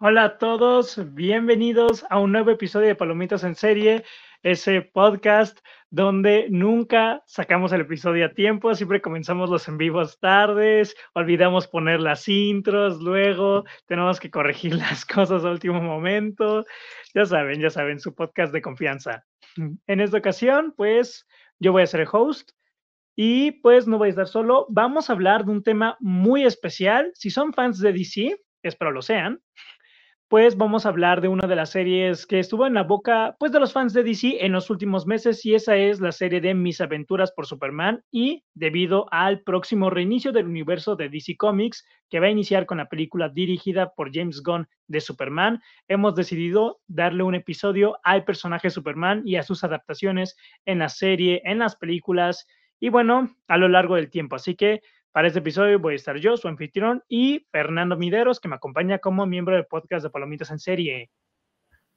Hola a todos, bienvenidos a un nuevo episodio de Palomitas en Serie, ese podcast donde nunca sacamos el episodio a tiempo, siempre comenzamos los en vivos tardes, olvidamos poner las intros, luego tenemos que corregir las cosas a último momento, ya saben, ya saben, su podcast de confianza. En esta ocasión, pues yo voy a ser el host y pues no voy a estar solo, vamos a hablar de un tema muy especial, si son fans de DC, espero lo sean, pues vamos a hablar de una de las series que estuvo en la boca pues de los fans de DC en los últimos meses y esa es la serie de Mis aventuras por Superman y debido al próximo reinicio del universo de DC Comics que va a iniciar con la película dirigida por James Gunn de Superman, hemos decidido darle un episodio al personaje Superman y a sus adaptaciones en la serie, en las películas y bueno, a lo largo del tiempo. Así que para este episodio voy a estar yo, su anfitrión, y Fernando Mideros, que me acompaña como miembro del podcast de Palomitas en Serie.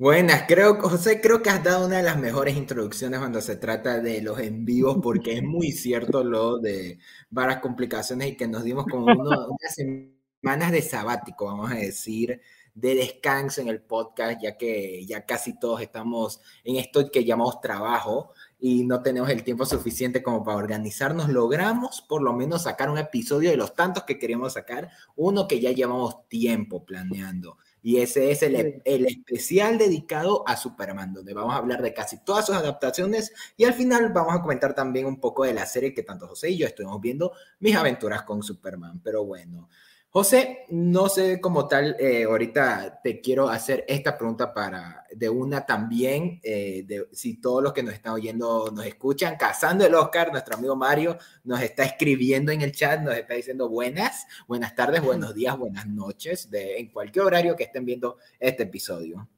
Buenas, creo, José, creo que has dado una de las mejores introducciones cuando se trata de los en vivos, porque es muy cierto lo de varias complicaciones y que nos dimos como unas semanas de sabático, vamos a decir, de descanso en el podcast, ya que ya casi todos estamos en esto que llamamos trabajo y no tenemos el tiempo suficiente como para organizarnos, logramos por lo menos sacar un episodio de los tantos que queríamos sacar, uno que ya llevamos tiempo planeando. Y ese es el, el, especial dedicado a Superman, donde vamos a hablar de casi todas sus adaptaciones y al final vamos a comentar también un poco de la serie que tanto José y yo estuvimos viendo, mis aventuras con Superman. Pero bueno, José, no sé como tal, eh, ahorita te quiero hacer esta pregunta para de una también, eh, de, si todos los que nos están oyendo nos escuchan, Cazando el Oscar, nuestro amigo Mario nos está escribiendo en el chat, nos está diciendo buenas, buenas tardes, buenos días, buenas noches, de, en cualquier horario que estén viendo este episodio.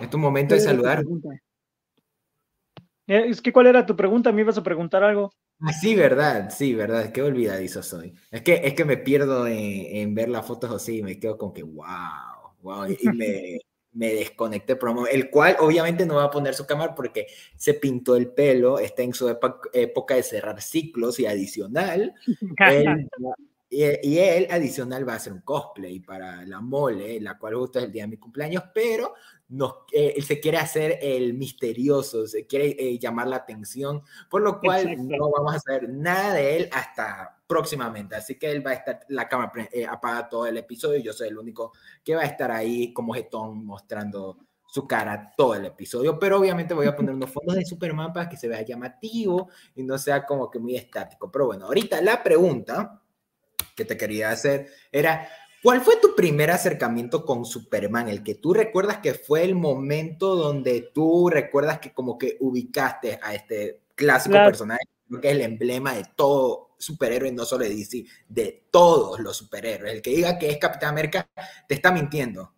Es tu momento de saludar. Eh, es que, ¿cuál era tu pregunta? ¿Me ibas a preguntar algo? Ah, sí, verdad, sí, verdad, qué olvidadizo soy. Es que, es que me pierdo en, ver las fotos así y me quedo con que, wow, wow, y me, me desconecté promo, el cual obviamente no va a poner su cámara porque se pintó el pelo, está en su época de cerrar ciclos y adicional, él, y, él adicional va a hacer un cosplay para la mole, la cual justo es el día de mi cumpleaños, pero eh, él se quiere hacer el misterioso, se quiere eh, llamar la atención, por lo cual no vamos a saber nada de él hasta próximamente. Así que él va a estar, la cámara eh, apagada todo el episodio, yo soy el único que va a estar ahí como jetón mostrando su cara todo el episodio, pero obviamente voy a poner unos fondos de Superman para que se vea llamativo y no sea como que muy estático. Pero bueno, ahorita la pregunta que te quería hacer era, ¿Cuál fue tu primer acercamiento con Superman? El que tú recuerdas que fue el momento donde tú recuerdas que como que ubicaste a este clásico personaje, que es el emblema de todo superhéroe, no solo de DC, de todos los superhéroes. El que diga que es Capitán América te está mintiendo.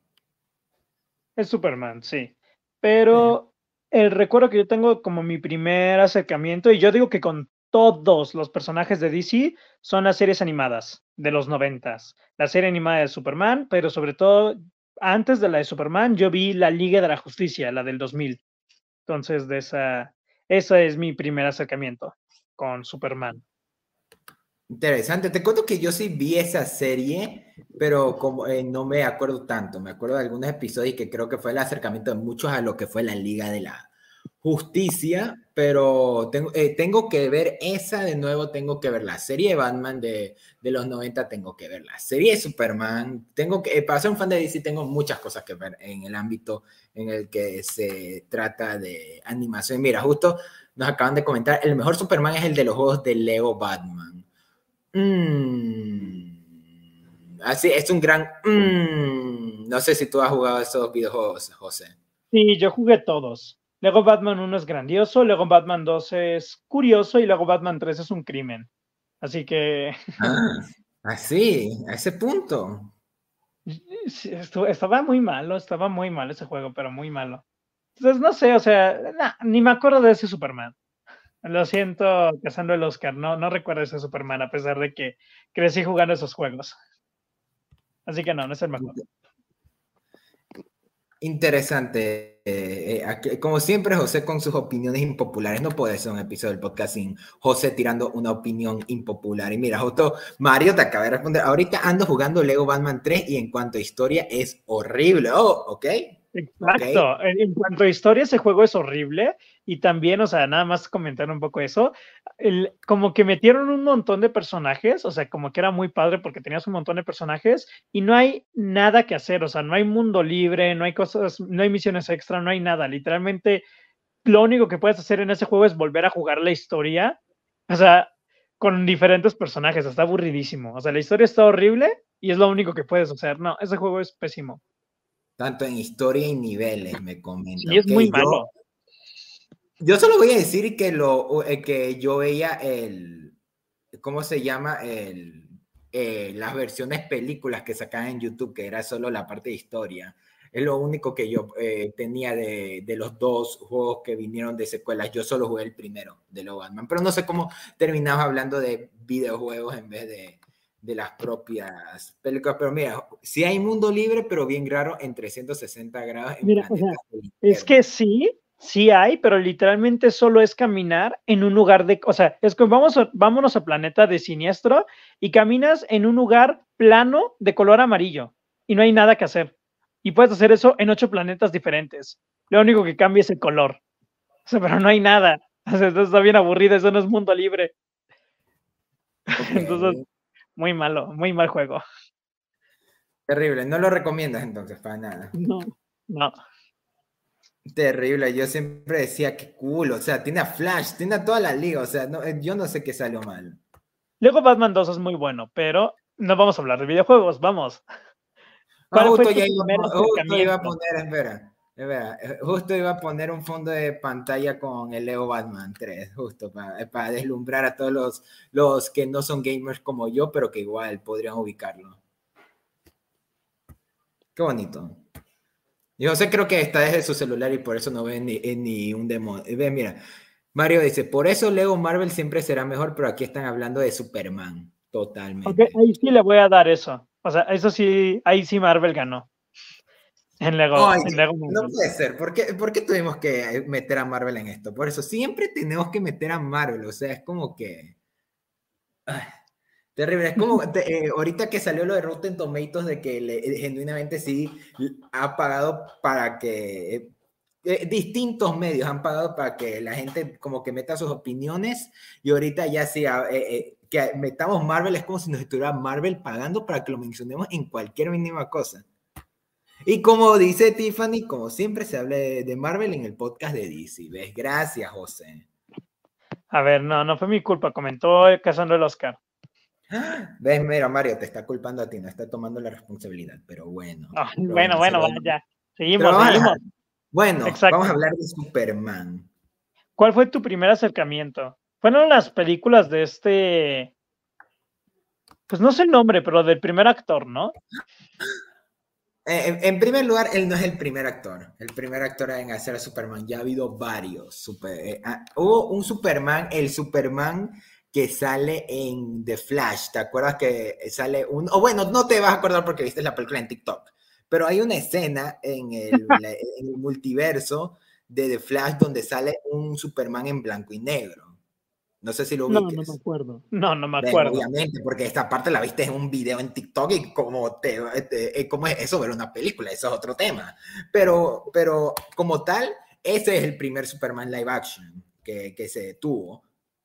Es Superman, sí. Pero el recuerdo que yo tengo como mi primer acercamiento, y yo digo que con todos los personajes de DC son las series animadas de los noventas. La serie animada de Superman, pero sobre todo antes de la de Superman, yo vi la Liga de la Justicia, la del 2000. Entonces, de esa, ese es mi primer acercamiento con Superman. Interesante. Te cuento que yo sí vi esa serie, pero como eh, no me acuerdo tanto. Me acuerdo de algunos episodios que creo que fue el acercamiento de muchos a lo que fue la Liga de la Justicia, pero tengo, eh, tengo que ver esa de nuevo, tengo que ver la serie Batman de, de, los 90, tengo que ver la serie Superman, tengo que, eh, para ser un fan de DC tengo muchas cosas que ver en el ámbito en el que se trata de animación. Mira, justo nos acaban de comentar, el mejor Superman es el de los juegos de Lego Batman. Mm, así, es un gran... Mm, no sé si tú has jugado esos videojuegos, José. Sí, yo jugué todos. Luego Batman 1 es grandioso, luego Batman 2 es curioso y luego Batman 3 es un crimen. Así que... Ah, así, a ese punto. estaba muy malo, estaba muy malo ese juego, pero muy malo. Entonces, no sé, o sea, ni me acuerdo de ese Superman. Lo siento, cazando el Oscar, no, no recuerdo ese Superman, a pesar de que crecí jugando esos juegos. Así que no, no es el mejor. Interesante. Eh, eh, como siempre, José con sus opiniones impopulares. No puede ser un episodio del podcast sin José tirando una opinión impopular. Y mira, justo Mario te acaba de responder. Ahorita ando jugando Lego Batman 3 y en cuanto a historia es horrible. Oh, ok. Exacto. En, cuanto a historia, ese juego es horrible. Y también, o sea, nada más comentar un poco eso. El, como que metieron un montón de personajes, o sea, como que era muy padre porque tenías un montón de personajes y no hay nada que hacer, o sea, no hay mundo libre, no hay cosas, no hay misiones extra, no hay nada. Literalmente, lo único que puedes hacer en ese juego es volver a jugar la historia, o sea, con diferentes personajes. Está aburridísimo. O sea, la historia está horrible y es lo único que puedes hacer. No, ese juego es pésimo. Tanto en historia y niveles, me comentan. Y es muy malo. Yo solo voy a decir que, lo, eh, que yo veía el, ¿cómo se llama? El, eh, las versiones películas que sacaban en YouTube, que era solo la parte de historia. Es lo único que yo eh, tenía de, de, los dos juegos que vinieron de secuelas. Yo solo jugué el primero de los Batman, pero no sé cómo terminaba hablando de videojuegos en vez de, de las propias películas. Pero mira, sí hay mundo libre, pero bien raro en 360 grados. mira, es que sí, sí hay, pero literalmente solo es caminar en un lugar de, o sea, es como vamos vámonos a planeta de siniestro y caminas en un lugar plano de color amarillo y no hay nada que hacer. Y puedes hacer eso en ocho planetas diferentes. Lo único que cambia es el color. O sea, pero no hay nada. O sea, está bien aburrido, eso no es mundo libre. Entonces, muy malo, muy mal juego. Terrible, no lo recomiendas entonces para nada. No, no. Terrible, yo siempre decía que cool, o sea, tiene a Flash, tiene a toda la liga, o sea, no, eh, yo no sé qué salió mal. Luego Batman 2 es muy bueno, pero no vamos a hablar de videojuegos, vamos. Ah, justo, ya iba, a poner, espera, eh, justo iba a poner un fondo de pantalla con el Lego Batman 3, justo para, para deslumbrar a todos los, los que no son gamers como yo, pero que igual podrían ubicarlo. Qué bonito. Y José creo que está desde su celular y por eso no ve ni, eh, ni un demonio. Ve, mira, Mario dice, por eso Lego Marvel siempre será mejor, pero aquí están hablando de Superman, totalmente. ahí sí le voy a dar eso. O sea, eso sí, ahí sí Marvel ganó. En Lego, No puede ser. ¿Por qué, ¿Por qué, tuvimos que meter a Marvel en esto? Por eso siempre tenemos que meter a Marvel. O sea, es como que... Terrible. Es como eh, ahorita que salió lo de Rotten Tomatoes de que le, genuinamente sí ha pagado para que eh, eh, distintos medios han pagado para que la gente como que meta sus opiniones y ahorita ya sí que metamos Marvel es como si nos estuviera Marvel pagando para que lo mencionemos en cualquier mínima cosa. Y como dice Tiffany, como siempre se habla de, Marvel en el podcast de DC. ¿Ves? Gracias, José. A ver, no, no fue mi culpa. Comentó Cazando el Oscar. Ves, mira, Mario, te está culpando a ti, no está tomando la responsabilidad, pero bueno. Ah, bueno, bueno, ya. Seguimos, seguimos. bueno, vamos a hablar de Superman. ¿Cuál fue tu primer acercamiento? Fueron las películas de este. Pues no sé el nombre, pero del primer actor, ¿no? Eh, en, primer lugar, él no es el primer actor. El primer actor en hacer a Superman. Ya ha habido varios. Super, eh, ah, hubo un Superman, el Superman que sale en The Flash. ¿Te acuerdas que sale un... O bueno, no te vas a acordar porque viste la película en TikTok, pero hay una escena en el, multiverso de The Flash donde sale un Superman en blanco y negro. No sé si lo viste. No, no me acuerdo. No, no me acuerdo. obviamente, porque esta parte la viste en un video en TikTok y como, te, eh, como es eso ver una película, eso es otro tema. Pero, pero como tal, ese es el primer Superman live action que, que se tuvo.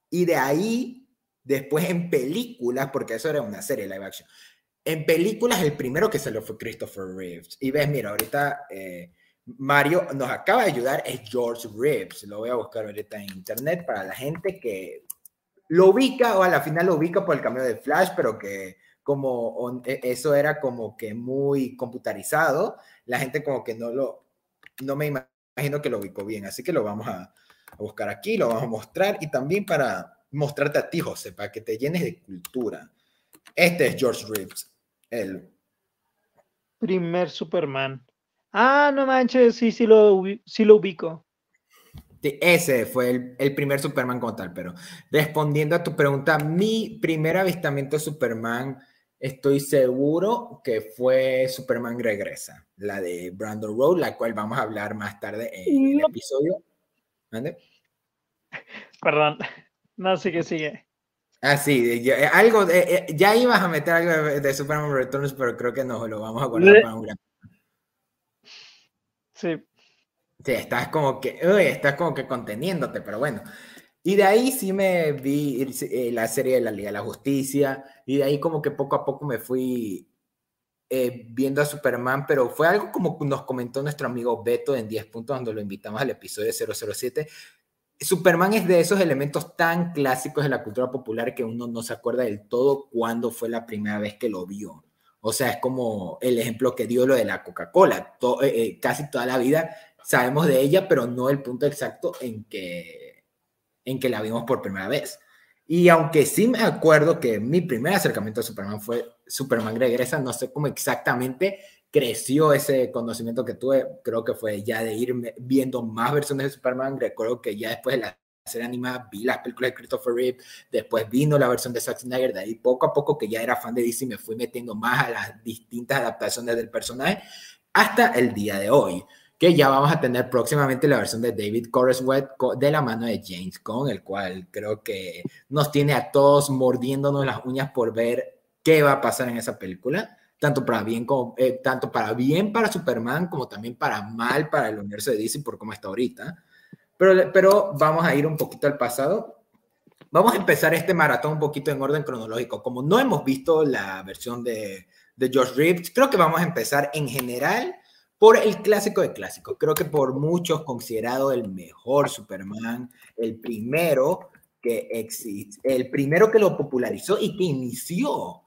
Y de ahí, después en películas, porque eso era una serie live action, en películas el primero que salió fue Christopher Reeves. Y ves, mira, ahorita eh, Mario nos acaba de ayudar, es George Reeves. Lo voy a buscar ahorita en internet para la gente que lo ubica o a la final lo ubica por el cambio de Flash, pero que como e, eso era como que muy computarizado, la gente como que no lo, no me imagino que lo ubicó bien. Así que lo vamos a, a buscar aquí, lo vamos a mostrar y también para mostrarte a ti, José, para que te llenes de cultura. Este es George Reeves, el primer Superman. Ah, no manches, sí, sí lo, sí lo ubico. Ese fue el, el, primer Superman como tal, pero respondiendo a tu pregunta, mi primer avistamiento de Superman estoy seguro que fue Superman Regresa, la de Brandon Road, la cual vamos a hablar más tarde en el episodio. ¿Mande? Perdón, no, sigue, sigue. Ah, sí, eh, algo de, eh, ya ibas a meter algo de, Superman Returns, pero creo que no, lo vamos a guardar para un gran. Sí. Sí, estás como que, uy, estás como que conteniéndote, pero bueno. Y de ahí sí me vi eh, la serie de la Liga de la Justicia, y de ahí como que poco a poco me fui eh, viendo a Superman, pero fue algo como nos comentó nuestro amigo Beto en 10 puntos, cuando lo invitamos al episodio 007. Superman es de esos elementos tan clásicos de la cultura popular que uno no se acuerda del todo cuándo fue la primera vez que lo vio. O sea, es como el ejemplo que dio lo de la Coca-Cola. Eh, casi toda la vida sabemos de ella, pero no el punto exacto en que en que la vimos por primera vez. Y aunque sí me acuerdo que mi primer acercamiento a Superman fue Superman Regresa, no sé cómo exactamente creció ese conocimiento que tuve, creo que fue ya de ir viendo más versiones de Superman, recuerdo que ya después de la serie animada vi las películas de Christopher Reeve, después vino la versión de Zack Snyder, de ahí poco a poco que ya era fan de DC me fui metiendo más a las distintas adaptaciones del personaje hasta el día de hoy que ya vamos a tener próximamente la versión de David Correswet de la mano de James Gunn, el cual creo que nos tiene a todos mordiéndonos las uñas por ver qué va a pasar en esa película, tanto para bien, como, eh, tanto para, bien para Superman como también para mal para el universo de DC por cómo está ahorita. Pero, pero vamos a ir un poquito al pasado. Vamos a empezar este maratón un poquito en orden cronológico. Como no hemos visto la versión de, de George Reeves, creo que vamos a empezar en general por el clásico de clásicos. Creo que por muchos considerado el mejor Superman, el primero que existe, el primero que lo popularizó y que inició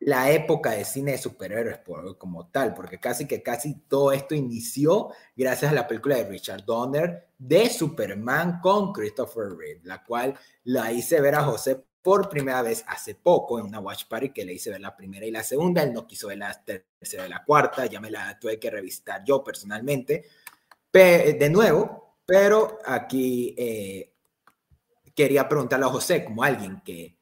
la época de cine de superhéroes como tal, porque casi que casi todo esto inició gracias a la película de Richard Donner de Superman con Christopher Reeve, la cual la hice ver a José por primera vez hace poco en una watch party que le hice ver la primera y la segunda. Él no quiso ver la tercera y la cuarta, ya me la tuve que revisitar yo personalmente. de nuevo, pero aquí eh, quería preguntarle a José, como alguien que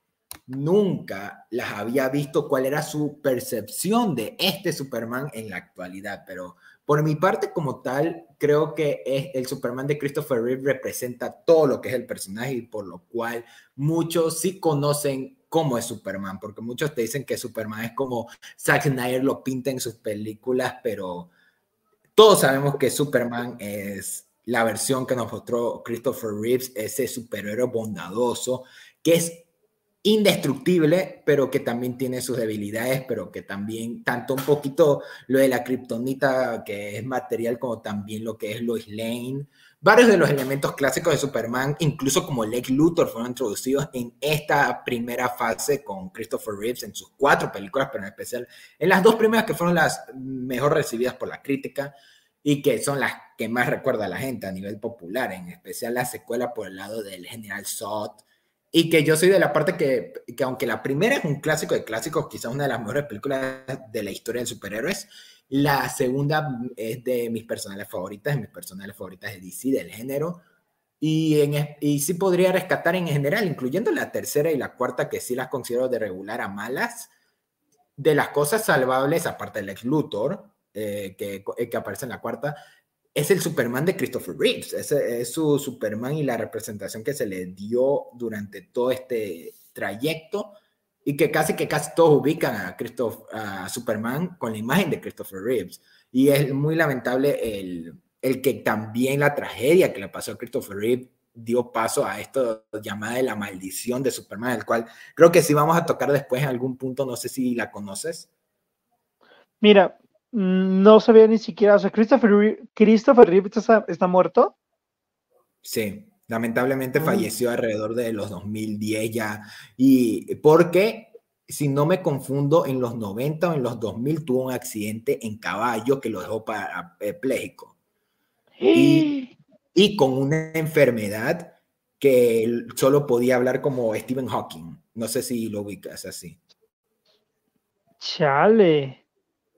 nunca las había visto, cuál era su percepción de este Superman en la actualidad, pero por mi parte, como tal, creo que es el Superman de Christopher Reeve representa todo lo que es el personaje y por lo cual muchos sí conocen cómo es Superman, porque muchos te dicen que Superman es como Zack Snyder lo pinta en sus películas, pero todos sabemos que Superman es la versión que nos mostró Christopher Reeves, ese superhéroe bondadoso, que es indestructible, pero que también tiene sus debilidades, pero que también, tanto un poquito lo de la kriptonita, que es material, como también lo que es Lois Lane. Varios de los elementos clásicos de Superman, incluso como Lex Luthor, fueron introducidos en esta primera fase con Christopher Reeves en sus cuatro películas, pero en especial en las dos primeras que fueron las mejor recibidas por la crítica y que son las que más recuerda a la gente a nivel popular, en especial la secuela por el lado del General Zod, y que yo soy de la parte que, que, aunque la primera es un clásico de clásicos, quizás una de las mejores películas de la historia de superhéroes, la segunda es de mis personales favoritas, de mis personales favoritas de DC, del género. Y, en, y sí podría rescatar en general, incluyendo la tercera y la cuarta, que sí las considero de regular a malas. De las cosas salvables, aparte del ex Luthor, eh, que, que aparece en la cuarta, es el Superman de Christopher Reeves, es, su Superman y la representación que se le dio durante todo este trayecto y que casi que casi todos ubican a, Christopher, a Superman con la imagen de Christopher Reeves. Y es muy lamentable el, el que también la tragedia que le pasó a Christopher Reeves dio paso a esto llamada de la maldición de Superman, el cual creo que sí vamos a tocar después en algún punto, no sé si la conoces. Mira, no sabía ni siquiera, o sea, Christopher, Christopher Reeve está, muerto. Sí, lamentablemente falleció alrededor de los 2010 ya. Y porque, si no me confundo, en los 90 o en los 2000 tuvo un accidente en caballo que lo dejó parapléjico. Y, y con una enfermedad que solo podía hablar como Stephen Hawking. No sé si lo ubicas así. Chale.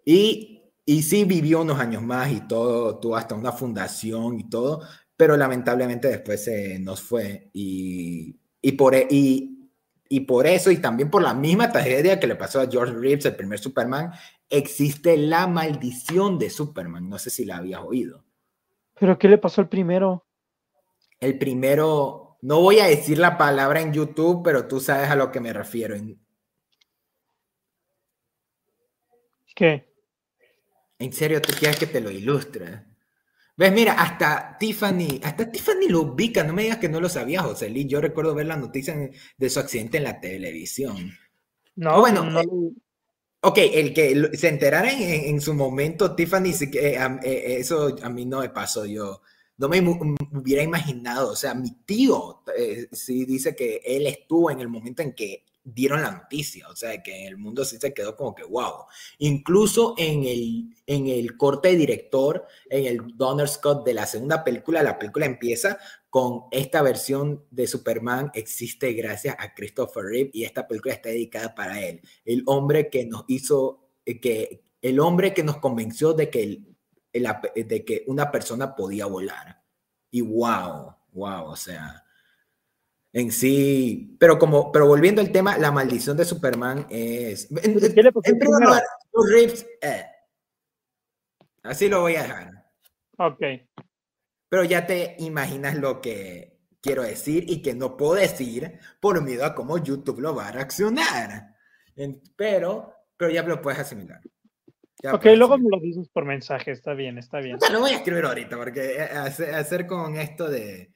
Y y sí vivió unos años más y todo, tuvo hasta una fundación y todo, pero lamentablemente después se nos fue y, y, por, e, y y por eso, y también por la misma tragedia que le pasó a George Reeves, el primer Superman, existe la maldición de Superman. No sé si la habías oído. ¿Pero qué le pasó al primero? El primero, no voy a decir la palabra en YouTube, pero tú sabes a lo que me refiero. ¿Qué? En serio, tú quieres que te lo ilustre. ¿Ves? Mira, hasta Tiffany, hasta Tiffany lo ubica, no me digas que no lo sabía, José Lee. Yo recuerdo ver la noticia de su accidente en la televisión. No, bueno, no, Ok, el que se enterara en, su momento, Tiffany, eh, eh, eso a mí no me pasó. Yo no me hubiera imaginado. O sea, mi tío eh, sí dice que él estuvo en el momento en que dieron la noticia, o sea, que el mundo sí se quedó como que wow. Incluso en el, en el corte director, en el Donner Scott de la segunda película, la película empieza con esta versión de Superman existe gracias a Christopher Reeve y esta película está dedicada para él, el hombre que nos hizo, eh, que, el hombre que nos convenció de que, de que una persona podía volar. Y wow, wow, o sea, en sí, pero como, pero volviendo al tema, la maldición de Superman es. En, primer lugar, los riffs, eh, así lo voy a dejar. Ok. Pero ya te imaginas lo que quiero decir y que no puedo decir por miedo a cómo YouTube lo va a reaccionar. pero, pero ya lo puedes asimilar. ok, luego me lo dices por mensaje, está bien, está bien. lo voy a escribir ahorita, porque eh, hacer con esto de,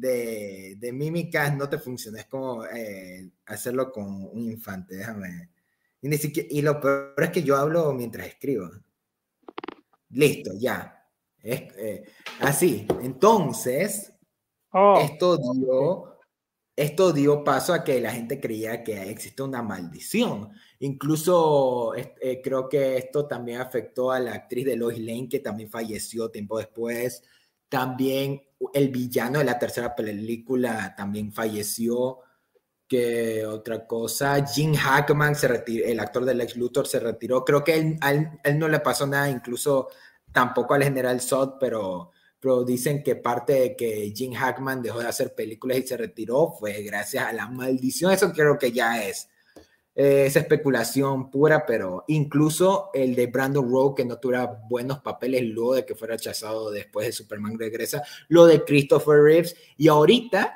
de, de mímicas no te funciona. Es como eh, hacerlo con un infante, déjame. Y, ni siquiera, y lo peor es que yo hablo mientras escribo. Listo, ya. Es, eh, así. Entonces, oh, esto, dio, esto dio paso a que la gente creía que existe una maldición. Incluso eh, creo que esto también afectó a la actriz de Lois Lane, que también falleció tiempo después. También el villano de la tercera película también falleció. Que otra cosa, Jim Hackman, se retiró, el actor del Lex Luthor, se retiró. Creo que él, él, no le pasó nada, incluso tampoco al general Zod, pero, pero dicen que parte de que Jim Hackman dejó de hacer películas y se retiró fue gracias a la maldición. Eso creo que ya es eh, es especulación pura, pero incluso el de Brandon Rowe, que no tuviera buenos papeles luego de que fuera rechazado después de Superman Regresa, lo de Christopher Reeves y ahorita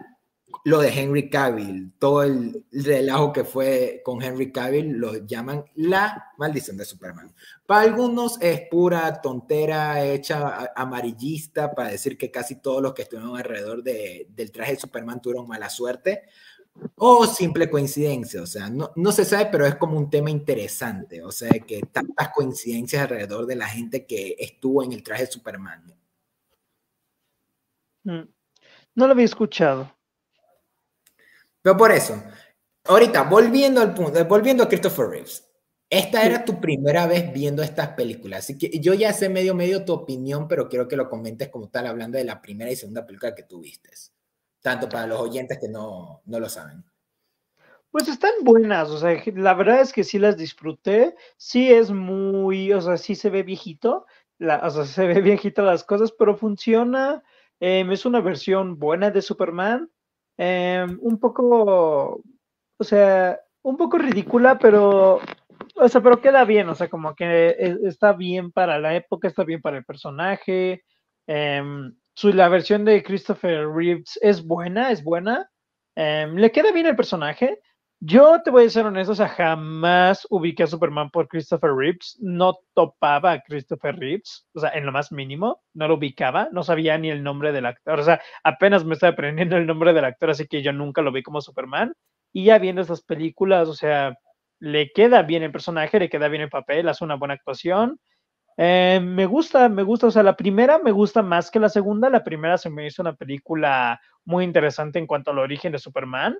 lo de Henry Cavill, todo el relajo que fue con Henry Cavill lo llaman la maldición de Superman. Para algunos es pura tontera hecha amarillista para decir que casi todos los que estuvieron alrededor de, del traje de Superman tuvieron mala suerte, o simple coincidencia, o sea, no, no, se sabe, pero es como un tema interesante, o sea, que tantas coincidencias alrededor de la gente que estuvo en el traje de Superman. Mm. No lo había escuchado. Pero por eso, ahorita, volviendo al punto, volviendo a Christopher Reeves, esta era tu primera vez viendo estas películas, así que yo ya sé medio medio tu opinión, pero quiero que lo comentes como tal, hablando de la primera y segunda película que tuviste tanto para los oyentes que no, no lo saben. Pues están buenas, o sea, la verdad es que sí las disfruté, sí es muy, o sea, sí se ve viejito, la, o sea, se ve viejito las cosas, pero funciona, em, es una versión buena de Superman, em, un poco, o sea, un poco ridícula, pero, o sea, pero queda bien, o sea, como que e, está bien para la época, está bien para el personaje, em, la versión de Christopher Reeves es buena, es buena. Em, le queda bien el personaje. Yo te voy a ser honesto, o sea, jamás ubiqué a Superman por Christopher Reeves. No topaba a Christopher Reeves, o sea, en lo más mínimo, no lo ubicaba, no sabía ni el nombre del actor, o sea, apenas me estaba aprendiendo el nombre del actor, así que yo nunca lo vi como Superman. Y ya viendo estas películas, o sea, le queda bien el personaje, le queda bien el papel, hace una buena actuación. Eh, me gusta, me gusta, o sea, la primera me gusta más que la segunda. La primera se me hizo una película muy interesante en cuanto al origen de Superman.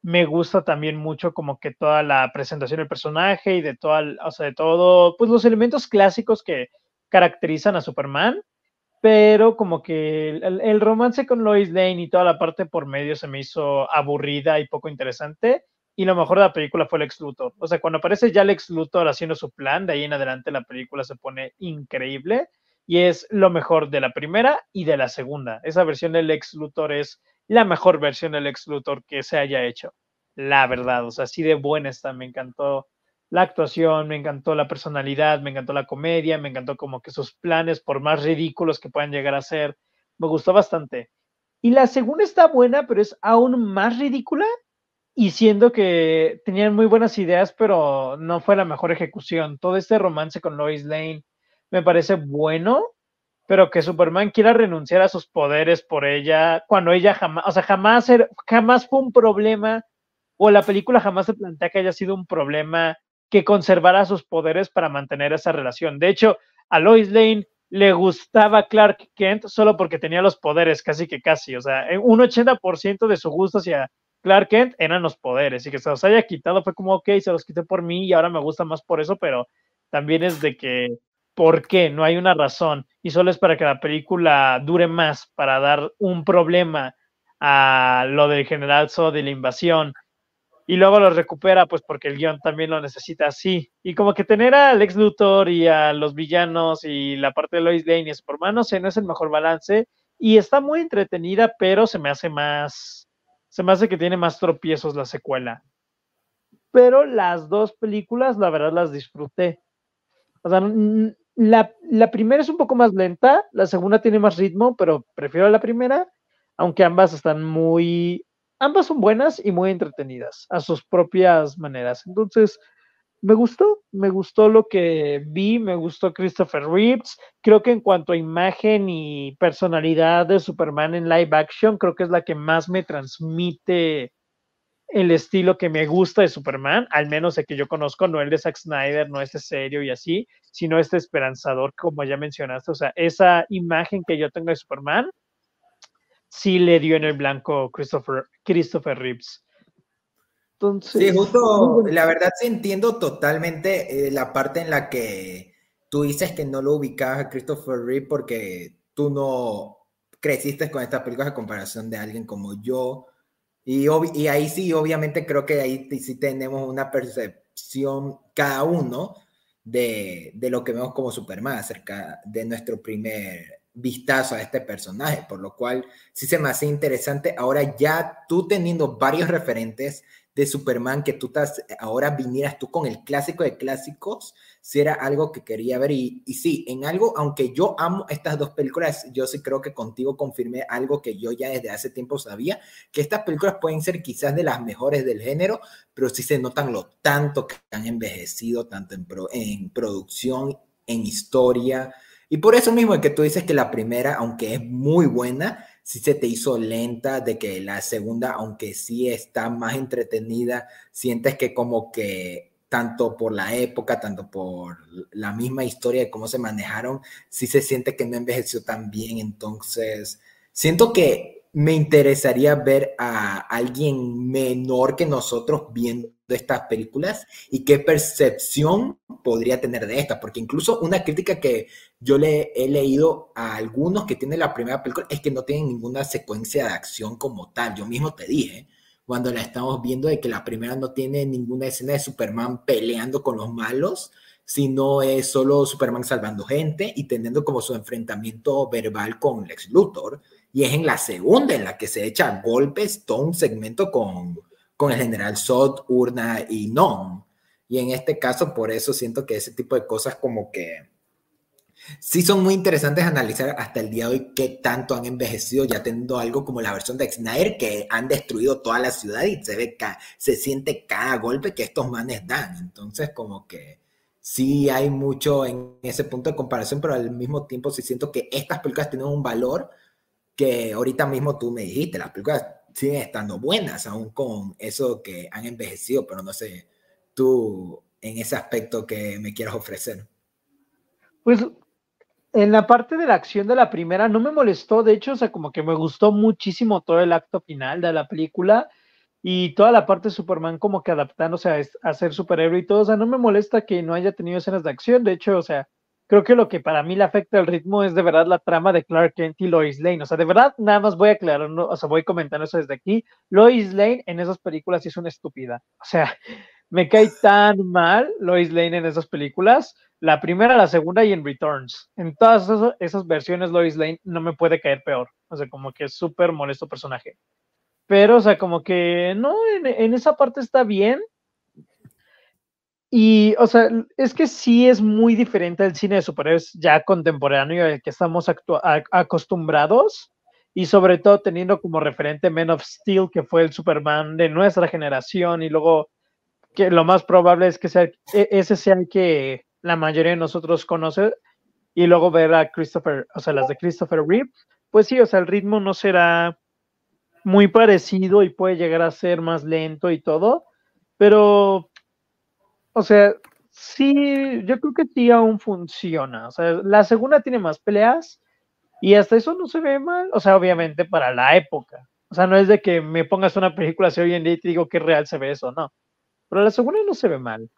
Me gusta también mucho como que toda la presentación del personaje y de toda, o sea, de todo, pues los elementos clásicos que caracterizan a Superman, pero como que el, el romance con Lois Lane y toda la parte por medio se me hizo aburrida y poco interesante y lo mejor de la película fue el ex Luthor. O sea, cuando aparece ya el ex Luthor haciendo su plan, de ahí en adelante la película se pone increíble y es lo mejor de la primera y de la segunda. Esa versión del ex Luthor es la mejor versión del ex Luthor que se haya hecho. La verdad, o sea, así de buena está, me encantó la actuación, me encantó la personalidad, me encantó la comedia, me encantó como que sus planes, por más ridículos que puedan llegar a ser, me gustó bastante. Y la segunda está buena, pero es aún más ridícula y siendo que tenían muy buenas ideas, pero no fue la mejor ejecución. Todo este romance con Lois Lane me parece bueno, pero que Superman quiera renunciar a sus poderes por ella, cuando ella jamás, o sea, jamás, jamás fue un problema, o la película jamás se plantea que haya sido un problema que conservara sus poderes para mantener esa relación. De hecho, a Lois Lane le gustaba Clark Kent solo porque tenía los poderes, casi que casi, o sea, un 80% de su gusto hacia Clark Kent eran los poderes y que se los haya quitado fue como, ok, se los quité por mí y ahora me gusta más por eso, pero también es de que, ¿por qué? No hay una razón y solo es para que la película dure más, para dar un problema a lo del general So de la invasión y luego lo recupera pues porque el guion también lo necesita así. Y como que tener a Lex Luthor y a los villanos y la parte de Lois Lane y Superman, no sé, no es el mejor balance y está muy entretenida, pero se me hace más se me hace que tiene más tropiezos la secuela. Pero las dos películas, la verdad, las disfruté. O sea, la, la, primera es un poco más lenta, la segunda tiene más ritmo, pero prefiero la primera, aunque ambas están muy, ambas son buenas y muy entretenidas a sus propias maneras. Entonces, me gustó, me gustó lo que vi, me gustó Christopher Reeves. Creo que en cuanto a imagen y personalidad de Superman en live action, creo que es la que más me transmite el estilo que me gusta de Superman, al menos el que yo conozco, no el de Zack Snyder, no este serio y así, sino este esperanzador, como ya mencionaste. O sea, esa imagen que yo tengo de Superman, sí le dio en el blanco Christopher, Christopher Reeves sí, justo, la verdad sí entiendo totalmente eh, la parte en la que tú dices que no lo ubicabas a Christopher Reeve porque tú no creciste con estas películas a comparación de alguien como yo. Y, y ahí sí, obviamente creo que ahí sí tenemos una percepción cada uno de, de lo que vemos como Superman acerca de nuestro primer vistazo a este personaje, por lo cual sí se me hace interesante. Ahora ya tú teniendo varios referentes, de Superman que tú estás, ahora vinieras tú con el clásico de clásicos, si era algo que quería ver. Y, y sí, en algo, aunque yo amo estas dos películas, yo sí creo que contigo confirmé algo que yo ya desde hace tiempo sabía, que estas películas pueden ser quizás de las mejores del género, pero sí se notan lo tanto que han envejecido, tanto en, en producción, en historia. Y por eso mismo es que tú dices que la primera, aunque es muy buena, si se te hizo lenta, de que la segunda, aunque sí está más entretenida, sientes que como que tanto por la época, tanto por la misma historia de cómo se manejaron, sí se siente que no envejeció tan bien. Entonces, siento que me interesaría ver a alguien menor que nosotros viendo estas películas y qué percepción podría tener de estas, porque incluso una crítica que yo le he leído a algunos que tienen la primera película es que no tienen ninguna secuencia de acción como tal. Yo mismo te dije, cuando la estamos viendo, de que la primera no tiene ninguna escena de Superman peleando con los malos, sino es solo Superman salvando gente y teniendo como su enfrentamiento verbal con Lex Luthor y es en la segunda en la que se echa golpes todo un segmento con, con el general Sod, Urna y Non. Y en este caso, por eso siento que ese tipo de cosas como que sí son muy interesantes analizar hasta el día de hoy qué tanto han envejecido, ya teniendo algo como la versión de Snyder, que han destruido toda la ciudad y se ve, se siente cada golpe que estos manes dan. Entonces, como que sí hay mucho en ese punto de comparación, pero al mismo tiempo sí siento que estas películas tienen un valor que ahorita mismo tú me dijiste, las películas siguen estando buenas, aún con eso que han envejecido, pero no sé, tú en ese aspecto que me quieras ofrecer. Pues en la parte de la acción de la primera no me molestó, de hecho, o sea, como que me gustó muchísimo todo el acto final de la película y toda la parte de Superman como que adaptándose a, a ser superhéroe y todo, o sea, no me molesta que no haya tenido escenas de acción, de hecho, o sea, creo que lo que para mí le afecta el ritmo es de verdad la trama de Clark Kent y Lois Lane. O sea, de verdad, nada más voy a aclarar, o sea, voy comentando eso desde aquí. Lois Lane en esas películas es una estúpida. O sea, me cae tan mal Lois Lane en esas películas. La primera, la segunda y en Returns. En todas esas, esas versiones, Lois Lane no me puede caer peor. O sea, como que es súper molesto personaje. Pero, o sea, como que no, en, esa parte está bien. Y, o sea, es que sí es muy diferente el cine de superhéroes ya contemporáneo al que estamos acostumbrados. Y sobre todo teniendo como referente Men of Steel, que fue el Superman de nuestra generación. Y luego, que lo más probable es que e, ese sea el que la mayoría de nosotros conoce. Y luego ver a Christopher, o sea, las de Christopher Reeve. Pues sí, o sea, el ritmo no será muy parecido y puede llegar a ser más lento y todo, pero, o sea, sí, yo creo que sí aún funciona. O sea, la segunda tiene más peleas y hasta eso no se ve mal, o sea, obviamente para la época. O sea, no es de que me pongas una película así hoy en día y te digo que real se ve eso, no. Pero la segunda no se ve mal.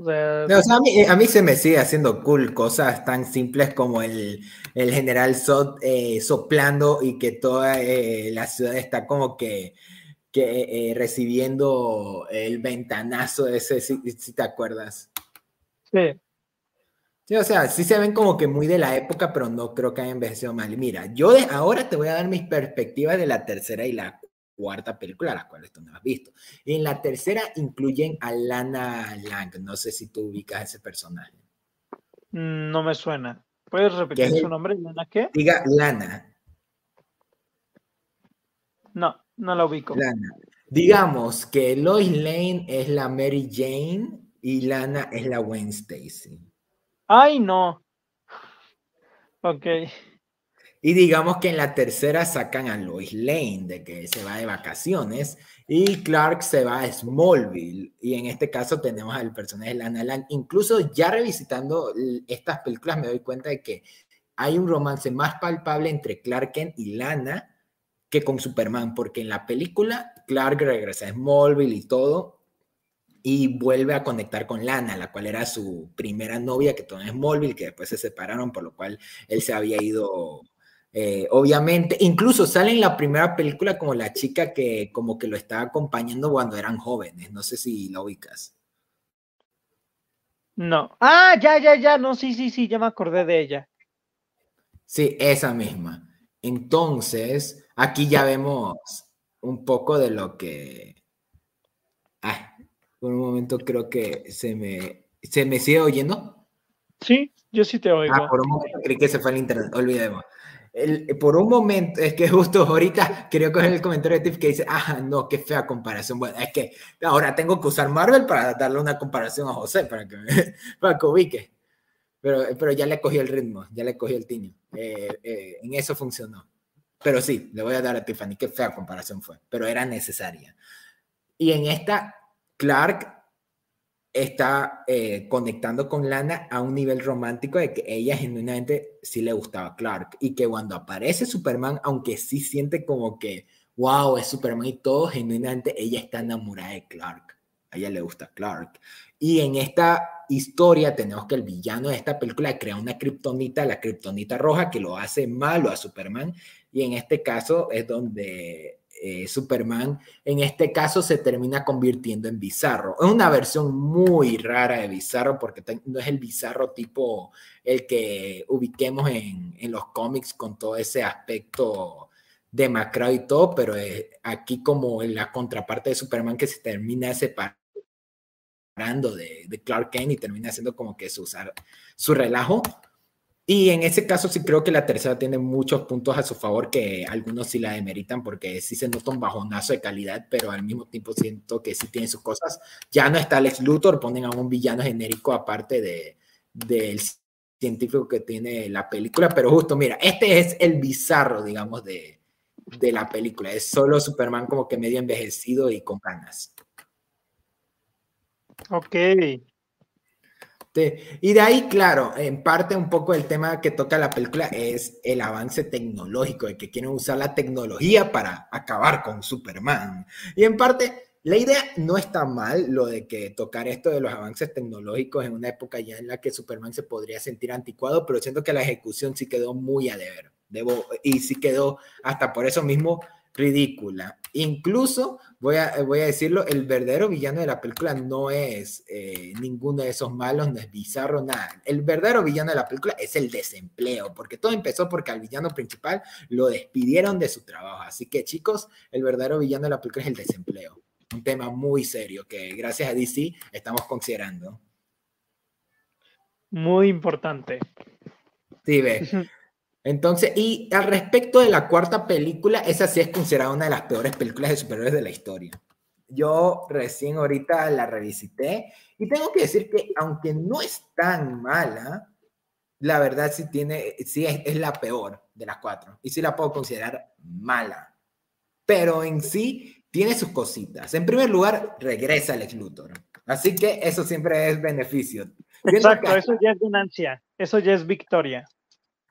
O sea, a, mí, se me sigue haciendo cool cosas tan simples como el, general eh, soplando y que toda eh, la ciudad está como que, que eh, recibiendo el ventanazo ese, si, te acuerdas. Sí. Sí, o sea, sí se ven como que muy de la época, pero no creo que hayan envejecido mal. Mira, yo de ahora te voy a dar mis perspectivas de la tercera y la cuarta película, la cual tú no has visto. En la tercera incluyen a Lana Lang. No sé si tú ubicas a ese personaje. Mm, no me suena. ¿Puedes repetir su nombre? ¿Lana qué? Diga Lana. No, no la ubico. Lana. Digamos que Lois Lane es la Mary Jane y Lana es la Gwen Stacy. Ay, no. Ok. Y digamos que en la tercera sacan a Lois Lane, de que se va de vacaciones, y Clark se va a Smallville. Y en este caso tenemos al personaje de Lana Lang. Incluso ya revisitando estas películas me doy cuenta de que hay un romance más palpable entre Clark Kent y Lana que con Superman, porque en la película Clark regresa a Smallville y todo, y vuelve a conectar con Lana, la cual era su primera novia que todo en Smallville, que después se separaron, por lo cual él se había ido eh, obviamente, incluso sale en la primera película como la chica que como que lo estaba acompañando cuando eran jóvenes. No sé si la ubicas. No. Ah, ya, ya, ya. No, sí, sí, sí, ya me acordé de ella. Sí, esa misma. Entonces, aquí ya vemos un poco de lo que. Ah, por un momento creo que se me. ¿Se me sigue oyendo? Sí, yo sí te oigo. Ah, por un momento creí que se fue el internet. Olvidemos por un momento, es que justo ahorita quería coger el comentario de Tiff que dice, ah, no, qué fea comparación. Bueno, es que ahora tengo que usar Marvel para darle una comparación a José, para que, para que ubique. Pero, pero ya le cogí el ritmo, ya le cogí el tiño. Eh, eh, en eso funcionó. Pero sí, le voy a dar a Tiffany, qué fea comparación fue, pero era necesaria. Y en esta, Clark está eh, conectando con Lana a un nivel romántico de que ella genuinamente sí le gustaba a Clark y que cuando aparece Superman, aunque sí siente como que, wow, es Superman y todo, genuinamente ella está enamorada de Clark. A ella le gusta Clark. Y en esta historia tenemos que el villano de esta película crea una kriptonita, la kriptonita roja, que lo hace malo a Superman. Y en este caso es donde eh, Superman en este caso se termina convirtiendo en Bizarro. Es una versión muy rara de Bizarro porque no es el Bizarro tipo el que ubiquemos en, los cómics con todo ese aspecto demacrado y todo, pero aquí como en la contraparte de Superman que se termina separando de, de Clark Kent y termina haciendo como que su, su relajo, y en ese caso sí creo que la tercera tiene muchos puntos a su favor que algunos sí la demeritan porque sí se nota un bajonazo de calidad, pero al mismo tiempo siento que sí tiene sus cosas. Ya no está Alex Luthor, ponen a un villano genérico aparte de, del científico que tiene la película, pero justo mira, este es el bizarro, digamos, de, de la película. Es solo Superman como que medio envejecido y con ganas. Ok, y de ahí, claro, en parte un poco el tema que toca la película es el avance tecnológico, de que quieren usar la tecnología para acabar con Superman. Y en parte, la idea no está mal, lo de que tocar esto de los avances tecnológicos en una época ya en la que Superman se podría sentir anticuado, pero siento que la ejecución sí quedó muy a deber. Debo, y sí quedó hasta por eso mismo ridícula. Incluso, voy a, voy a decirlo, el verdadero villano de la película no es eh, ninguno de esos malos, no es bizarro, nada. El verdadero villano de la película es el desempleo, porque todo empezó porque al villano principal lo despidieron de su trabajo. Así que, chicos, el verdadero villano de la película es el desempleo. Un tema muy serio que gracias a DC estamos considerando. Muy importante. Sí, ve. Entonces, y al respecto de la cuarta película, esa sí es considerada una de las peores películas de superhéroes de la historia. Yo recién ahorita la revisité y tengo que decir que aunque no es tan mala, la verdad sí tiene, sí es, es la peor de las cuatro y sí la puedo considerar mala. Pero en sí tiene sus cositas. En primer lugar, regresa Lex Luthor. Así que eso siempre es beneficio. Exacto, eso ya es ganancia, eso ya es victoria.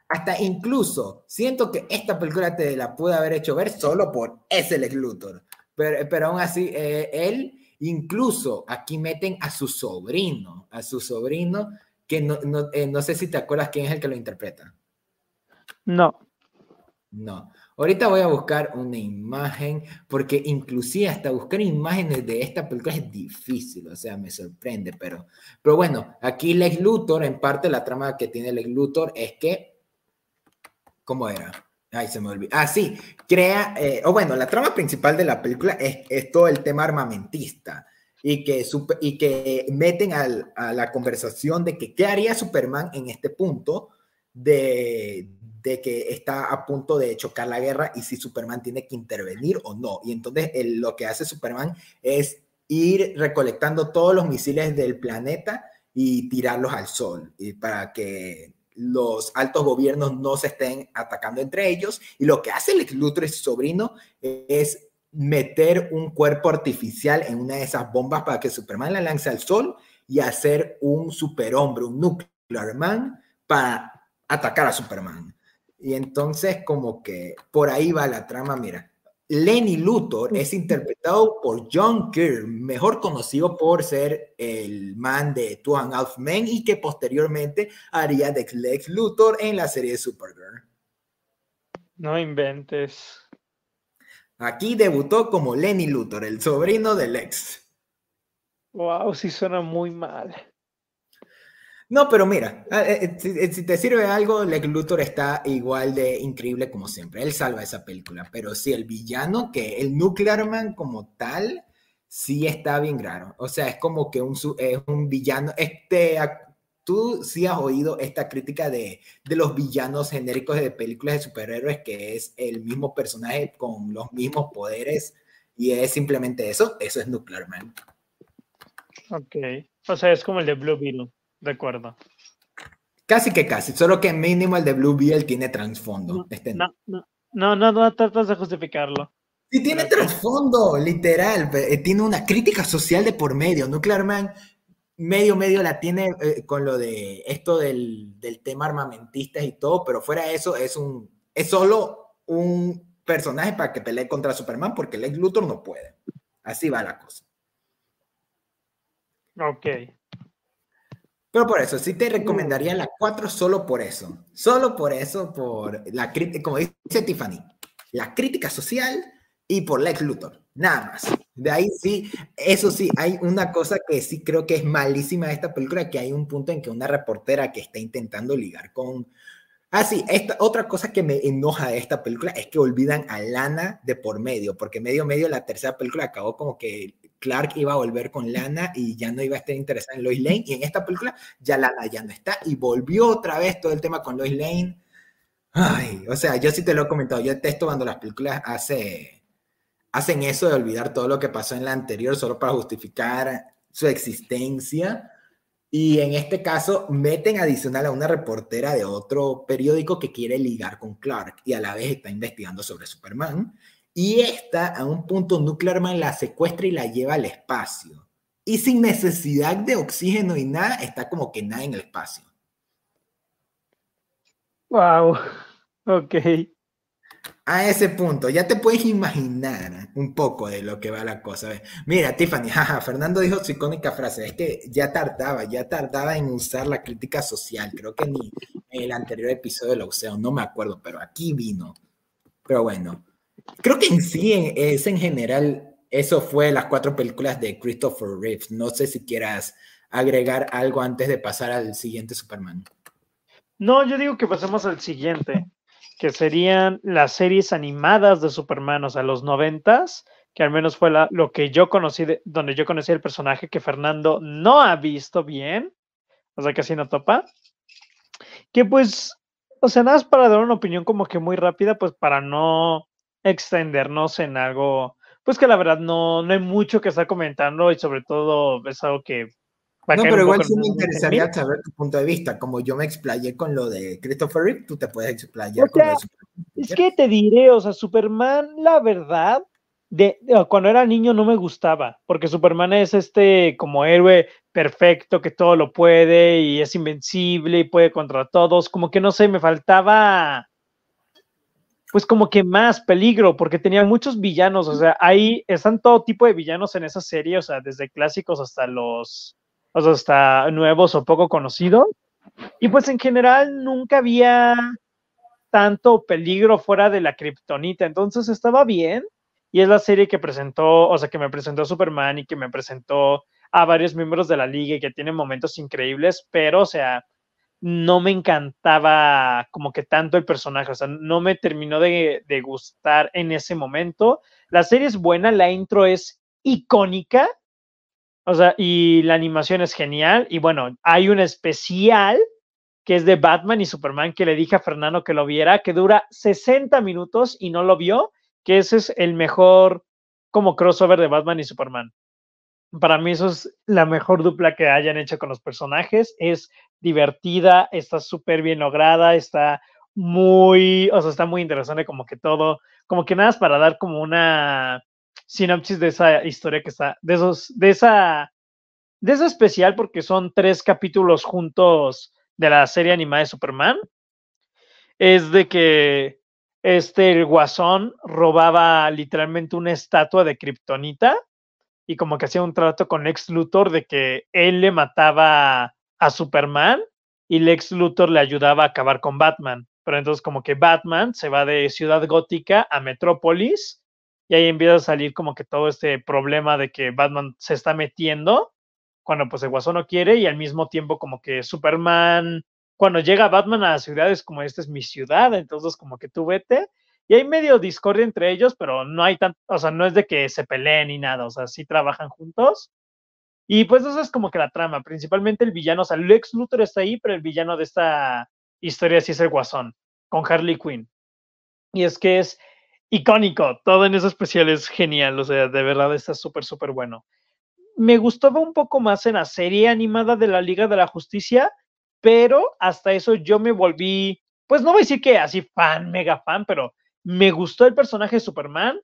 Hasta incluso siento que esta película te la pude haber hecho ver solo por ese Lex Luthor. Pero, pero aún así, eh, él, incluso aquí meten a su sobrino, a su sobrino, que no, no, eh, no sé si te acuerdas quién es el que lo interpreta. No. No. Ahorita voy a buscar una imagen, porque inclusive hasta buscar imágenes de esta película es difícil, o sea, me sorprende, pero, pero bueno, aquí Lex Luthor, en parte la trama que tiene Lex Luthor es que ¿Cómo era? Ay, se me olvidó. Ah, sí, crea, eh, o bueno, la trama principal de la película es, es todo el tema armamentista y que, y que meten a la conversación de que qué haría Superman en este punto de, de, que está a punto de chocar la guerra y si Superman tiene que intervenir o no. Y entonces lo que hace Superman es ir recolectando todos los misiles del planeta y tirarlos al sol y para que los altos gobiernos no se estén atacando entre ellos. Y lo que hace el Luthor y su sobrino es meter un cuerpo artificial en una de esas bombas para que Superman la lance al sol y hacer un superhombre, un nuclear man, para atacar a Superman. Y entonces como que por ahí va la trama, mira. Lenny Luthor es interpretado por John Kerr, mejor conocido por ser el man de Two and Half Men y que posteriormente haría de Lex Luthor en la serie de Supergirl. No inventes. Aquí debutó como Lenny Luthor, el sobrino de Lex. Wow, sí suena muy mal. No, pero mira, ah, eh, eh, eh, si, te sirve algo, Lex Luthor está igual de increíble como siempre. Él salva esa película, pero sí, el villano, que el Nuclear Man como tal, sí está bien raro. O sea, es como que un, es un villano. Este, tú sí has oído esta crítica de, de los villanos genéricos de películas de superhéroes, que es el mismo personaje con los mismos poderes y es simplemente eso. Eso es Nuclear Man. Ok. O sea, es como el de Blue Beetle. De acuerdo. Casi que casi, solo que mínimo el de Blue Beetle tiene trasfondo. No, este no, no, no, no, tratas de justificarlo. Sí, tiene trasfondo, literal. Eh, tiene una crítica social de por medio. Nuclear Man, medio, medio la tiene eh, con lo de esto del, del, tema armamentista y todo, pero fuera de eso, es un. Es solo un personaje para que pelee contra Superman, porque Lex Luthor no puede. Así va la cosa. Ok. Pero por eso, sí te recomendaría la 4 solo por eso. Solo por eso, por la crítica, como dice Tiffany, la crítica social y por Lex Luthor. Nada más. De ahí sí, eso sí, hay una cosa que sí creo que es malísima de esta película, que hay un punto en que una reportera que está intentando ligar con... Ah, sí, esta, otra cosa que me enoja de esta película es que olvidan a Lana de por medio, porque medio medio la tercera película acabó como que Clark iba a volver con Lana y ya no iba a estar interesada en Lois Lane. Y en esta película ya Lana ya no está y volvió otra vez todo el tema con Lois Lane. Ay, o sea, yo sí te lo he comentado. Yo detesto cuando las películas hace, hacen eso de olvidar todo lo que pasó en la anterior solo para justificar su existencia. Y en este caso meten adicional a una reportera de otro periódico que quiere ligar con Clark y a la vez está investigando sobre Superman. Y esta, a un punto, Nuclearman la secuestra y la lleva al espacio. Y sin necesidad de oxígeno y nada, está como que nada en el espacio. Wow. Ok. A ese punto, ya te puedes imaginar un poco de lo que va la cosa. Mira, Tiffany, jaja, Fernando dijo su icónica frase, es que ya tardaba, ya tardaba en usar la crítica social. Creo que ni en el anterior episodio lo usé, no me acuerdo, pero aquí vino. Pero bueno, creo que en sí es en general, eso fue las cuatro películas de Christopher Reeves. No sé si quieras agregar algo antes de pasar al siguiente Superman. No, yo digo que pasemos al siguiente, que serían las series animadas de Superman, o sea, los noventas, que al menos fue lo que yo conocí, donde yo conocí el personaje que Fernando no ha visto bien, o sea, casi no topa. Que pues, o sea, nada más para dar una opinión como que muy rápida, pues para no extendernos en algo, pues que la verdad no, no hay mucho que estar comentando y sobre todo es algo que no, pero igual sí me interesaría saber tu punto de vista. Como yo me explayé con lo de Christopher Reeve, tú te puedes explayar con lo de Superman. Es que te diré, o sea, Superman, la verdad, de, cuando era niño no me gustaba, porque Superman es este como héroe perfecto que todo lo puede y es invencible y puede contra todos. Como que no sé, me faltaba pues como que más peligro, porque tenía muchos villanos, o sea, ahí están todo tipo de villanos en esa serie, o sea, desde clásicos hasta los o sea, hasta nuevos o poco conocidos. Y pues en general nunca había tanto peligro fuera de la kriptonita, entonces estaba bien. Y es la serie que presentó, o sea, que me presentó Superman y que me presentó a varios miembros de la liga y que tiene momentos increíbles, pero, o sea, no me encantaba como que tanto el personaje, o sea, no me terminó de, gustar en ese momento. La serie es buena, la intro es icónica, o sea, y la animación es genial. Y bueno, hay un especial que es de Batman y Superman que le dije a Fernando que lo viera, que dura 60 minutos y no lo vio, que ese es el mejor como crossover de Batman y Superman. Para mí eso es la mejor dupla que hayan hecho con los personajes. Es divertida, está súper bien lograda, está muy, o sea, está muy interesante como que todo, como que nada es para dar como una sinopsis de esa historia que está, de esos, de esa, de esa especial, porque son tres capítulos juntos de la serie animada de Superman, es de que este el guasón robaba literalmente una estatua de Kryptonita y como que hacía un trato con Lex Luthor de que él le mataba a Superman y Lex Luthor le ayudaba a acabar con Batman. Pero entonces como que Batman se va de Ciudad Gótica a Metrópolis y ahí empieza a salir como que todo este problema de que Batman se está metiendo cuando pues el guasón no quiere y al mismo tiempo como que Superman, cuando llega Batman a la ciudad es como esta es mi ciudad, entonces como que tú vete y hay medio discordia entre ellos, pero no hay tanto, o sea, no es de que se peleen ni nada, o sea, sí trabajan juntos. Y pues eso es como que la trama, principalmente el villano, o sea, Lex Luthor está ahí, pero el villano de esta historia sí es el guasón, con Harley Quinn. Y es que es icónico. Todo en ese especial es genial. O sea, de verdad está súper, súper bueno. Me gustaba un poco más en la serie animada de la Liga de la Justicia, pero hasta eso yo me volví, pues no voy a decir que así fan, mega fan, pero me gustó el personaje de Superman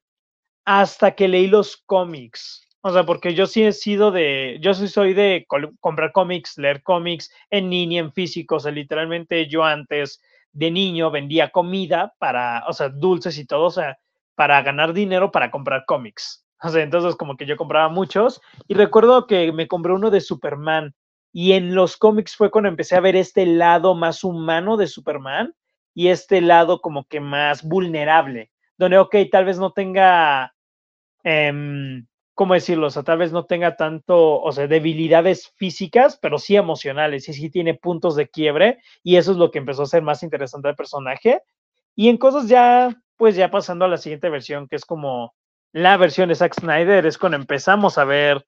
hasta que leí los cómics. O sea, porque yo sí he sido de, yo sí soy de comprar cómics, leer cómics en línea, en físico. O sea, literalmente yo antes de niño vendía comida para, o sea, dulces y todo, o sea, para ganar dinero para comprar cómics. O sea, entonces como que yo compraba muchos y recuerdo que me compré uno de Superman y en los cómics fue cuando empecé a ver este lado más humano de Superman y este lado como que más vulnerable, donde, ok, tal vez no tenga eh, ¿cómo decirlo? O sea, tal vez no tenga tanto, o sea, debilidades físicas, pero sí emocionales y sí tiene puntos de quiebre y eso es lo que empezó a ser más interesante al personaje. Y en cosas ya, pues ya pasando a la siguiente versión, que es como la versión de Zack Snyder, es cuando empezamos a ver,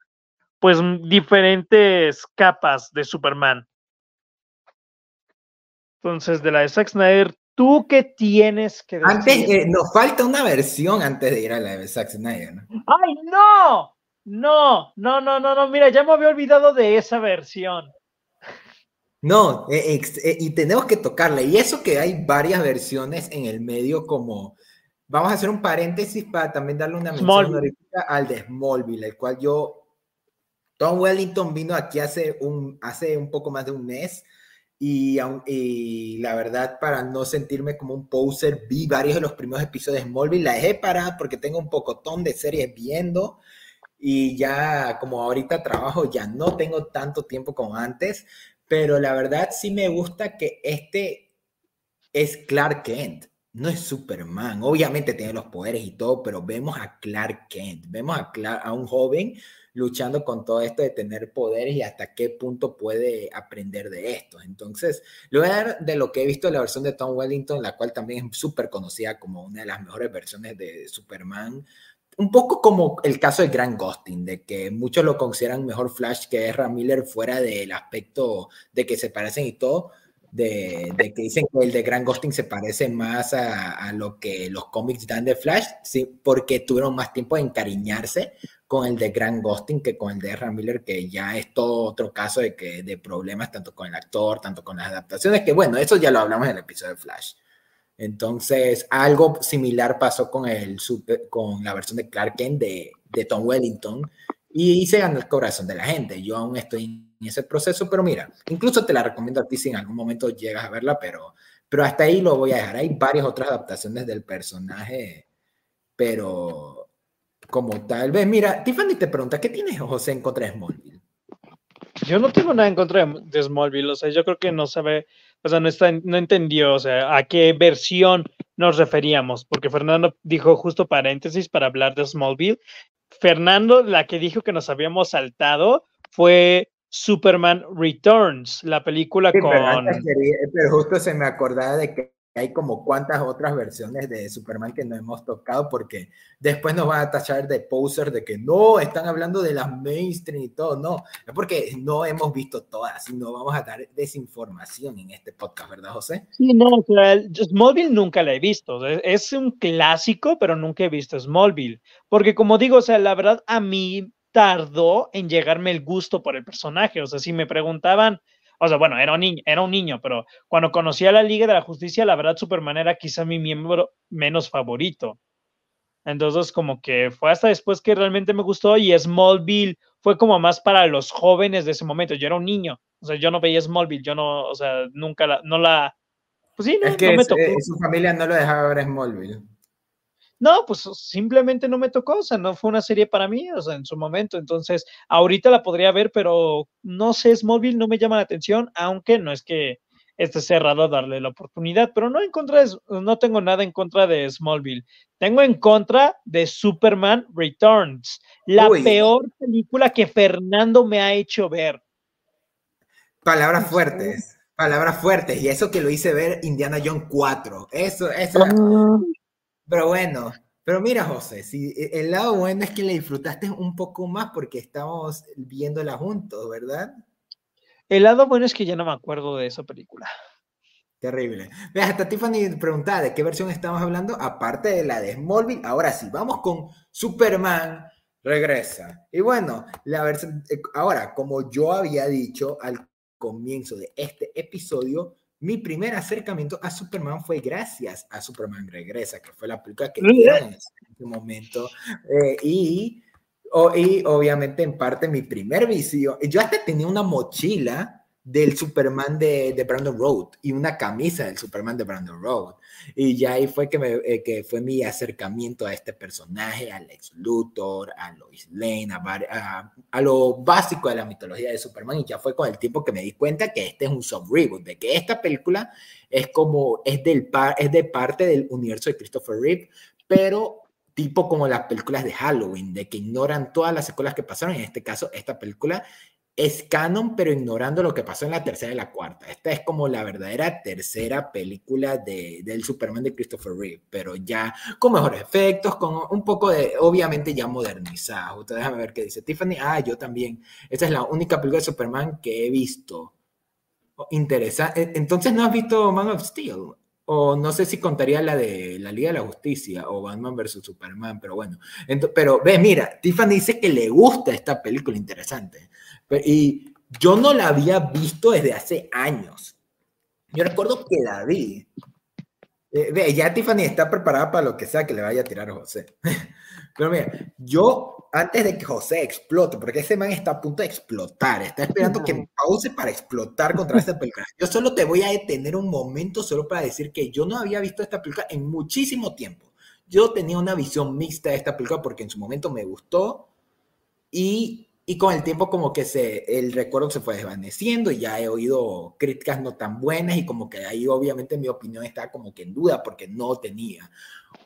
pues, diferentes capas de Superman. Entonces, de la de Zack Snyder ¿Tú qué tienes que decir? Antes, eh, nos falta una versión antes de ir a la de Zack Snyder, ¿no? ¡Ay, no! No, no, no, no, no, mira, ya me había olvidado de esa versión. No, eh, eh, y tenemos que tocarla. Y eso que hay varias versiones en el medio, como vamos a hacer un paréntesis para también darle una mención al de Smallville, el cual yo, Tom Wellington vino aquí hace un, hace un poco más de un mes y, la verdad, para no sentirme como un poser, vi varios de los primeros episodios de Smallville. La dejé parada porque tengo un pocotón de series viendo. Y ya, como ahorita trabajo, ya no tengo tanto tiempo como antes. Pero la verdad, sí me gusta que este es Clark Kent. no es Superman. Obviamente tiene los poderes y todo, pero vemos a Clark Kent, vemos a, a un joven luchando con todo esto de tener poderes y hasta qué punto puede aprender de esto. Entonces, lo voy a dar de lo que he visto la versión de Tom Wellington, la cual también es súper conocida como una de las mejores versiones de Superman. Un poco como el caso de Grant Gustin, de que muchos lo consideran mejor Flash que Ezra Miller fuera del aspecto de que se parecen y todo, de, que dicen que el de Grant Gustin se parece más a, a, lo que los cómics dan de Flash, sí, porque tuvieron más tiempo de encariñarse con el de Grant Gustin que con el de Ezra Miller, que ya es todo otro caso de, que, de problemas tanto con el actor, tanto con las adaptaciones, que bueno, eso ya lo hablamos en el episodio de Flash. Entonces, algo similar pasó con, el con la versión de Clark Kent de, de Tom Wellington y se ganó el corazón de la gente. Yo aún estoy en ese proceso, pero mira, incluso te la recomiendo a ti si en algún momento llegas a verla, pero, pero hasta ahí lo voy a dejar. Hay varias otras adaptaciones del personaje, pero como tal vez. Mira, Tiffany te pregunta, ¿qué tienes José en contra de Smallville? Yo no tengo nada en contra de Smallville, o sea, yo creo que no sabe, o sea, no, está, no entendió, o sea, a qué versión nos referíamos, porque Fernando dijo justo paréntesis para hablar de Smallville. Fernando, la que dijo que nos habíamos saltado fue Superman Returns, la película con... pero justo se me acordaba de que hay como cuantas otras versiones de Superman que no hemos tocado porque después nos van a tachar de poser de que no, están hablando de las mainstream y todo, no, es porque no hemos visto todas y no vamos a dar desinformación en este podcast, ¿verdad, José? Sí, no, Smallville nunca la he visto, es un clásico, pero nunca he visto Smallville, porque como digo, o sea, la verdad a mí tardó en llegarme el gusto por el personaje, o sea, si me preguntaban o sea, bueno, era un niño, era un niño, pero cuando conocí a la Liga de la Justicia, la verdad, Superman era quizá mi miembro menos favorito. Entonces, como que fue hasta después que realmente me gustó y Smallville fue como más para los jóvenes de ese momento. Yo era un niño, o sea, yo no veía Smallville, yo no, o sea, nunca la, no la, pues sí, no, es que me tocó. Eh, su familia no lo dejaba ver Smallville. No, pues simplemente no me tocó, o sea, no fue una serie para mí, o sea, en su momento. Entonces, ahorita la podría ver, pero no sé, Smallville no me llama la atención, aunque no es que esté cerrado a darle la oportunidad, pero no en contra de, no tengo nada en contra de Smallville. Tengo en contra de Superman Returns, la peor película que Fernando me ha hecho ver. Palabras fuertes, palabras fuertes, y eso que lo hice ver Indiana Jones 4. Eso, eso. Pero bueno, pero mira, José, si e, el lado bueno es que le disfrutaste un poco más porque estamos viéndola juntos, ¿verdad? El lado bueno es que ya no me acuerdo de esa película. Terrible. Mira, hasta Tiffany preguntaba de qué versión estamos hablando, aparte de la de Smallville. Ahora sí, vamos con Superman regresa. Y bueno, la versión, eh, ahora, como yo había dicho al comienzo de este episodio, mi primer acercamiento a Superman fue gracias a Superman Regresa, que fue la película que vi en ese momento. Eh, y, y obviamente en parte mi primer vicio, yo hasta tenía una mochila del Superman de, de, Brandon Road y una camisa del Superman de Brandon Road. Y ya ahí fue que, me, eh, que fue mi acercamiento a este personaje, a Lex Luthor, a Lois Lane, a, a, lo básico de la mitología de Superman. Y ya fue con el tiempo que me di cuenta que este es un soft reboot, de que esta película es como, es, del par, es de parte del universo de Christopher Reeve, pero tipo como las películas de Halloween, de que ignoran todas las secuelas que pasaron. En este caso, esta película es canon, pero ignorando lo que pasó en la tercera y la cuarta. Esta es como la verdadera tercera película de, del Superman de Christopher Reeve, pero ya con mejores efectos, con un poco de, obviamente ya modernizada. Usted déjame ver qué dice Tiffany. Ah, yo también. Esta es la única película de Superman que he visto. Interesante. E, entonces, ¿no has visto Man of Steel? O no sé si contaría la de la Liga de la Justicia o Batman vs. Superman, pero bueno. pero ve, mira, Tiffany dice que le gusta esta película interesante. Y yo no la había visto desde hace años. Yo recuerdo que la vi. Eh, ya Tiffany está preparada para lo que sea que le vaya a tirar a José. Pero mira, yo antes de que José explote, porque ese man está a punto de explotar, está esperando que me pause para explotar contra esta película. Yo solo te voy a detener un momento solo para decir que yo no había visto esta película en muchísimo tiempo. Yo tenía una visión mixta de esta película porque en su momento me gustó y y con el tiempo como que se, el recuerdo se fue desvaneciendo y ya he oído críticas no tan buenas y como que ahí obviamente mi opinión está como que en duda porque no tenía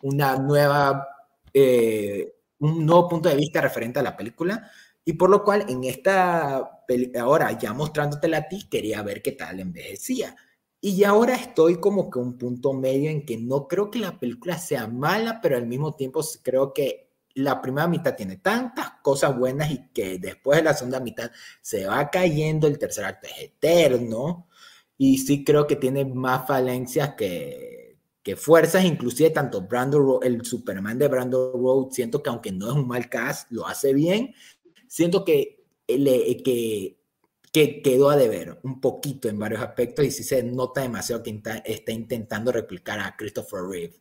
una nueva, eh, un nuevo punto de vista referente a la película y por lo cual en esta, ahora ya mostrándote a ti, quería ver qué tal envejecía. Y ahora estoy como que un punto medio en que no creo que la película sea mala, pero al mismo tiempo creo que la primera mitad tiene tantas cosas buenas y que después de la segunda mitad se va cayendo, el tercer acto es eterno y sí creo que tiene más falencias que, que fuerzas, inclusive tanto Brandon, el Superman de Brandon Road, siento que aunque no es un mal cast, lo hace bien, siento que, le, que, que quedó a deber un poquito en varios aspectos y sí se nota demasiado que está intentando replicar a Christopher Reeve.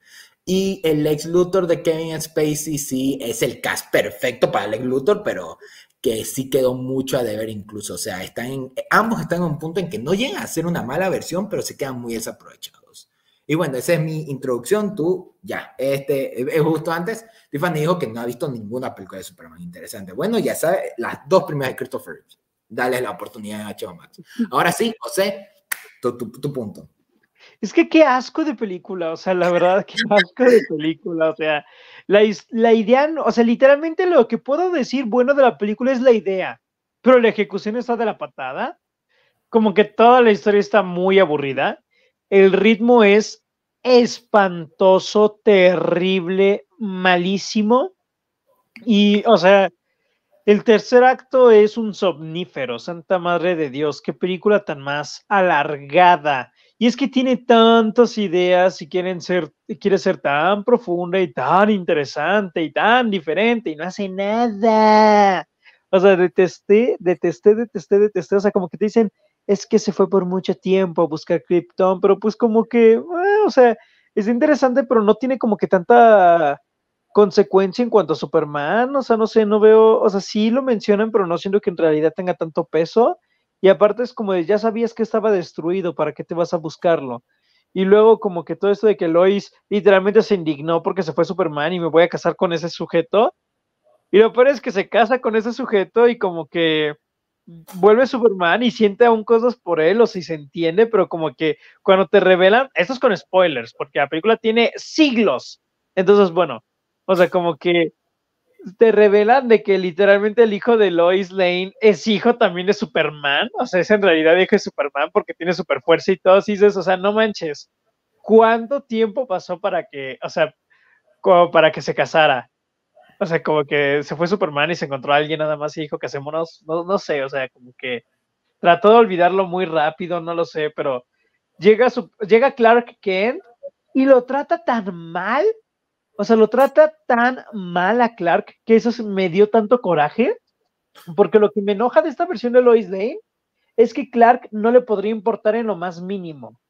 Y el ex Luthor de Kevin Spacey sí es el cast perfecto para el ex Luthor, pero que sí quedó mucho a deber incluso. O sea, están en, ambos están en un punto en que no llegan a ser una mala versión, pero se quedan muy desaprovechados. Y bueno, esa es mi introducción. Tú, ya, este, es justo antes, Tiffany dijo que no ha visto ninguna película de Superman interesante. Bueno, ya sabe, las dos primeras de Christopher Dale la oportunidad a HBO Max. Ahora sí, José, tu, tu, tu punto. Es que qué asco de película, o sea, la verdad, qué asco de película, o sea, la, la idea, o sea, literalmente lo que puedo decir bueno de la película es la idea, pero la ejecución está de la patada, como que toda la historia está muy aburrida, el ritmo es espantoso, terrible, malísimo, y, o sea, el tercer acto es un somnífero, Santa Madre de Dios, qué película tan más alargada y es que tiene tantas ideas y quieren ser, quiere ser tan profunda y tan interesante y tan diferente y no hace nada. O sea, detesté, detesté, detesté, detesté. O sea, como que te dicen, es que se fue por mucho tiempo a buscar Krypton, pero pues como que, eh, o sea, es interesante, pero no tiene como que tanta consecuencia en cuanto a Superman. O sea, no sé, no veo, o sea, sí lo mencionan, pero no siento que en realidad tenga tanto peso. Y aparte es como de, ya sabías que estaba destruido, ¿para qué te vas a buscarlo? Y luego como que todo esto de que Lois literalmente se indignó porque se fue Superman y me voy a casar con ese sujeto. Y lo peor es que se casa con ese sujeto y como que vuelve Superman y siente aún cosas por él o si se entiende, pero como que cuando te revelan, esto es con spoilers, porque la película tiene siglos. Entonces, bueno, o sea, como que te revelan de que literalmente el hijo de Lois Lane es hijo también de Superman, o sea, es en realidad hijo de Superman porque tiene super fuerza y todo, y dices, o sea, no manches, ¿cuánto tiempo pasó para que, o sea, como para que se casara? O sea, como que se fue Superman y se encontró a alguien nada más y dijo hacemos, no, no sé, o sea, como que trató de olvidarlo muy rápido, no lo sé, pero llega, llega Clark Kent y lo trata tan mal o sea, lo trata tan mal a Clark que eso me dio tanto coraje, porque lo que me enoja de esta versión de Lois Lane es que Clark no le podría importar en lo más mínimo.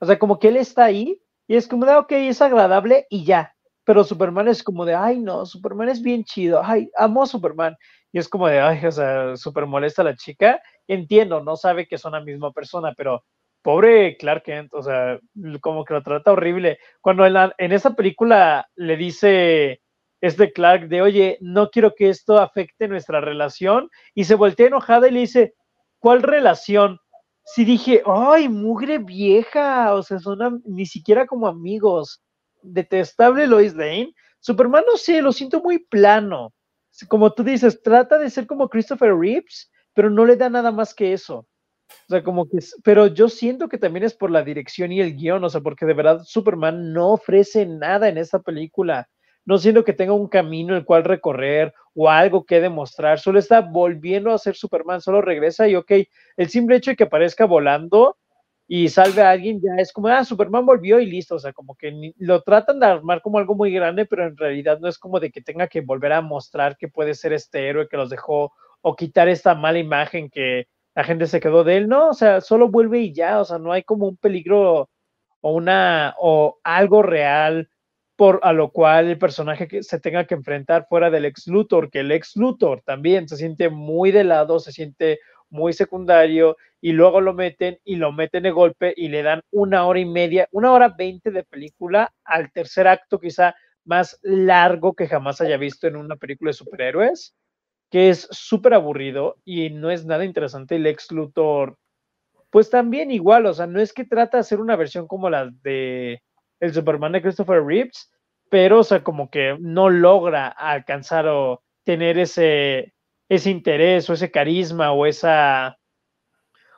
O sea, como que él está ahí y es como de, ok, es agradable y ya. Pero Superman es como de, ay, no, Superman es bien chido, ay, amo a Superman. Y es como de, ay, o sea, súper molesta a la chica. Entiendo, no sabe que son la misma persona, pero pobre Clark Kent, o sea, como que lo trata horrible. Cuando en, en esa película le dice este Clark de, oye, no quiero que esto afecte nuestra relación, y se voltea enojada y le dice, ¿cuál relación? Si dije, ay, mugre vieja, o sea, son ni siquiera como amigos. Detestable Lois Lane. Superman, no sé, lo siento muy plano. Como tú dices, trata de ser como Christopher Reeves, pero no le da nada más que eso. O sea, como que, pero yo siento que también es por la dirección y el guion, o sea, porque de verdad Superman no ofrece nada en esta película. No siento que tenga un camino el cual recorrer o algo que demostrar. Solo está volviendo a ser Superman, solo regresa y ok, el simple hecho de que aparezca volando y salve a alguien ya es como, ah, Superman volvió y listo. O sea, como que lo tratan de armar como algo muy grande, pero en realidad no es como de que tenga que volver a mostrar que puede ser este héroe que los dejó o quitar esta mala imagen que la gente se quedó de él, no, o sea, solo vuelve y ya, o sea, no hay como un peligro o una o algo real por a lo cual el personaje se tenga que enfrentar fuera del ex Luthor, que el ex Luthor también se siente muy de lado, se siente muy secundario y luego lo meten y lo meten de golpe y le dan una hora y media, una hora veinte de película al tercer acto quizá más largo que jamás haya visto en una película de superhéroes que es súper aburrido y no es nada interesante. El ex Luthor, pues también igual, o sea, no es que trata de hacer una versión como la de el Superman de Christopher Reeves, pero, o sea, como que no logra alcanzar o tener ese, ese interés o ese carisma o esa,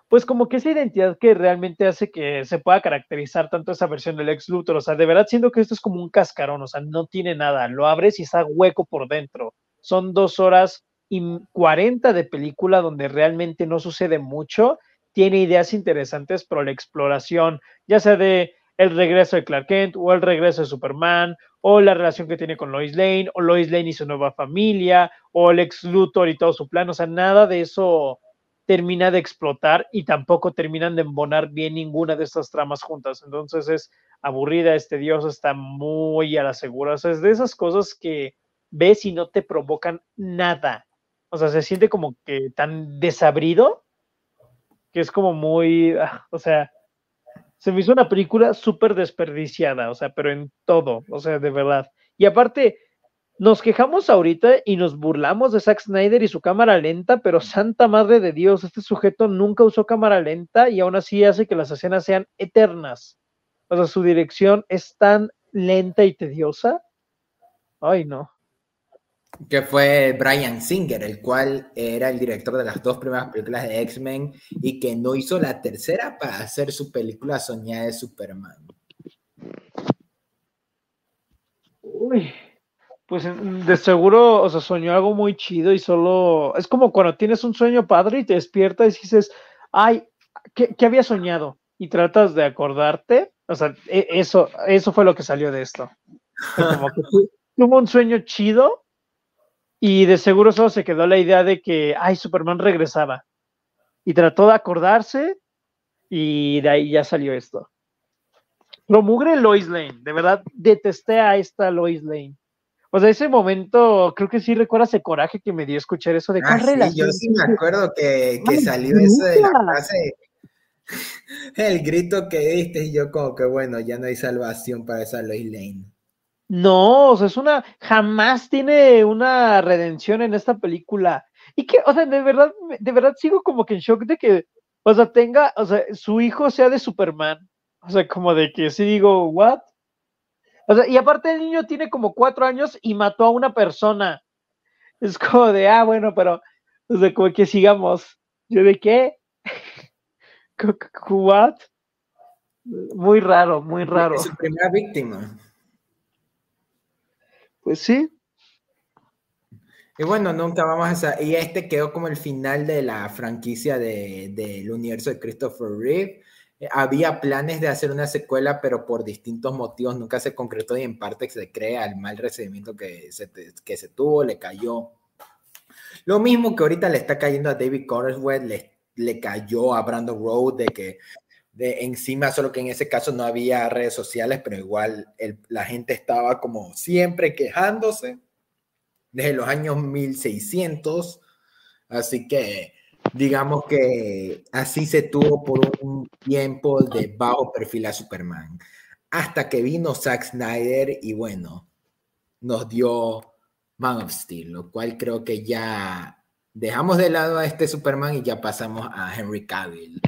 pues como que esa identidad que realmente hace que se pueda caracterizar tanto esa versión del ex Luthor, o sea, de verdad siento que esto es como un cascarón, o sea, no tiene nada, lo abres y está hueco por dentro. Son dos horas y cuarenta de película donde realmente no sucede mucho, tiene ideas interesantes, pero la exploración, ya sea de el regreso de Clark Kent o el regreso de Superman o la relación que tiene con Lois Lane o Lois Lane y su nueva familia o el ex Luthor y todo su plan, o sea, nada de eso termina de explotar y tampoco terminan de embonar bien ninguna de estas tramas juntas. Entonces es aburrida, este dios está muy a la segura. O sea, es de esas cosas que ves y no te provocan nada. O sea, se siente como que tan desabrido que es como muy, ah, o sea, se me hizo una película súper desperdiciada, o sea, pero en todo, o sea, de verdad. Y aparte, nos quejamos ahorita y nos burlamos de Zack Snyder y su cámara lenta, pero santa madre de Dios, este sujeto nunca usó cámara lenta y aún así hace que las escenas sean eternas. O sea, su dirección es tan lenta y tediosa. Ay, no. Que fue Brian Singer, el cual era el director de las dos primeras películas de X-Men y que no hizo la tercera para hacer su película soñada de Superman. Uy, pues de seguro, o sea, soñó algo muy chido y solo, es como cuando tienes un sueño padre y te despiertas y dices, ay, ¿qué, había soñado? Y tratas de acordarte, o sea, e, eso, eso fue lo que salió de esto. Como que tuvo un sueño chido y de seguro solo se quedó la idea de que, ay, Superman regresaba. Y trató de acordarse y de ahí ya salió esto. Lo mugre Lois Lane, de verdad detesté a esta Lois Lane. O sea, ese momento, creo que sí recuerdas ese coraje que me dio escuchar eso de ah, sí, Yo sí me acuerdo que, que salió eso de la frase, el grito que diste, y yo como que bueno, ya no hay salvación para esa Lois Lane. No, o sea, es una, jamás tiene una redención en esta película. Y que, o sea, de verdad, de verdad sigo como que en shock de que, o sea, tenga, o sea, su hijo sea de Superman. O sea, como de que sí digo, ¿what? O sea, y aparte el niño tiene como cuatro años y mató a una persona. Es como de, ah, bueno, pero, o sea, como que sigamos. ¿Yo de qué? ¿What? Muy raro, muy raro. Es su primera víctima. Pues sí. Y bueno, nunca vamos a... Y este quedó como el final de la franquicia del de, universo de Christopher Reeve. Eh, había planes de hacer una secuela, pero por distintos motivos nunca se concretó y en parte se crea el mal recibimiento que se, que se tuvo, le cayó. Lo mismo que ahorita le está cayendo a David Corenswet, le, le cayó a Brandon Road de que de encima, solo que en ese caso no había redes sociales, pero igual la gente estaba como siempre quejándose desde los años 1600. Así que digamos que así se tuvo por un tiempo de bajo perfil a Superman. Hasta que vino Zack Snyder y bueno, nos dio Man of Steel, lo cual creo que ya dejamos de lado a este Superman y ya pasamos a Henry Cavill,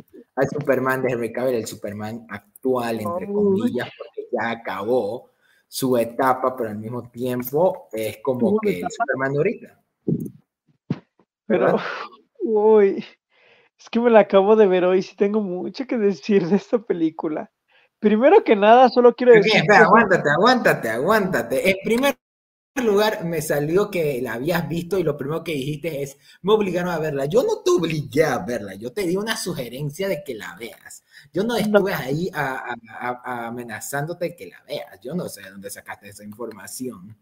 al Superman de Henry Cavill, el Superman actual, entre comillas, porque ya acabó su etapa, pero al mismo tiempo es como que el Superman ahorita. Pero, Uy, es que me la acabo de ver hoy, sí tengo mucho que decir de esta película. Primero que nada, solo quiero decir... aguántate, aguántate, aguántate. En primer lugar, me salió que la habías visto y lo primero que dijiste es, me obligaron a verla. Yo no te obligué a verla, yo te di una sugerencia de que la veas. Yo no estuve ahí amenazándote que la veas. Yo no sé de dónde sacaste esa información.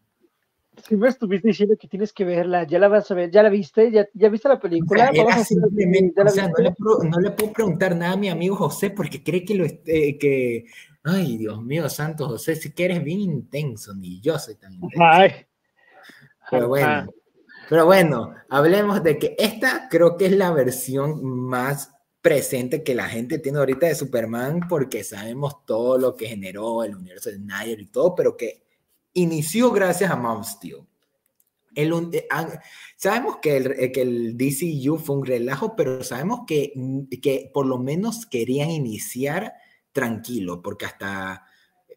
Si me estuviste diciendo que tienes que verla, ya la vas a ver, ya la viste, ya, ya viste la película. no, le puedo, preguntar nada a mi amigo José porque cree que lo esté, que, ay, Dios mío, santo José, si que eres bien intenso, ni yo soy tan intenso. Pero bueno, pero bueno, hablemos de que esta creo que es la versión más presente que la gente tiene ahorita de Superman porque sabemos todo lo que generó el universo de Snyder y todo, pero que inició gracias a Man Steel. El, eh, sabemos que el, eh, que el DCU fue un relajo, pero sabemos que, que por lo menos querían iniciar tranquilo, porque hasta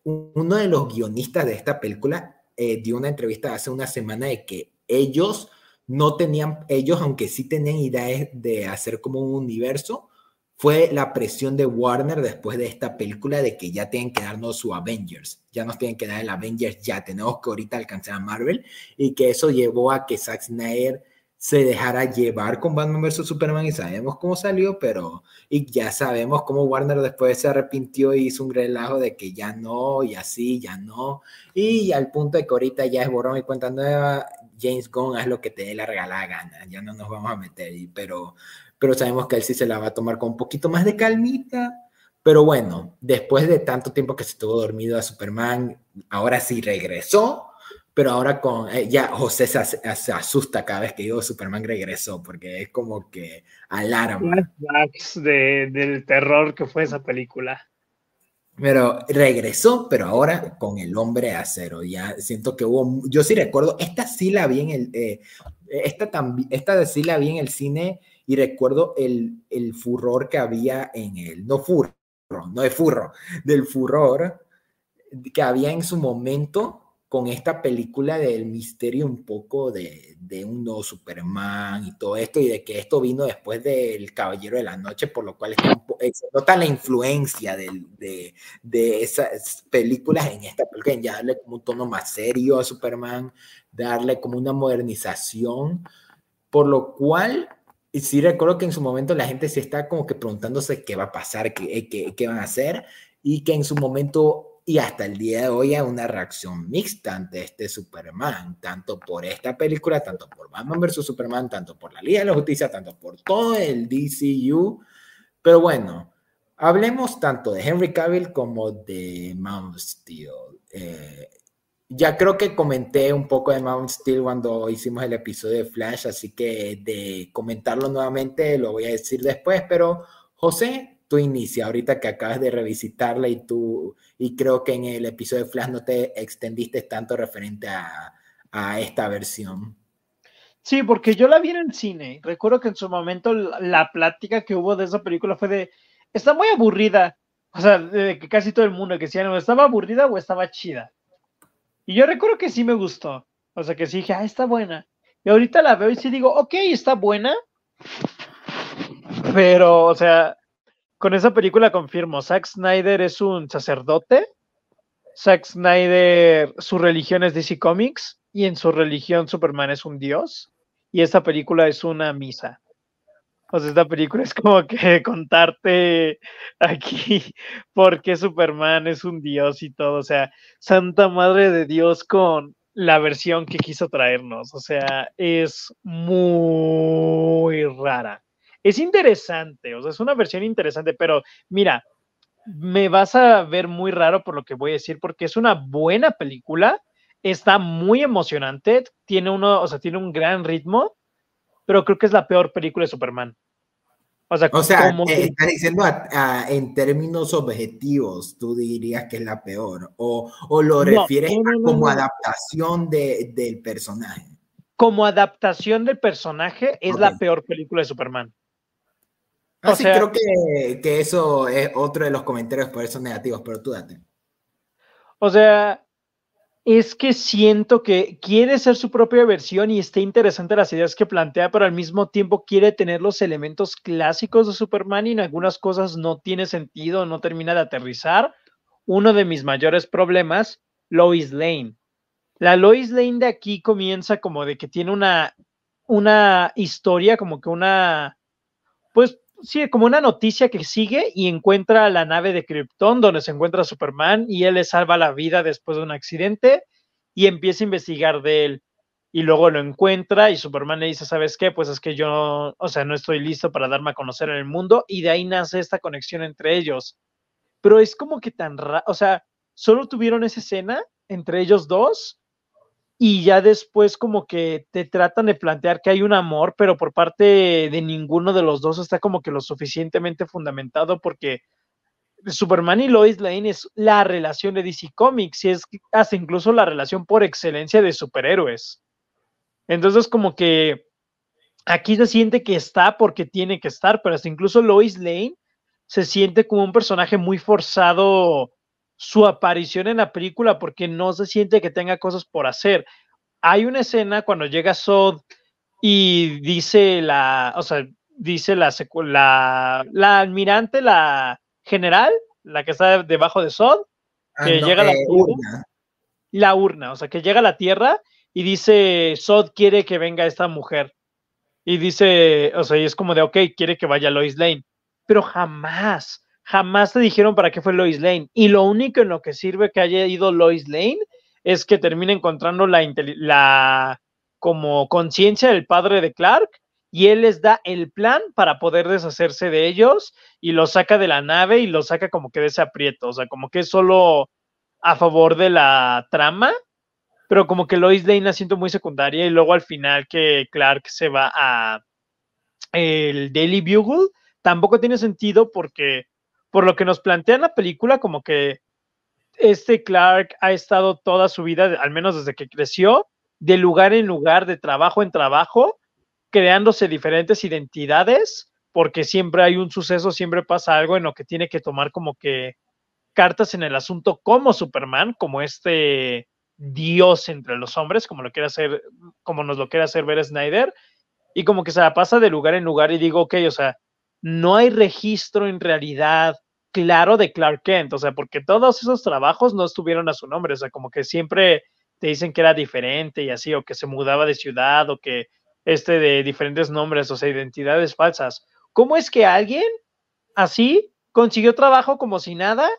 uno de los guionistas de esta película eh, dio una entrevista hace una semana de que ellos no tenían, ellos aunque sí tenían ideas de hacer como un universo, fue la presión de Warner después de esta película de que ya tienen que darnos su Avengers, ya nos tienen que dar el Avengers ya, tenemos que ahorita alcanzar a Marvel y que eso llevó a que Zack Snyder se dejara llevar con Batman vs. Superman y sabemos cómo salió, pero y ya sabemos cómo Warner después se arrepintió y hizo un relajo de que ya no, y así, ya no, y al punto de que ahorita ya es borrón y cuenta nueva, James Gunn haz lo que te dé la regalada gana, ya no nos vamos a meter, pero pero sabemos que él sí se la va a tomar con un poquito más de calmita. Pero bueno, después de tanto tiempo que se estuvo dormido a Superman, ahora sí regresó, pero ahora con, eh, ya José se, asusta cada vez que digo Superman regresó, porque es como que alarma. De, del terror que fue esa película. Pero regresó, pero ahora con el hombre acero. Ya siento que hubo, yo sí recuerdo, esta sí la vi en el, eh, esta, también, esta sí la vi en el cine y recuerdo el, el furor que había en el, no furro, no de furro, del furor que había en su momento con esta película del misterio un poco de, de, un nuevo Superman y todo esto, y de que esto vino después del Caballero de la Noche, por lo cual eh, se nota la influencia de, de, de, esas películas en esta película, en ya darle como un tono más serio a Superman, darle como una modernización, por lo cual sí recuerdo que en su momento la gente se está como que preguntándose qué va a pasar, qué, eh, qué, qué van a hacer, y que en su momento y hasta el día de hoy hay una reacción mixta ante este Superman, tanto por esta película, tanto por Batman vs. Superman, tanto por la Liga de la Justicia, tanto por todo el DCU. Pero bueno, hablemos tanto de Henry Cavill como de of Steel. Eh, ya creo que comenté un poco de Mount Steel cuando hicimos el episodio de Flash, así que de comentarlo nuevamente lo voy a decir después, pero José, tú inicia ahorita que acabas de revisitarla y tú, y creo que en el episodio de Flash no te extendiste tanto referente a, a esta versión. Sí, porque yo la vi en el cine. Recuerdo que en su momento la plática que hubo de esa película fue de, está muy aburrida. O sea, de que casi todo el mundo que decía, no, estaba aburrida o estaba chida. Y yo recuerdo que sí me gustó. O sea, que sí dije, ah, está buena. Y ahorita la veo y sí digo, ok, está buena. Pero, o sea, con esa película confirmo, Zack Snyder es un sacerdote. Zack Snyder, su religión es DC Comics y en su religión Superman es un dios. Y esta película es una misa. O sea, esta película es como que contarte aquí por qué Superman es un dios y todo. O sea, Santa Madre de Dios con la versión que quiso traernos. O sea, es muy rara. Es interesante, o sea, es una versión interesante, pero mira, me vas a ver muy raro por lo que voy a decir, porque es una buena película, está muy emocionante, tiene uno, o sea, tiene un gran ritmo, pero creo que es la peor película de Superman. O sea, o sea eh, estás diciendo en términos objetivos, tú dirías que es la peor, o, o lo refieres como adaptación de, del personaje. Como adaptación del personaje, es la peor película de Superman. Ah, sí, creo que, que, eso es otro de los comentarios por eso negativos, pero tú date. O sea, es que siento que quiere ser su propia versión y está interesante las ideas que plantea, pero al mismo tiempo quiere tener los elementos clásicos de Superman y en algunas cosas no tiene sentido, no termina de aterrizar. Uno de mis mayores problemas, Lois Lane. La Lois Lane de aquí comienza como de que tiene una, una historia, como que una, pues sí, como una noticia que sigue y encuentra la nave de Krypton donde se encuentra Superman y él le salva la vida después de un accidente y empieza a investigar de él y luego lo encuentra y Superman le dice, ¿sabes qué? Pues es que yo, o sea, no estoy listo para darme a conocer en el mundo y de ahí nace esta conexión entre ellos. Pero es como que tan raro, o sea, solo tuvieron esa escena entre ellos dos y ya después como que te tratan de plantear que hay un amor, pero por parte de ninguno de los dos está como que lo suficientemente fundamentado porque Superman y Lois Lane es la relación de DC Comics y es hasta incluso la relación por excelencia de superhéroes. Entonces como que aquí se siente que está porque tiene que estar, pero hasta incluso Lois Lane se siente como un personaje muy forzado su aparición en la película porque no se siente que tenga cosas por hacer. Hay una escena cuando llega Sod y dice la, o sea, dice la, la, la almirante, la general, la que está debajo de Sod, ah, que llega a la eh, urna. La urna, o sea, que llega a la Tierra y dice, Sod quiere que venga esta mujer. Y dice, o sea, y es como de, ok, quiere que vaya Lois Lane. Pero jamás, jamás te dijeron para qué fue Lois Lane. Y lo único en lo que sirve que haya ido Lois Lane es que termine encontrando la, como conciencia del padre de Clark y él les da el plan para poder deshacerse de ellos y lo saca de la nave y lo saca como que de ese aprieto, o sea, como que es solo a favor de la trama, pero como que Lois Lane la siento muy secundaria y luego al final que Clark se va a el Daily Bugle, tampoco tiene sentido porque por lo que nos plantea la película, como que este Clark ha estado toda su vida, al menos desde que creció, de lugar en lugar, de trabajo en trabajo, creándose diferentes identidades, porque siempre hay un suceso, siempre pasa algo en lo que tiene que tomar como que cartas en el asunto como Superman, como este dios entre los hombres, como lo quiere hacer, como nos lo quiere hacer ver Snyder, y como que se la pasa de lugar en lugar y digo, ok, o sea, no hay registro en realidad claro de Clark Kent, o sea, porque todos esos trabajos no estuvieron a su nombre, o sea, como que siempre te dicen que era diferente y así, o que se mudaba de ciudad, o que este de diferentes nombres, o sea, identidades falsas. ¿Cómo es que alguien así consiguió trabajo como si nada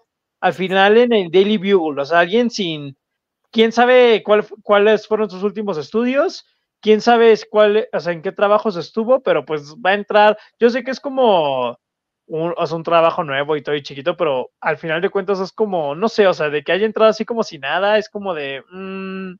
al final en el Daily Bugle? O sea, alguien sin, quién sabe cuál, cuáles fueron sus últimos estudios, quién sabe cuál, o sea, en qué trabajos estuvo, pero pues va a entrar, yo sé que es como un, un trabajo nuevo y todo y chiquito, pero al final de cuentas es como, no sé, o sea, de que haya entrado así como si nada, es como de, mm,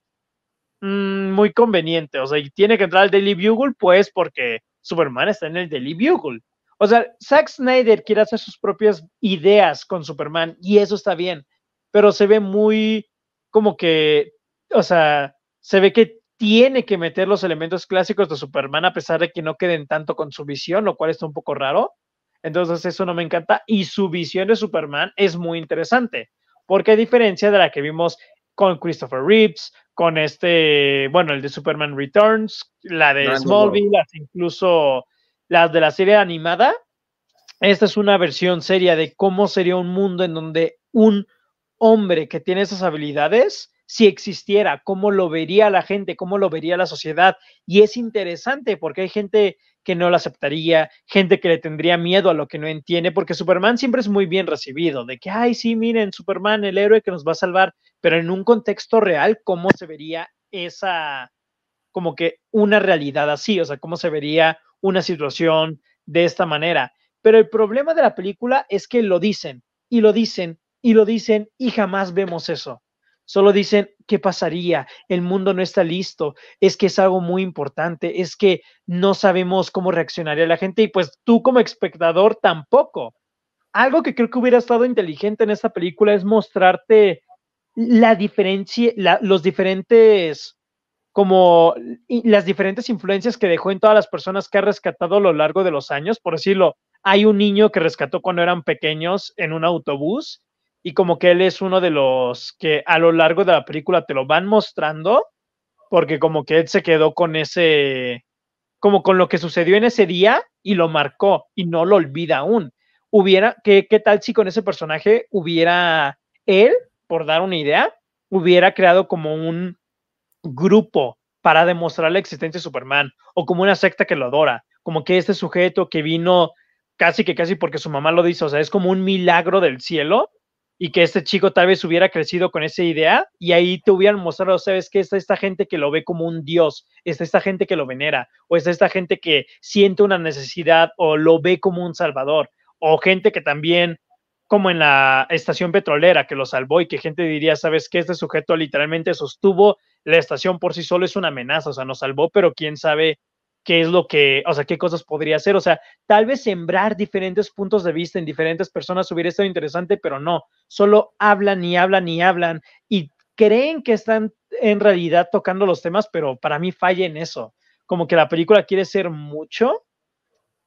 mm, muy conveniente, o sea, y tiene que entrar al Daily Bugle, pues porque Superman está en el Daily Bugle. O sea, Zack Snyder quiere hacer sus propias ideas con Superman y eso está bien, pero se ve muy como que, o sea, se ve que tiene que meter los elementos clásicos de Superman a pesar de que no queden tanto con su visión, lo cual está un poco raro. Entonces eso no me encanta. Y su visión de Superman es muy interesante, porque a diferencia de la que vimos con Christopher Reeves, con este, bueno, el de Superman Returns, la de Smallville, incluso las de la serie animada, esta es una versión seria de cómo sería un mundo en donde un hombre que tiene esas habilidades si existiera, cómo lo vería la gente, cómo lo vería la sociedad. Y es interesante porque hay gente que no lo aceptaría, gente que le tendría miedo a lo que no entiende, porque Superman siempre es muy bien recibido, de que, ay, sí, miren, Superman, el héroe que nos va a salvar, pero en un contexto real, ¿cómo se vería esa, como que una realidad así? O sea, ¿cómo se vería una situación de esta manera? Pero el problema de la película es que lo dicen, y lo dicen, y lo dicen, y jamás vemos eso. Solo dicen, ¿qué pasaría? El mundo no está listo, es que es algo muy importante, es que no sabemos cómo reaccionaría la gente y pues tú como espectador tampoco. Algo que creo que hubiera estado inteligente en esta película es mostrarte la diferencia, los diferentes, como las diferentes influencias que dejó en todas las personas que ha rescatado a lo largo de los años. Por decirlo, hay un niño que rescató cuando eran pequeños en un autobús y como que él es uno de los que a lo largo de la película te lo van mostrando, porque como que él se quedó con ese, como con lo que sucedió en ese día y lo marcó y no lo olvida aún. Hubiera, ¿qué, qué tal si con ese personaje hubiera él, por dar una idea, hubiera creado como un grupo para demostrar la existencia de Superman o como una secta que lo adora, como que este sujeto que vino casi que casi porque su mamá lo dice, o sea, es como un milagro del cielo y que este chico tal vez hubiera crecido con esa idea y ahí te hubieran mostrado, sabes que está esta gente que lo ve como un dios, está esta gente que lo venera, o está esta gente que siente una necesidad o lo ve como un salvador, o gente que también, como en la estación petrolera que lo salvó y que gente diría, sabes que este sujeto literalmente sostuvo la estación por sí solo es una amenaza, o sea, nos salvó, pero quién sabe qué es lo que, o sea, qué cosas podría hacer. O sea, tal vez sembrar diferentes puntos de vista en diferentes personas hubiera estado interesante, pero no, solo hablan y hablan y hablan y creen que están en realidad tocando los temas, pero para mí falla en eso. Como que la película quiere ser mucho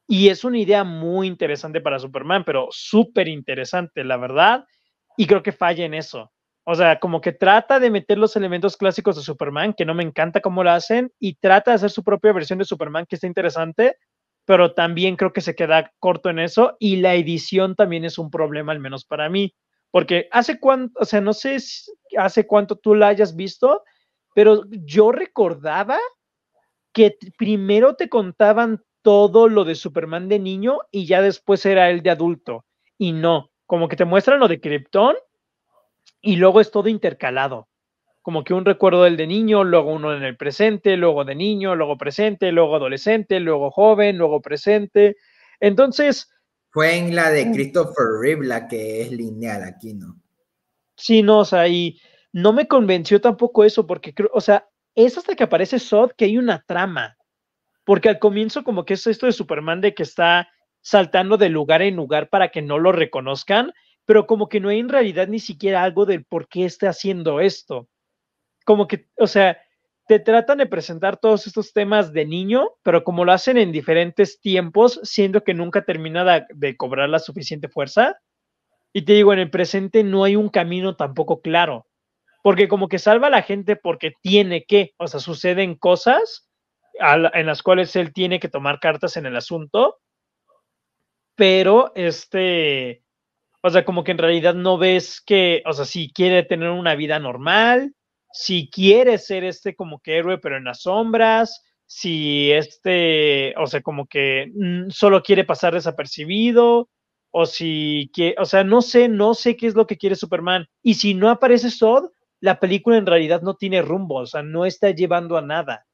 y es una idea muy interesante para Superman, pero súper interesante, la verdad. Y creo que falla en eso. O sea, como que trata de meter los elementos clásicos de Superman, que no me encanta cómo lo hacen, y trata de hacer su propia versión de Superman, que está interesante, pero también creo que se queda corto en eso. Y la edición también es un problema, al menos para mí. Porque hace cuánto, o sea, no sé hace cuánto tú la hayas visto, pero yo recordaba que primero te contaban todo lo de Superman de niño y ya después era el de adulto. Y no, como que te muestran lo de Krypton y luego es todo intercalado. Como que un recuerdo del de niño, luego uno en el presente, luego de niño, luego presente, luego adolescente, luego joven, luego presente. Entonces, fue en la de mm. Christopher Reeve la que es lineal aquí, ¿no? Sí, no, o sea, y no me convenció tampoco eso, porque creo, o sea, es hasta que aparece Sod que hay una trama. Porque al comienzo, como que es esto de Superman de que está saltando de lugar en lugar para que no lo reconozcan, pero como que no hay en realidad ni siquiera algo del por qué está haciendo esto. Como que, o sea, te tratan de presentar todos estos temas de niño, pero como lo hacen en diferentes tiempos, siendo que nunca termina de, cobrar la suficiente fuerza. Y te digo, en el presente no hay un camino tampoco claro, porque como que salva a la gente porque tiene que, o sea, suceden cosas en las cuales él tiene que tomar cartas en el asunto, pero este, o sea, como que en realidad no ves que, o sea, si quiere tener una vida normal, si quiere ser este como que héroe, pero en las sombras, si este, o sea, como que mm, solo quiere pasar desapercibido, o si quiere, o sea, no sé, no sé qué es lo que quiere Superman. Y si no aparece Sod, la película en realidad no tiene rumbo, o sea, no está llevando a nada.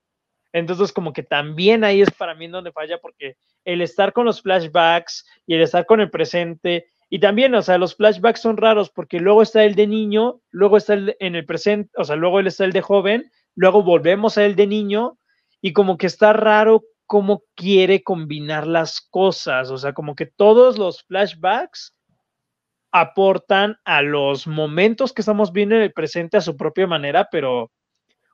Entonces, como que también ahí es para mí donde falla, porque el estar con los flashbacks y el estar con el presente y también, o sea, los flashbacks son raros porque luego está el de niño, luego está el en el presente, o sea, luego él está el de joven, luego volvemos a el de niño y como que está raro cómo quiere combinar las cosas, o sea, como que todos los flashbacks aportan a los momentos que estamos viendo en el presente a su propia manera, pero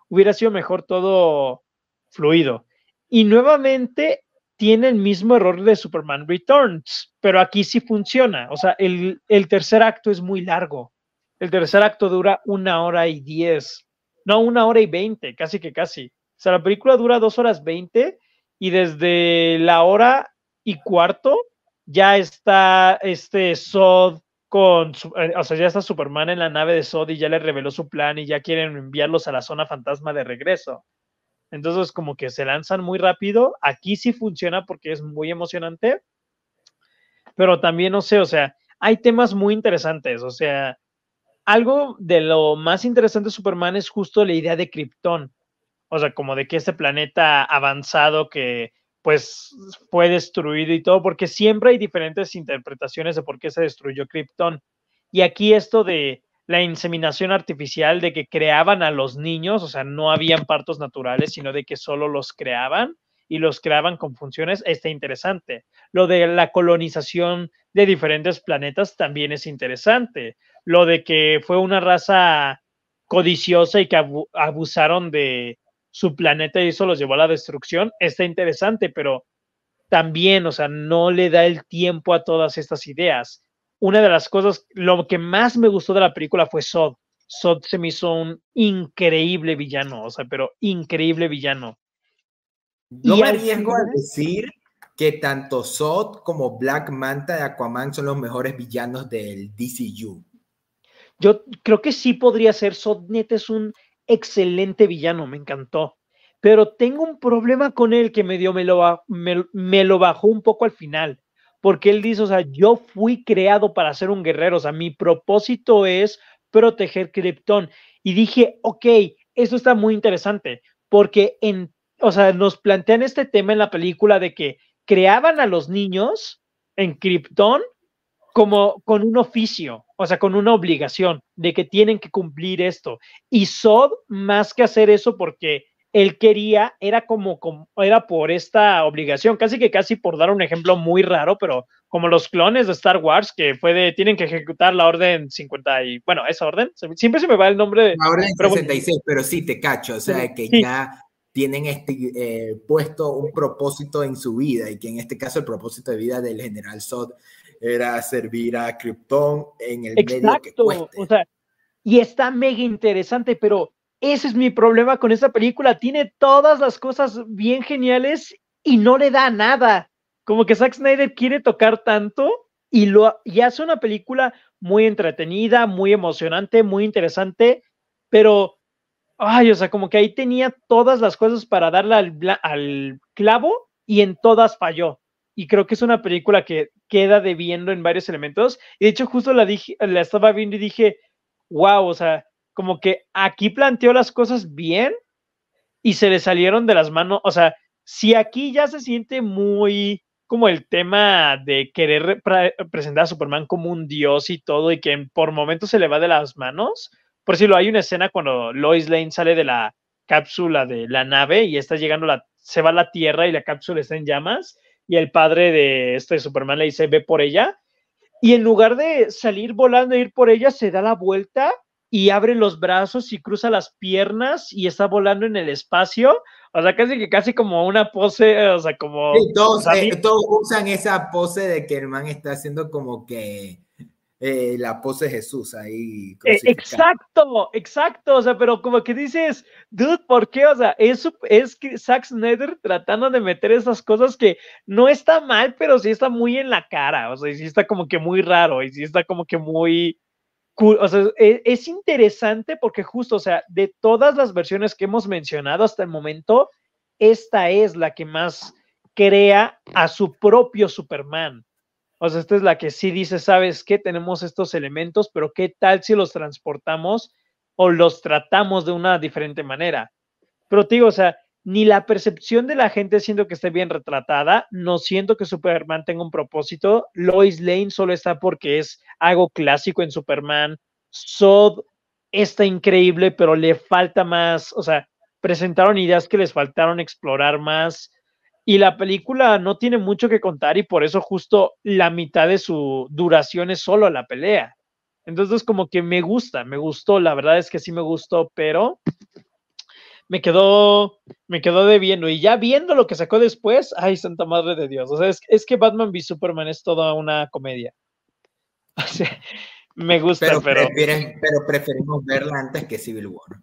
hubiera sido mejor todo fluido. Y nuevamente tiene el mismo error de Superman Returns, pero aquí sí funciona. O sea, el, tercer acto es muy largo. El tercer acto dura una hora y diez, no, una hora y veinte, casi que casi. O sea, la película dura dos horas veinte y desde la hora y cuarto ya está este Sod con, eh, o sea, ya está Superman en la nave de Sod y ya le reveló su plan y ya quieren enviarlos a la zona fantasma de regreso. Entonces, como que se lanzan muy rápido. Aquí sí funciona porque es muy emocionante. Pero también, no sé, o sea, hay temas muy interesantes. O sea, algo de lo más interesante de Superman es justo la idea de Krypton. O sea, como de que este planeta avanzado que pues fue destruido y todo, porque siempre hay diferentes interpretaciones de por qué se destruyó Krypton. Y aquí esto de la inseminación artificial de que creaban a los niños, o sea, no habían partos naturales, sino de que solo los creaban y los creaban con funciones, está interesante. Lo de la colonización de diferentes planetas también es interesante. Lo de que fue una raza codiciosa y que abusaron de su planeta y eso los llevó a la destrucción, está interesante, pero también, o sea, no le da el tiempo a todas estas ideas una de las cosas, lo que más me gustó de la película fue Sod. Sod se me hizo un increíble villano, o sea, pero increíble villano. No me arriesgo a decir que tanto Sod como Black Manta de Aquaman son los mejores villanos del DCU. Yo creo que sí podría ser. Sodnet es un excelente villano, me encantó. Pero tengo un problema con él que me dio, me lo, me lo bajó un poco al final porque él dice, o sea, yo fui creado para ser un guerrero, o sea, mi propósito es proteger Krypton. Y dije, ok, esto está muy interesante, porque en, o sea, nos plantean este tema en la película de que creaban a los niños en Krypton como con un oficio, o sea, con una obligación de que tienen que cumplir esto. Y Sod, más que hacer eso, porque él quería, era como, como, era por esta obligación, casi que casi por dar un ejemplo muy raro, pero como los clones de Star Wars, que fue de, tienen que ejecutar la orden 50 y, bueno, esa orden, siempre se me va el nombre de... La orden pero, 66, pero sí, te cacho, o sea, que ya tienen este, eh, puesto un propósito en su vida y que en este caso el propósito de vida del general Sod era servir a Krypton en el medio que cueste. O sea, y está mega interesante, pero ese es mi problema con esta película. Tiene todas las cosas bien geniales y no le da nada. Como que Zack Snyder quiere tocar tanto y, lo, y hace una película muy entretenida, muy emocionante, muy interesante, pero, ay, o sea, como que ahí tenía todas las cosas para darle al, clavo y en todas falló. Y creo que es una película que queda debiendo en varios elementos. Y de hecho, justo la, dije, la estaba viendo y dije, wow, o sea, como que aquí planteó las cosas bien y se le salieron de las manos, o sea, si aquí ya se siente muy como el tema de querer presentar a Superman como un dios y todo y que por momentos se le va de las manos, por decirlo, hay una escena cuando Lois Lane sale de la cápsula de la nave y está llegando la, se va a la Tierra y la cápsula está en llamas y el padre de este Superman le dice, ve por ella. Y en lugar de salir volando e ir por ella, se da la vuelta y abre los brazos y cruza las piernas y está volando en el espacio. O sea, casi que casi como una pose, o sea, como... todos, eh, todos, usan esa pose de que el man está haciendo como que eh, la pose de Jesús ahí. Eh, exacto, exacto, o sea, pero como que dices, dude, ¿por qué? O sea, es, es que Zack Snyder tratando de meter esas cosas que no está mal, pero sí está muy en la cara, o sea, sí está como que muy raro y sí está como que muy e, es, interesante porque justo, o sea, de todas las versiones que hemos mencionado hasta el momento, esta es la que más crea a su propio Superman. O sea, esta es la que sí dice, sabes qué, tenemos estos elementos, pero qué tal si los transportamos o los tratamos de una diferente manera. Pero te digo, o sea, ni la percepción de la gente siento que esté bien retratada, no siento que Superman tenga un propósito, Lois Lane solo está porque es algo clásico en Superman, Sod está increíble, pero le falta más, o sea, presentaron ideas que les faltaron explorar más. Y la película no tiene mucho que contar y por eso justo la mitad de su duración es solo la pelea. Entonces como que me gusta, me gustó, la verdad es que sí me gustó, pero me quedó, me quedó debiendo. Y ya viendo lo que sacó después, ay, santa madre de Dios. O sea, es, que Batman v Superman es toda una comedia. O sea, me gusta, pero. Pero, preferimos verla antes que Civil War.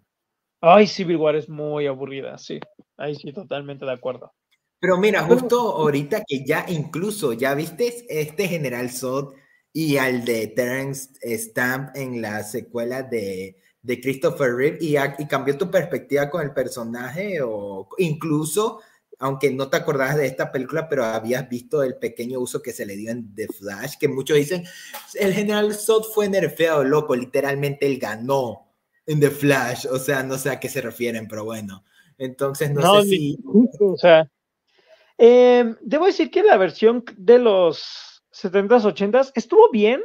Ay, Civil War es muy aburrida, sí. Ahí sí, totalmente de acuerdo. Pero mira, justo ahorita que ya incluso ya viste este General Zod y al de Terence Stamp en la secuela de de Christopher Reeve y, y, cambió tu perspectiva con el personaje o incluso, aunque no te acordabas de esta película, pero habías visto el pequeño uso que se le dio en The Flash, que muchos dicen, el general Zod fue nerfeado, loco, literalmente él ganó en The Flash, o sea, no sé a qué se refieren, pero bueno, entonces no, sé si... O sea, em, debo decir que la versión de los 70s, 80s estuvo bien,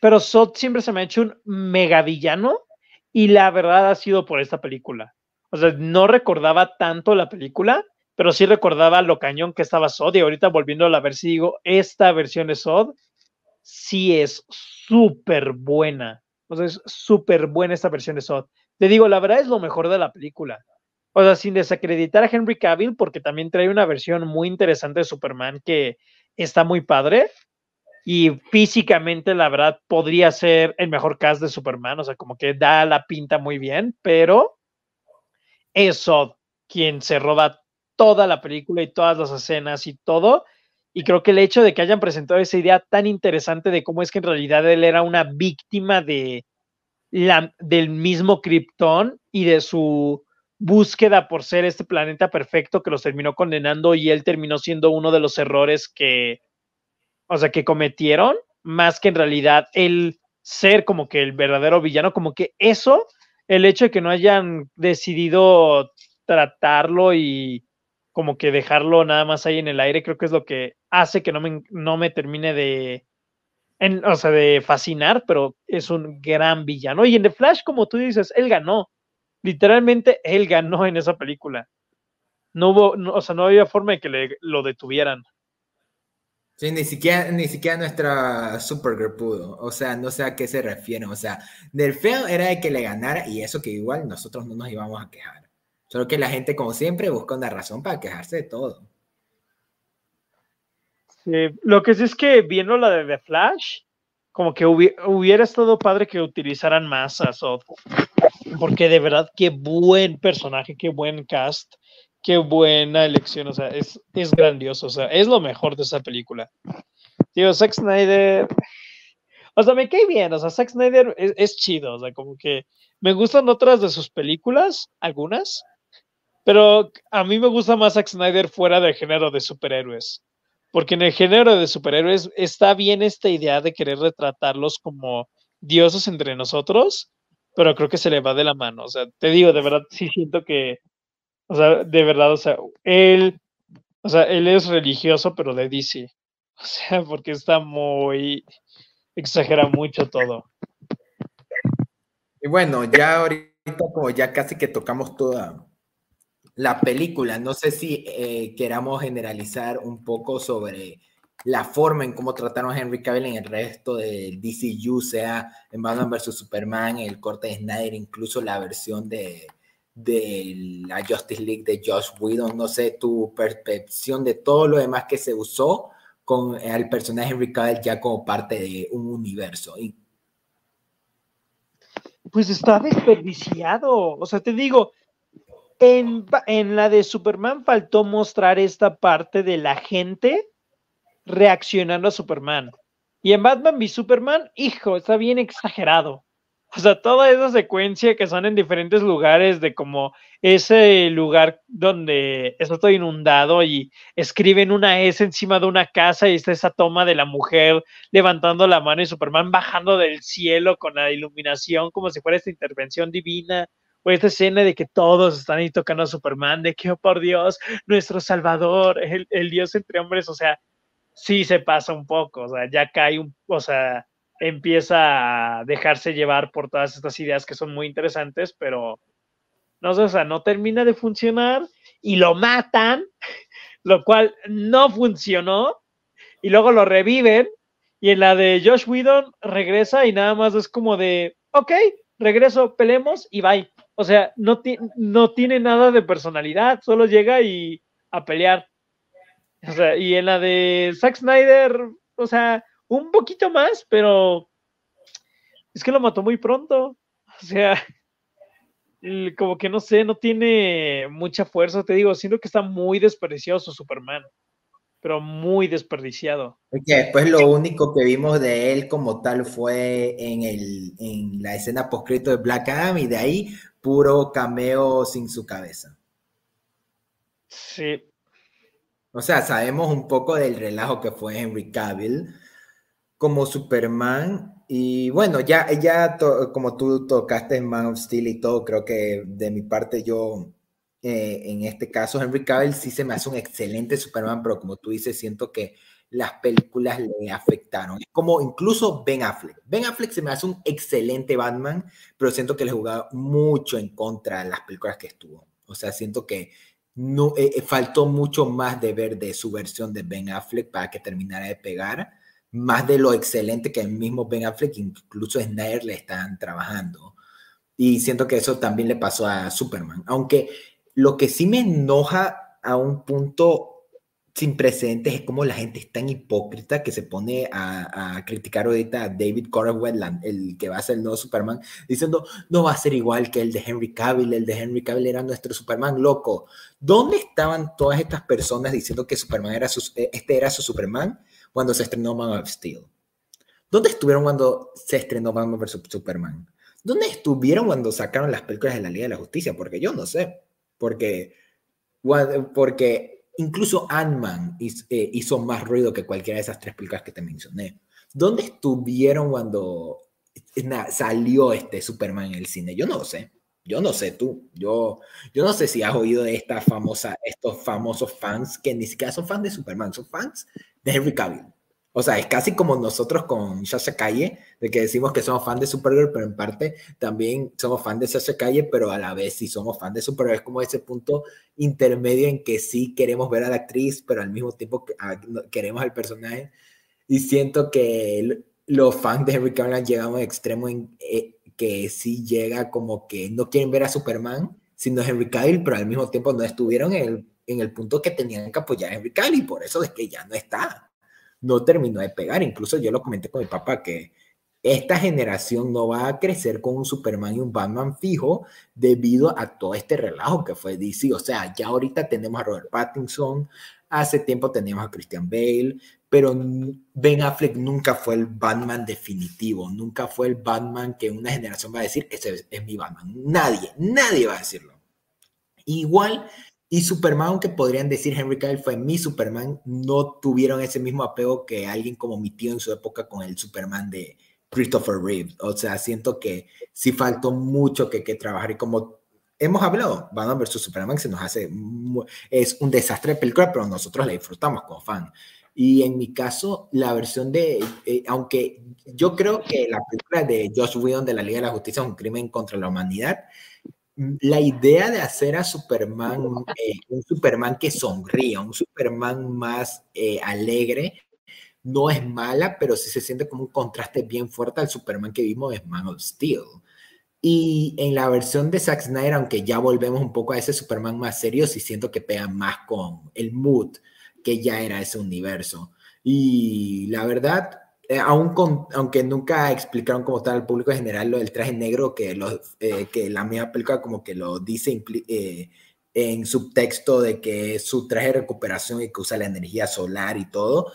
pero Zod siempre se me ha hecho un mega villano y la verdad ha sido por esta película. O sea, no recordaba tanto la película, pero sí recordaba lo cañón que estaba Sod. Y ahorita volviendo a ver si digo, esta versión de Sod sí es súper buena. O sea, es súper buena esta versión de Sod. Te digo, la verdad es lo mejor de la película. O sea, sin desacreditar a Henry Cavill, porque también trae una versión muy interesante de Superman que está muy padre y físicamente la verdad podría ser el mejor cast de Superman, o sea, como que da la pinta muy bien, pero es quien se roba toda la película y todas las escenas y todo. Y creo que el hecho de que hayan presentado esa idea tan interesante de cómo es que en realidad él era una víctima de la, del mismo Krypton y de su búsqueda por ser este planeta perfecto que los terminó condenando y él terminó siendo uno de los errores que o sea, que cometieron, más que en realidad el ser como que el verdadero villano, como que eso, el hecho de que no hayan decidido tratarlo y como que dejarlo nada más ahí en el aire, creo que es lo que hace que no me, no me termine de, o sea, de fascinar, pero es un gran villano. Y en The Flash, como tú dices, él ganó. literalmente él ganó en esa película. No hubo, o sea, no había forma de que le, lo detuvieran. Sí, ni siquiera, ni siquiera nuestra Supergirl pudo. O sea, no sé a qué se refieren. O sea, del feo era de que le ganara y eso que igual nosotros no nos íbamos a quejar. Solo que la gente, como siempre, busca una razón para quejarse de todo. Sí, lo que sí es que viendo la de The Flash, como que hubiera, estado padre que utilizaran más a Zod. Porque de verdad, qué buen personaje, qué buen cast qué buena elección, o sea, es, es grandioso, o sea, es lo mejor de esa película. Digo, Zack Snyder, o sea, me cae bien, o sea, Zack Snyder es, chido, o sea, como que me gustan otras de sus películas, algunas, pero a mí me gusta más Zack Snyder fuera del género de superhéroes, porque en el género de superhéroes está bien esta idea de querer retratarlos como dioses entre nosotros, pero creo que se le va de la mano, o sea, te digo, de verdad sí siento que o sea, de verdad, o sea, él, o sea, él es religioso, pero de DC. O sea, porque está muy, exagera mucho todo. Y bueno, ya ahorita como ya casi que tocamos toda la película, no sé si eh, queramos generalizar un poco sobre la forma en cómo trataron a Henry Cavill en el resto del DCU, sea en Batman vs. Superman, el corte de Snyder, incluso la versión de, de la Justice League de Josh Whedon, no sé tu percepción de todo lo demás que se usó con el personaje Henry Cavill ya como parte de un universo. Pues está desperdiciado, o sea, te digo, en, en la de Superman faltó mostrar esta parte de la gente reaccionando a Superman. Y en Batman v Superman, hijo, está bien exagerado. O sea, toda esa secuencia que son en diferentes lugares de como ese lugar donde está todo inundado y escriben una S encima de una casa y está esa toma de la mujer levantando la mano y Superman bajando del cielo con la iluminación como si fuera esta intervención divina o esta escena de que todos están ahí tocando a Superman, de que, oh por Dios, nuestro Salvador, el, el Dios entre hombres, o sea, sí se pasa un poco, o sea, ya cae un, o sea, empieza a dejarse llevar por todas estas ideas que son muy interesantes, pero no sé, o sea, no termina de funcionar y lo matan, lo cual no funcionó, y luego lo reviven, y en la de Josh Whedon regresa y nada más es como de, ok, regreso, pelemos y bye. O sea, no, no tiene nada de personalidad, solo llega y a pelear. O sea, y en la de Zack Snyder, o sea, un poquito más, pero es que lo mató muy pronto. O sea, como que no sé, no tiene mucha fuerza, te digo, siento que está muy desperdiciado su Superman, pero muy desperdiciado. Que después lo único que vimos de él como tal fue en, el, en la escena poscrito de Black Adam y de ahí puro cameo sin su cabeza. Sí. O sea, sabemos un poco del relajo que fue Henry Cavill, como Superman. Y bueno, ya, ya como tú tocaste en Man of Steel y todo, creo que de mi parte yo, eh, en este caso, Henry Cavill sí se me hace un excelente Superman, pero como tú dices, siento que las películas le afectaron. Como incluso Ben Affleck. Ben Affleck se me hace un excelente Batman, pero siento que le jugaba mucho en contra de las películas que estuvo. O sea, siento que no, eh, eh, faltó mucho más de ver de su versión de Ben Affleck para que terminara de pegar más de lo excelente que el mismo Ben Affleck, incluso Snyder le están trabajando. Y siento que eso también le pasó a Superman. Aunque lo que sí me enoja a un punto sin precedentes es como la gente es tan hipócrita que se pone a, criticar ahorita a David Wetland, el que va a ser el nuevo Superman, diciendo no va a ser igual que el de Henry Cavill, el de Henry Cavill era nuestro Superman loco. ¿Dónde estaban todas estas personas diciendo que Superman era su, este era su Superman? Cuando se estrenó Man of Steel? ¿Dónde estuvieron cuando se estrenó Batman vs. Superman? ¿Dónde estuvieron cuando sacaron las películas de la Liga de la Justicia? Porque yo no sé. Porque, porque incluso Ant-Man eh, hizo, más ruido que cualquiera de esas tres películas que te mencioné. ¿Dónde estuvieron cuando salió este Superman en el cine? Yo no sé. Yo no sé tú. Yo, yo no sé si has oído de esta famosa, estos famosos fans que ni siquiera son fans de Superman, son fans de Henry Cavill. O sea, es casi como nosotros con Sasha Calle, de que decimos que somos fan de Supergirl, pero en parte también somos fan de Sasha Calle, pero a la vez sí somos fan de Supergirl. Es como ese punto intermedio en que sí queremos ver a la actriz, pero al mismo tiempo queremos al personaje. Y siento que los fans de Henry Cavill han llegado a extremo en eh, que sí llega como que no quieren ver a Superman, sino a Henry Cavill, pero al mismo tiempo no estuvieron en el, en el punto que tenían que apoyar a Henry Cavill, por eso es que ya no está no terminó de pegar. Incluso yo lo comenté con mi papá que esta generación no va a crecer con un Superman y un Batman fijo debido a todo este relajo que fue DC. O sea, ya ahorita tenemos a Robert Pattinson, hace tiempo teníamos a Christian Bale, pero Ben Affleck nunca fue el Batman definitivo, nunca fue el Batman que una generación va a decir, ese es mi Batman. Nadie, nadie va a decirlo. Igual y Superman, aunque podrían decir Henry Cavill fue mi Superman, no tuvieron ese mismo apego que alguien como mi tío en su época con el Superman de Christopher Reeve. O sea, siento que sí faltó mucho que, que trabajar y como hemos hablado, Batman vs. Superman se nos hace, es un desastre de película, pero nosotros la disfrutamos como fan. Y en mi caso, la versión de, eh, aunque yo creo que la película de Josh Whedon de la Liga de la Justicia es un crimen contra la humanidad, la idea de hacer a Superman eh, un Superman que sonría, un Superman más eh, alegre, no es mala, pero sí se siente como un contraste bien fuerte al Superman que vimos en Man of Steel. Y en la versión de Zack Snyder, aunque ya volvemos un poco a ese Superman más serio, sí siento que pega más con el mood que ya era ese universo. Y la verdad, eh, aunque nunca explicaron como tal al público en general lo del traje negro, que, eh, que la misma película como que lo dice eh, en subtexto de que es su traje de recuperación y que usa la energía solar y todo,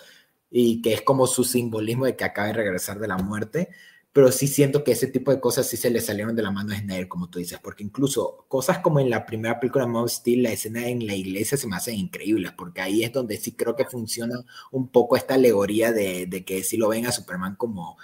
y que es como su simbolismo de que acaba de regresar de la muerte pero sí siento que ese tipo de cosas sí se le salieron de la mano a Snyder, como tú dices, porque incluso cosas como en la primera película de of Steel, la escena en la iglesia se me hacen increíbles, porque ahí es donde sí creo que funciona un poco esta alegoría de, de que sí lo ven a Superman como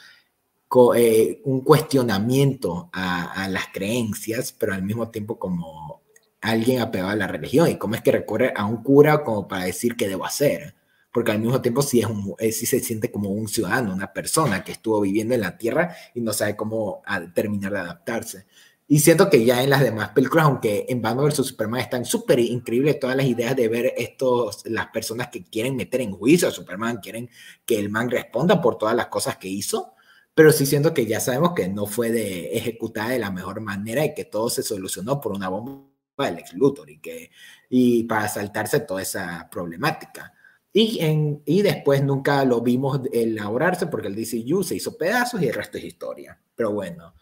eh, un cuestionamiento a, a, las creencias, pero al mismo tiempo como alguien apegado a la religión, y cómo es que recurre a un cura como para decir qué debo hacer porque al mismo tiempo sí, es un, eh, sí se siente como un ciudadano, una persona que estuvo viviendo en la Tierra y no sabe cómo terminar de adaptarse. Y siento que ya en las demás películas, aunque en Batman vs. Superman están súper increíbles todas las ideas de ver estos, las personas que quieren meter en juicio a Superman, quieren que el man responda por todas las cosas que hizo, pero sí siento que ya sabemos que no fue de, ejecutada de la mejor manera y que todo se solucionó por una bomba del ex Luthor y, que, y para saltarse toda esa problemática. Y, en, y después nunca lo vimos elaborarse porque el DCU se hizo pedazos y el resto es historia. Pero bueno,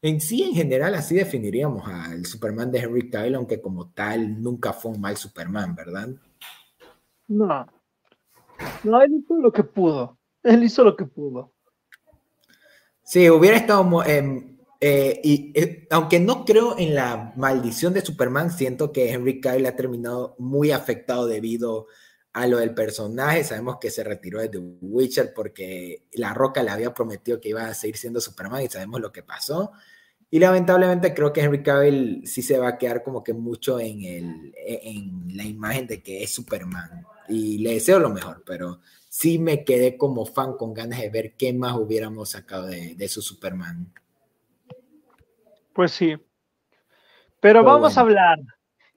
en sí, en general, así definiríamos al Superman de Henry Cavill, aunque como tal nunca fue un mal Superman, ¿verdad? No. No, él hizo lo que pudo. Él hizo lo que pudo. Sí, hubiera estado... Eh, y eh, aunque no creo en la maldición de Superman, siento que Henry Cavill ha terminado muy afectado debido a lo del personaje. Sabemos que se retiró de The Witcher porque La Roca le había prometido que iba a seguir siendo Superman y sabemos lo que pasó. Y lamentablemente creo que Henry Cavill sí se va a quedar como que mucho en, el, en la imagen de que es Superman. Y le deseo lo mejor, pero sí me quedé como fan con ganas de ver qué más hubiéramos sacado de, de su Superman. Pues sí. Pero, vamos a hablar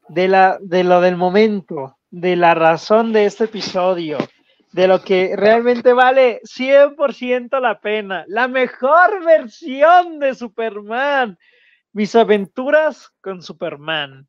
de, la, de lo del momento, de la razón de este episodio, de lo que realmente vale 100% la pena, la mejor versión de Superman, mis aventuras con Superman.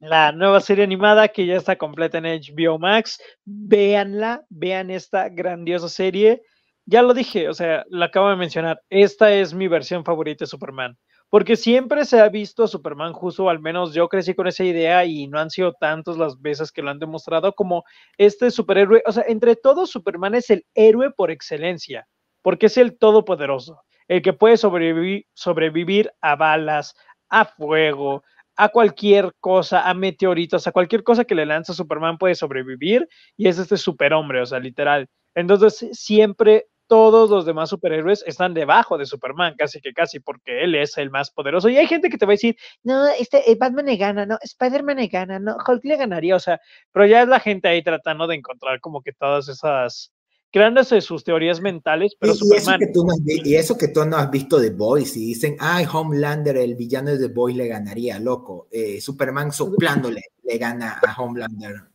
La nueva serie animada que ya está completa en HBO Max. Véanla, vean esta grandiosa serie. Ya lo dije, o sea, lo acabo de mencionar. Esta es mi versión favorita de Superman porque siempre se ha visto a Superman justo, al menos yo crecí con esa idea y no han sido tantas las veces que lo han demostrado como este superhéroe, o sea, entre todos Superman es el héroe por excelencia, porque es el todopoderoso, el que puede sobrevivir, sobrevivir a balas, a fuego, a cualquier cosa, a meteoritos, a cualquier cosa que le lanza Superman puede sobrevivir y es este superhombre, o sea, literal. Entonces, siempre todos los demás superhéroes están debajo de Superman, casi que casi, porque él es el más poderoso. Y hay gente que te va a decir, no, este eh, Batman le gana, no, Spider-Man le gana, no, Hulk le ganaría, o sea, pero ya es la gente ahí tratando de encontrar como que todas esas creándose sus teorías mentales, pero y, Superman... Y eso, que tú no has, y eso que tú no has visto de Boys y dicen, ay, Homelander, el villano de The Boys le ganaría, loco. Eh, Superman soplándole le gana a Homelander.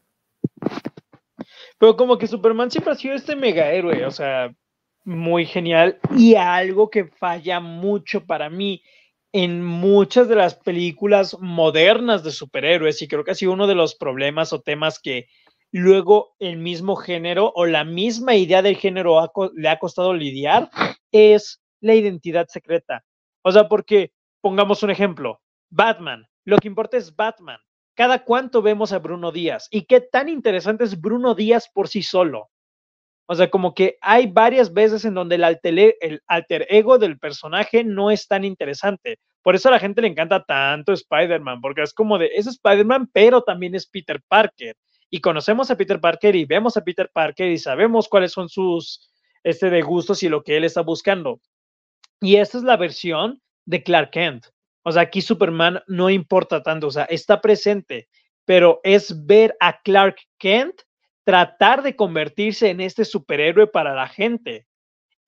Pero como que Superman siempre ha sido este mega héroe, o sea, muy genial. Y algo que falla mucho para mí en muchas de las películas modernas de superhéroes, y creo que ha sido uno de los problemas o temas que luego el mismo género o la misma idea del género le ha costado lidiar, es la identidad secreta. O sea, porque, pongamos un ejemplo, Batman, lo que importa es Batman. Cada cuánto vemos a Bruno Díaz y qué tan interesante es Bruno Díaz por sí solo. O sea, como que hay varias veces en donde el alter, el alter ego del personaje no es tan interesante. Por eso a la gente le encanta tanto Spider-Man, porque es como de, es Spider-Man, pero también es Peter Parker y conocemos a Peter Parker y vemos a Peter Parker y sabemos cuáles son sus este, gustos y lo que él está buscando. Y esta es la versión de Clark Kent. O sea, aquí Superman no importa tanto, o sea, está presente, pero es ver a Clark Kent tratar de convertirse en este superhéroe para la gente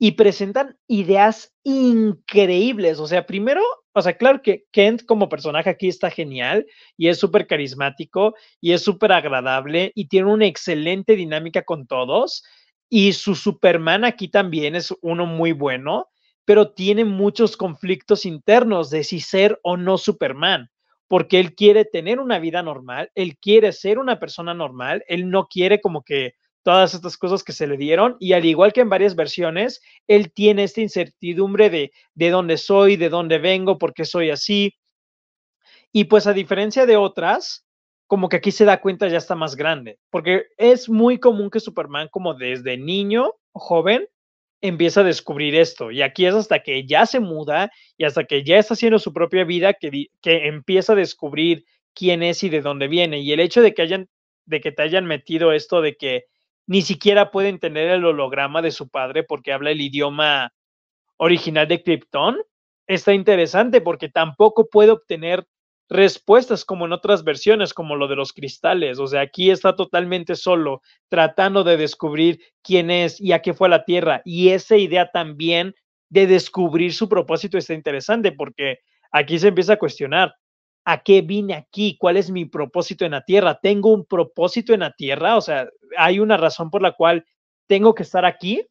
y presentan ideas increíbles. O sea, primero, o sea, claro que Kent como personaje aquí está genial y es súper carismático y es súper agradable y tiene una excelente dinámica con todos. Y su Superman aquí también es uno muy bueno, pero tiene muchos conflictos internos de si ser o no Superman, porque él quiere tener una vida normal, él quiere ser una persona normal, él no quiere como que todas estas cosas que se le dieron y al igual que en varias versiones, él tiene esta incertidumbre de de dónde soy, de dónde vengo, por qué soy así. Y pues a diferencia de otras, como que aquí se da cuenta ya está más grande, porque es muy común que Superman como desde niño joven empieza a descubrir esto y aquí es hasta que ya se muda y hasta que ya está haciendo su propia vida que, que empieza a descubrir quién es y de dónde viene. Y el hecho de que hayan de que te hayan metido esto de que ni siquiera puede entender el holograma de su padre porque habla el idioma original de Krypton, está interesante porque tampoco puede obtener respuestas como en otras versiones, como lo de los cristales. O sea, aquí está totalmente solo, tratando de descubrir quién es y a qué fue la Tierra. Y esa idea también de descubrir su propósito está interesante porque aquí se empieza a cuestionar, ¿a qué vine aquí? ¿Cuál es mi propósito en la Tierra? ¿Tengo un propósito en la Tierra? O sea, hay una razón por la cual tengo que estar aquí.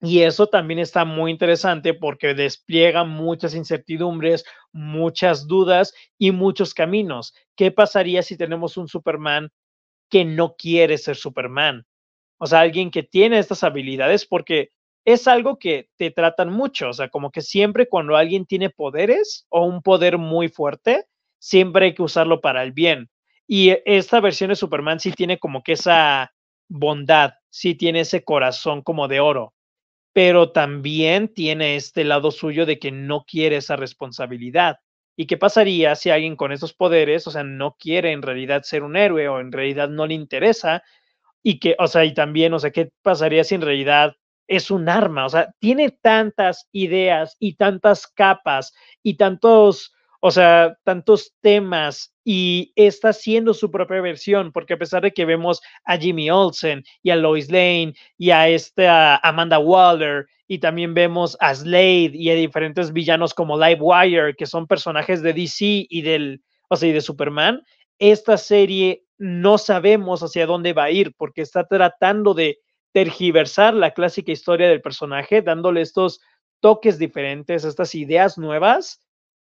Y eso también está muy interesante porque despliega muchas incertidumbres, muchas dudas y muchos caminos. ¿Qué pasaría si tenemos un Superman que no quiere ser Superman? O sea, alguien que tiene estas habilidades porque es algo que te tratan mucho. O sea, como que siempre cuando alguien tiene poderes o un poder muy fuerte, siempre hay que usarlo para el bien. Y esta versión de Superman sí tiene como que esa bondad, sí tiene ese corazón como de oro, pero también tiene este lado suyo de que no quiere esa responsabilidad. ¿Y qué pasaría si alguien con esos poderes, o sea, no quiere en realidad ser un héroe o en realidad no le interesa? Y que, o sea, y también, o sea, ¿qué pasaría si en realidad es un arma? O sea, tiene tantas ideas y tantas capas y tantos o sea, tantos temas y está haciendo su propia versión, porque a pesar de que vemos a Jimmy Olsen y a Lois Lane y a esta Amanda Waller y también vemos a Slade y a diferentes villanos como Livewire, que son personajes de DC y del, o sea, y de Superman, esta serie no sabemos hacia dónde va a ir porque está tratando de tergiversar la clásica historia del personaje, dándole estos toques diferentes, estas ideas nuevas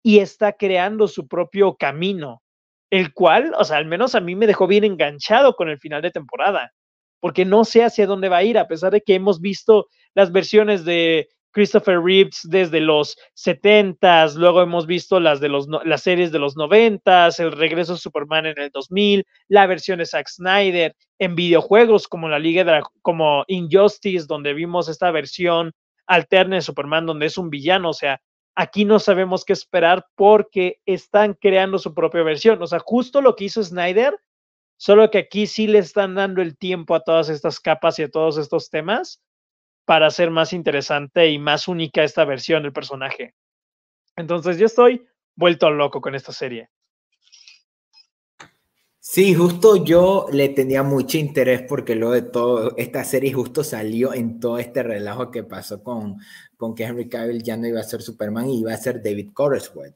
y está creando su propio camino, el cual, o sea, al menos a mí me dejó bien enganchado con el final de temporada, porque no sé hacia dónde va a ir, a pesar de que hemos visto las versiones de Christopher Reeves desde los 70s, luego hemos visto las de los las series de los 90s, el regreso de Superman en el 2000, la versión de Zack Snyder en videojuegos como la Liga de como Injustice donde vimos esta versión alterna de Superman donde es un villano, o sea, Aquí no sabemos qué esperar porque están creando su propia versión. O sea, justo lo que hizo Snyder, solo que aquí sí le están dando el tiempo a todas estas capas y a todos estos temas para hacer más interesante y más única esta versión del personaje. Entonces yo estoy vuelto loco con esta serie. Sí, justo yo le tenía mucho interés porque luego de todo, esta serie justo salió en todo este relajo que pasó con, con que Henry Cavill ya no iba a ser Superman y iba a ser David Corenswet,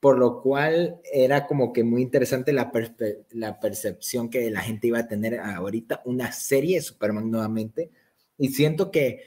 por lo cual era como que muy interesante la, la percepción que la gente iba a tener ahorita una serie de Superman nuevamente. Y siento que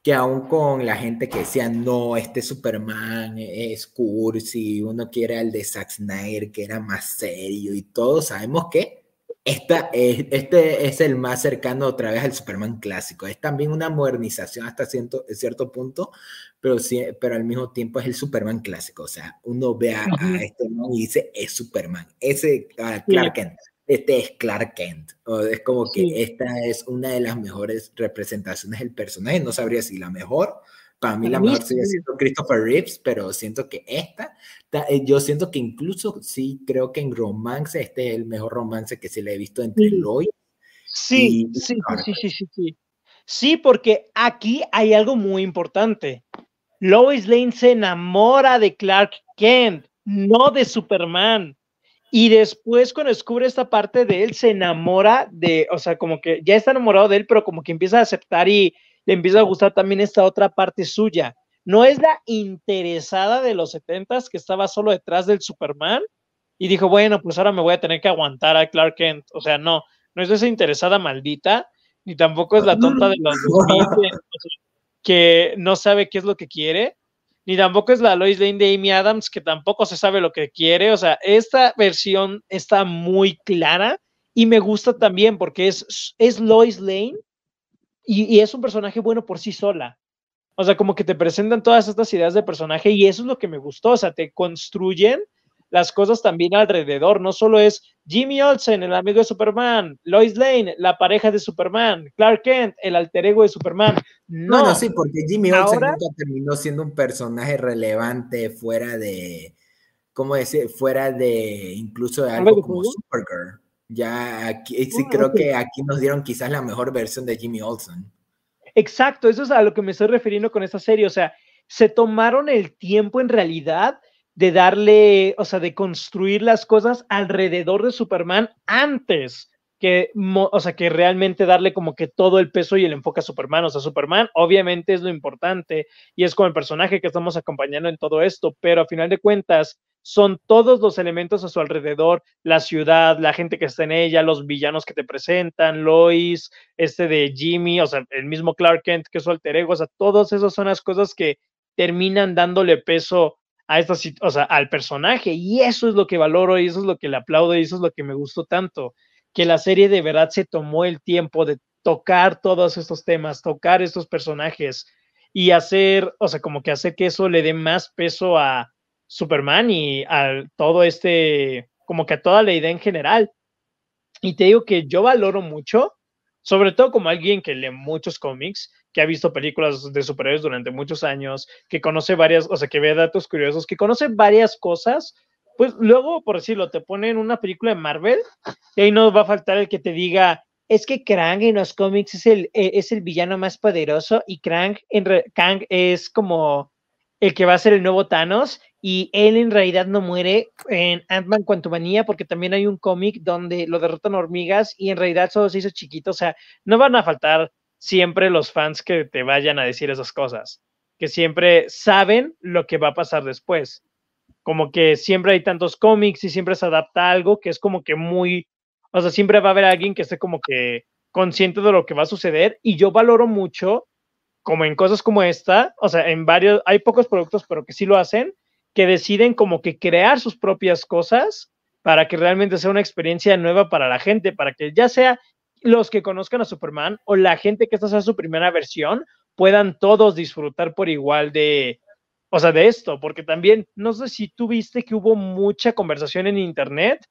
que aún con la gente que decía, no, este Superman es cursi, uno quiere al de Zack Snyder, que era más serio y todo, sabemos que esta es, este es el más cercano otra vez al Superman clásico. Es también una modernización hasta cierto, cierto punto, pero, sí, pero al mismo tiempo es el Superman clásico. O sea, uno ve a, este y dice, es Superman, ese Clark Kent este es Clark Kent. O es como que esta es una de las mejores representaciones del personaje. No sabría si la mejor. Para mí la mejor sigue siendo Christopher Reeves, pero siento que esta, eh, yo siento que incluso sí creo que en romance este es el mejor romance que se le he visto entre Lois. Sí, sí, sí, sí, sí, sí. Sí, porque aquí hay algo muy importante. Lois Lane se enamora de Clark Kent, no de Superman. Y después cuando descubre esta parte de él, se enamora de, o sea, como que ya está enamorado de él, pero como que empieza a aceptar y le empieza a gustar también esta otra parte suya. No es la interesada de los setentas que estaba solo detrás del Superman y dijo, bueno, pues ahora me voy a tener que aguantar a Clark Kent. O sea, no, no es esa interesada maldita, ni tampoco es la tonta de los que no sabe qué es lo que quiere, ni tampoco es la Lois Lane de Amy Adams, que tampoco se sabe lo que quiere. O sea, esta versión está muy clara y me gusta también porque es, es Lois Lane y, es un personaje bueno por sí sola. O sea, como que te presentan todas estas ideas de personaje y eso es lo que me gustó. O sea, te construyen las cosas también alrededor. No solo es Jimmy Olsen, el amigo de Superman, Lois Lane, la pareja de Superman, Clark Kent, el alter ego de Superman. No, no, sí, porque Jimmy Olsen nunca terminó siendo un personaje relevante fuera de, ¿cómo decir? Fuera de incluso de algo como Supergirl. Ya aquí sí ah, creo que aquí nos dieron quizás la mejor versión de Jimmy Olsen. Exacto, eso es a lo que me estoy refiriendo con esta serie. O sea, se tomaron el tiempo en realidad de darle, o sea, de construir las cosas alrededor de Superman antes que, o sea, que realmente darle como que todo el peso y el enfoque a Superman. O sea, Superman obviamente es lo importante y es como el personaje que estamos acompañando en todo esto, pero a final de cuentas son todos los elementos a su alrededor, la ciudad, la gente que está en ella, los villanos que te presentan, Lois, este de Jimmy, o sea, el mismo Clark Kent que es su alter ego, o sea, todas esas son las cosas que terminan dándole peso a esta, o sea, al personaje. Y eso es lo que valoro y eso es lo que le aplaudo y eso es lo que me gustó tanto, que la serie de verdad se tomó el tiempo de tocar todos estos temas, tocar estos personajes y hacer, o sea, como que hacer que eso le dé más peso a Superman y a todo este, como que a toda la idea en general. Y te digo que yo valoro mucho, sobre todo como alguien que lee muchos cómics, que ha visto películas de superhéroes durante muchos años, que conoce varias, o sea, que ve datos curiosos, que conoce varias cosas, pues luego, por decirlo, te ponen una película de Marvel y ahí no va a faltar el que te diga, es que Krang en los cómics es el, e, es el villano más poderoso y Krang, en Krang es como el que va a ser el nuevo Thanos y él en realidad no muere en Ant-Man Quantumania porque también hay un cómic donde lo derrotan hormigas y en realidad solo se hizo chiquito, o sea, no van a faltar siempre los fans que te vayan a decir esas cosas, que siempre saben lo que va a pasar después. Como que siempre hay tantos cómics y siempre se adapta algo que es como que muy, o sea, siempre va a haber alguien que esté como que consciente de lo que va a suceder y yo valoro mucho como en cosas como esta, o sea, en varios, hay pocos productos, pero que sí lo hacen, que deciden como que crear sus propias cosas para que realmente sea una experiencia nueva para la gente, para que ya sea los que conozcan a Superman o la gente que esta sea su primera versión puedan todos disfrutar por igual de, o sea, de esto, porque también, no sé si tú viste que hubo mucha conversación en internet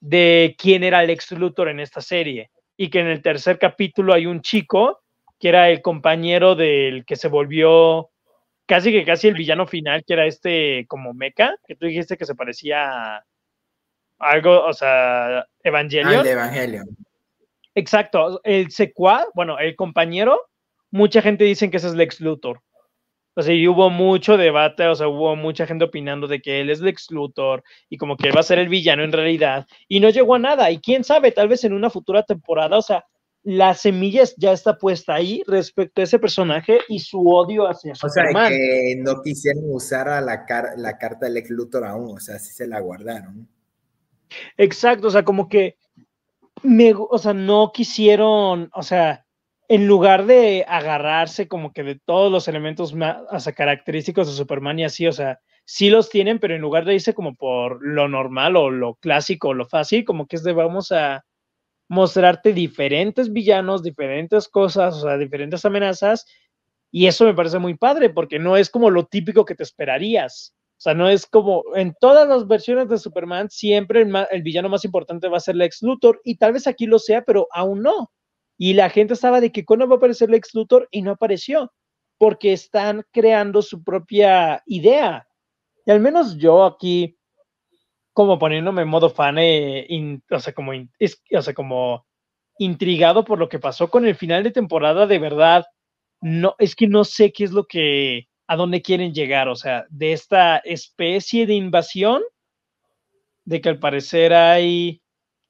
de quién era Lex Luthor en esta serie y que en el tercer capítulo hay un chico que era el compañero del que se volvió casi que casi el villano final, que era este como Mecha, que tú dijiste que se parecía a algo, o sea, Evangelion. Ah, Evangelion. Exacto, el secuaz, bueno, el compañero, mucha gente dice que ese es Lex Luthor. O sea, y hubo mucho debate, o sea, hubo mucha gente opinando de que él es Lex Luthor y como que él va a ser el villano en realidad, y no llegó a nada. Y quién sabe, tal vez en una futura temporada, o sea, la semilla ya está puesta ahí respecto a ese personaje y su odio hacia su O sea, que no quisieron usar a la, la carta de Lex Luthor aún, o sea, sí se la guardaron. Exacto, o sea, como que me, o sea, no quisieron, o sea, en lugar de agarrarse como que de todos los elementos más, característicos de Superman y así, o sea, sí los tienen, pero en lugar de irse como por lo normal o lo clásico o lo fácil, como que es de vamos a mostrarte diferentes villanos, diferentes cosas, o sea, diferentes amenazas, y eso me parece muy padre, porque no es como lo típico que te esperarías. O sea, no es como en todas las versiones de Superman, siempre el, el villano más importante va a ser Lex Luthor, y tal vez aquí lo sea, pero aún no. Y la gente estaba de que cuándo va a aparecer Lex Luthor y no apareció, porque están creando su propia idea. Y al menos yo aquí, como poniéndome en modo fan, eh, o, sea, como, o sea, como intrigado por lo que pasó con el final de temporada, de verdad, no, es que no sé qué es lo que, a dónde quieren llegar, o sea, de esta especie de invasión, de que al parecer hay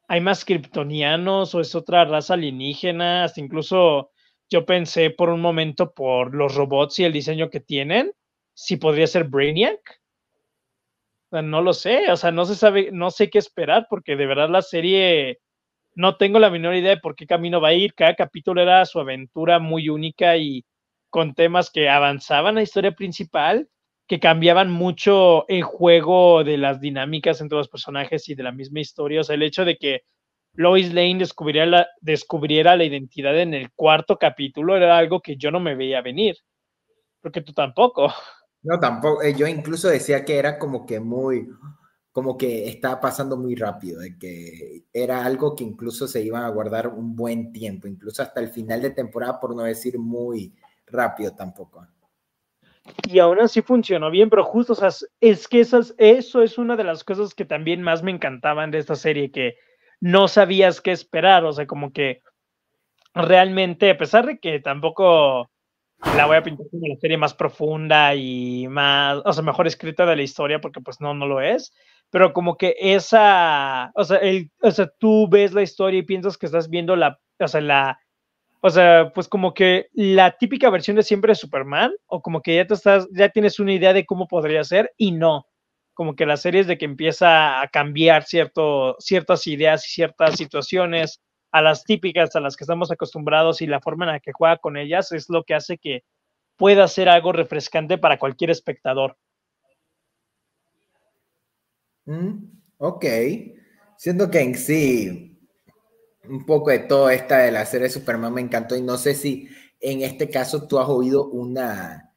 hay más kryptonianos o es otra raza alienígena, hasta incluso yo pensé por un momento por los robots y el diseño que tienen, si podría ser Brainiac. no lo sé, o sea, no se sabe, no sé qué esperar porque de verdad la serie no tengo la menor idea de por qué camino va a ir. Cada capítulo era su aventura muy única y con temas que avanzaban la historia principal que cambiaban mucho el juego de las dinámicas entre los personajes y de la misma historia. O sea, el hecho de que Lois Lane descubriera la, identidad en el cuarto capítulo era algo que yo no me veía venir. Porque tú tampoco. No, tampoco. Eh, yo incluso decía que era como que muy, como que estaba pasando muy rápido, de que era algo que incluso se iban a guardar un buen tiempo, incluso hasta el final de temporada, por no decir muy rápido tampoco y aún así funcionó bien, pero justo, o sea, es que esas, eso es una de las cosas que también más me encantaban de esta serie, que no sabías qué esperar, o sea, como que realmente, a pesar de que tampoco la voy a pintar como la serie más profunda y más, o sea, mejor escrita de la historia, porque pues no, no lo es, pero como que esa, o sea, el, o sea, tú ves la historia y piensas que estás viendo la, o sea, la, o sea, pues como que la típica versión de siempre de Superman, o como que ya te estás, ya tienes una idea de cómo podría ser, y no. Como que la serie es de que empieza a cambiar cierto, ciertas ideas y ciertas situaciones a las típicas a las que estamos acostumbrados y la forma en la que juega con ellas es lo que hace que pueda ser algo refrescante para cualquier espectador. Mm, ok. Siento que en sí un poco de todo esta de la serie Superman me encantó y no sé si en este caso tú has oído una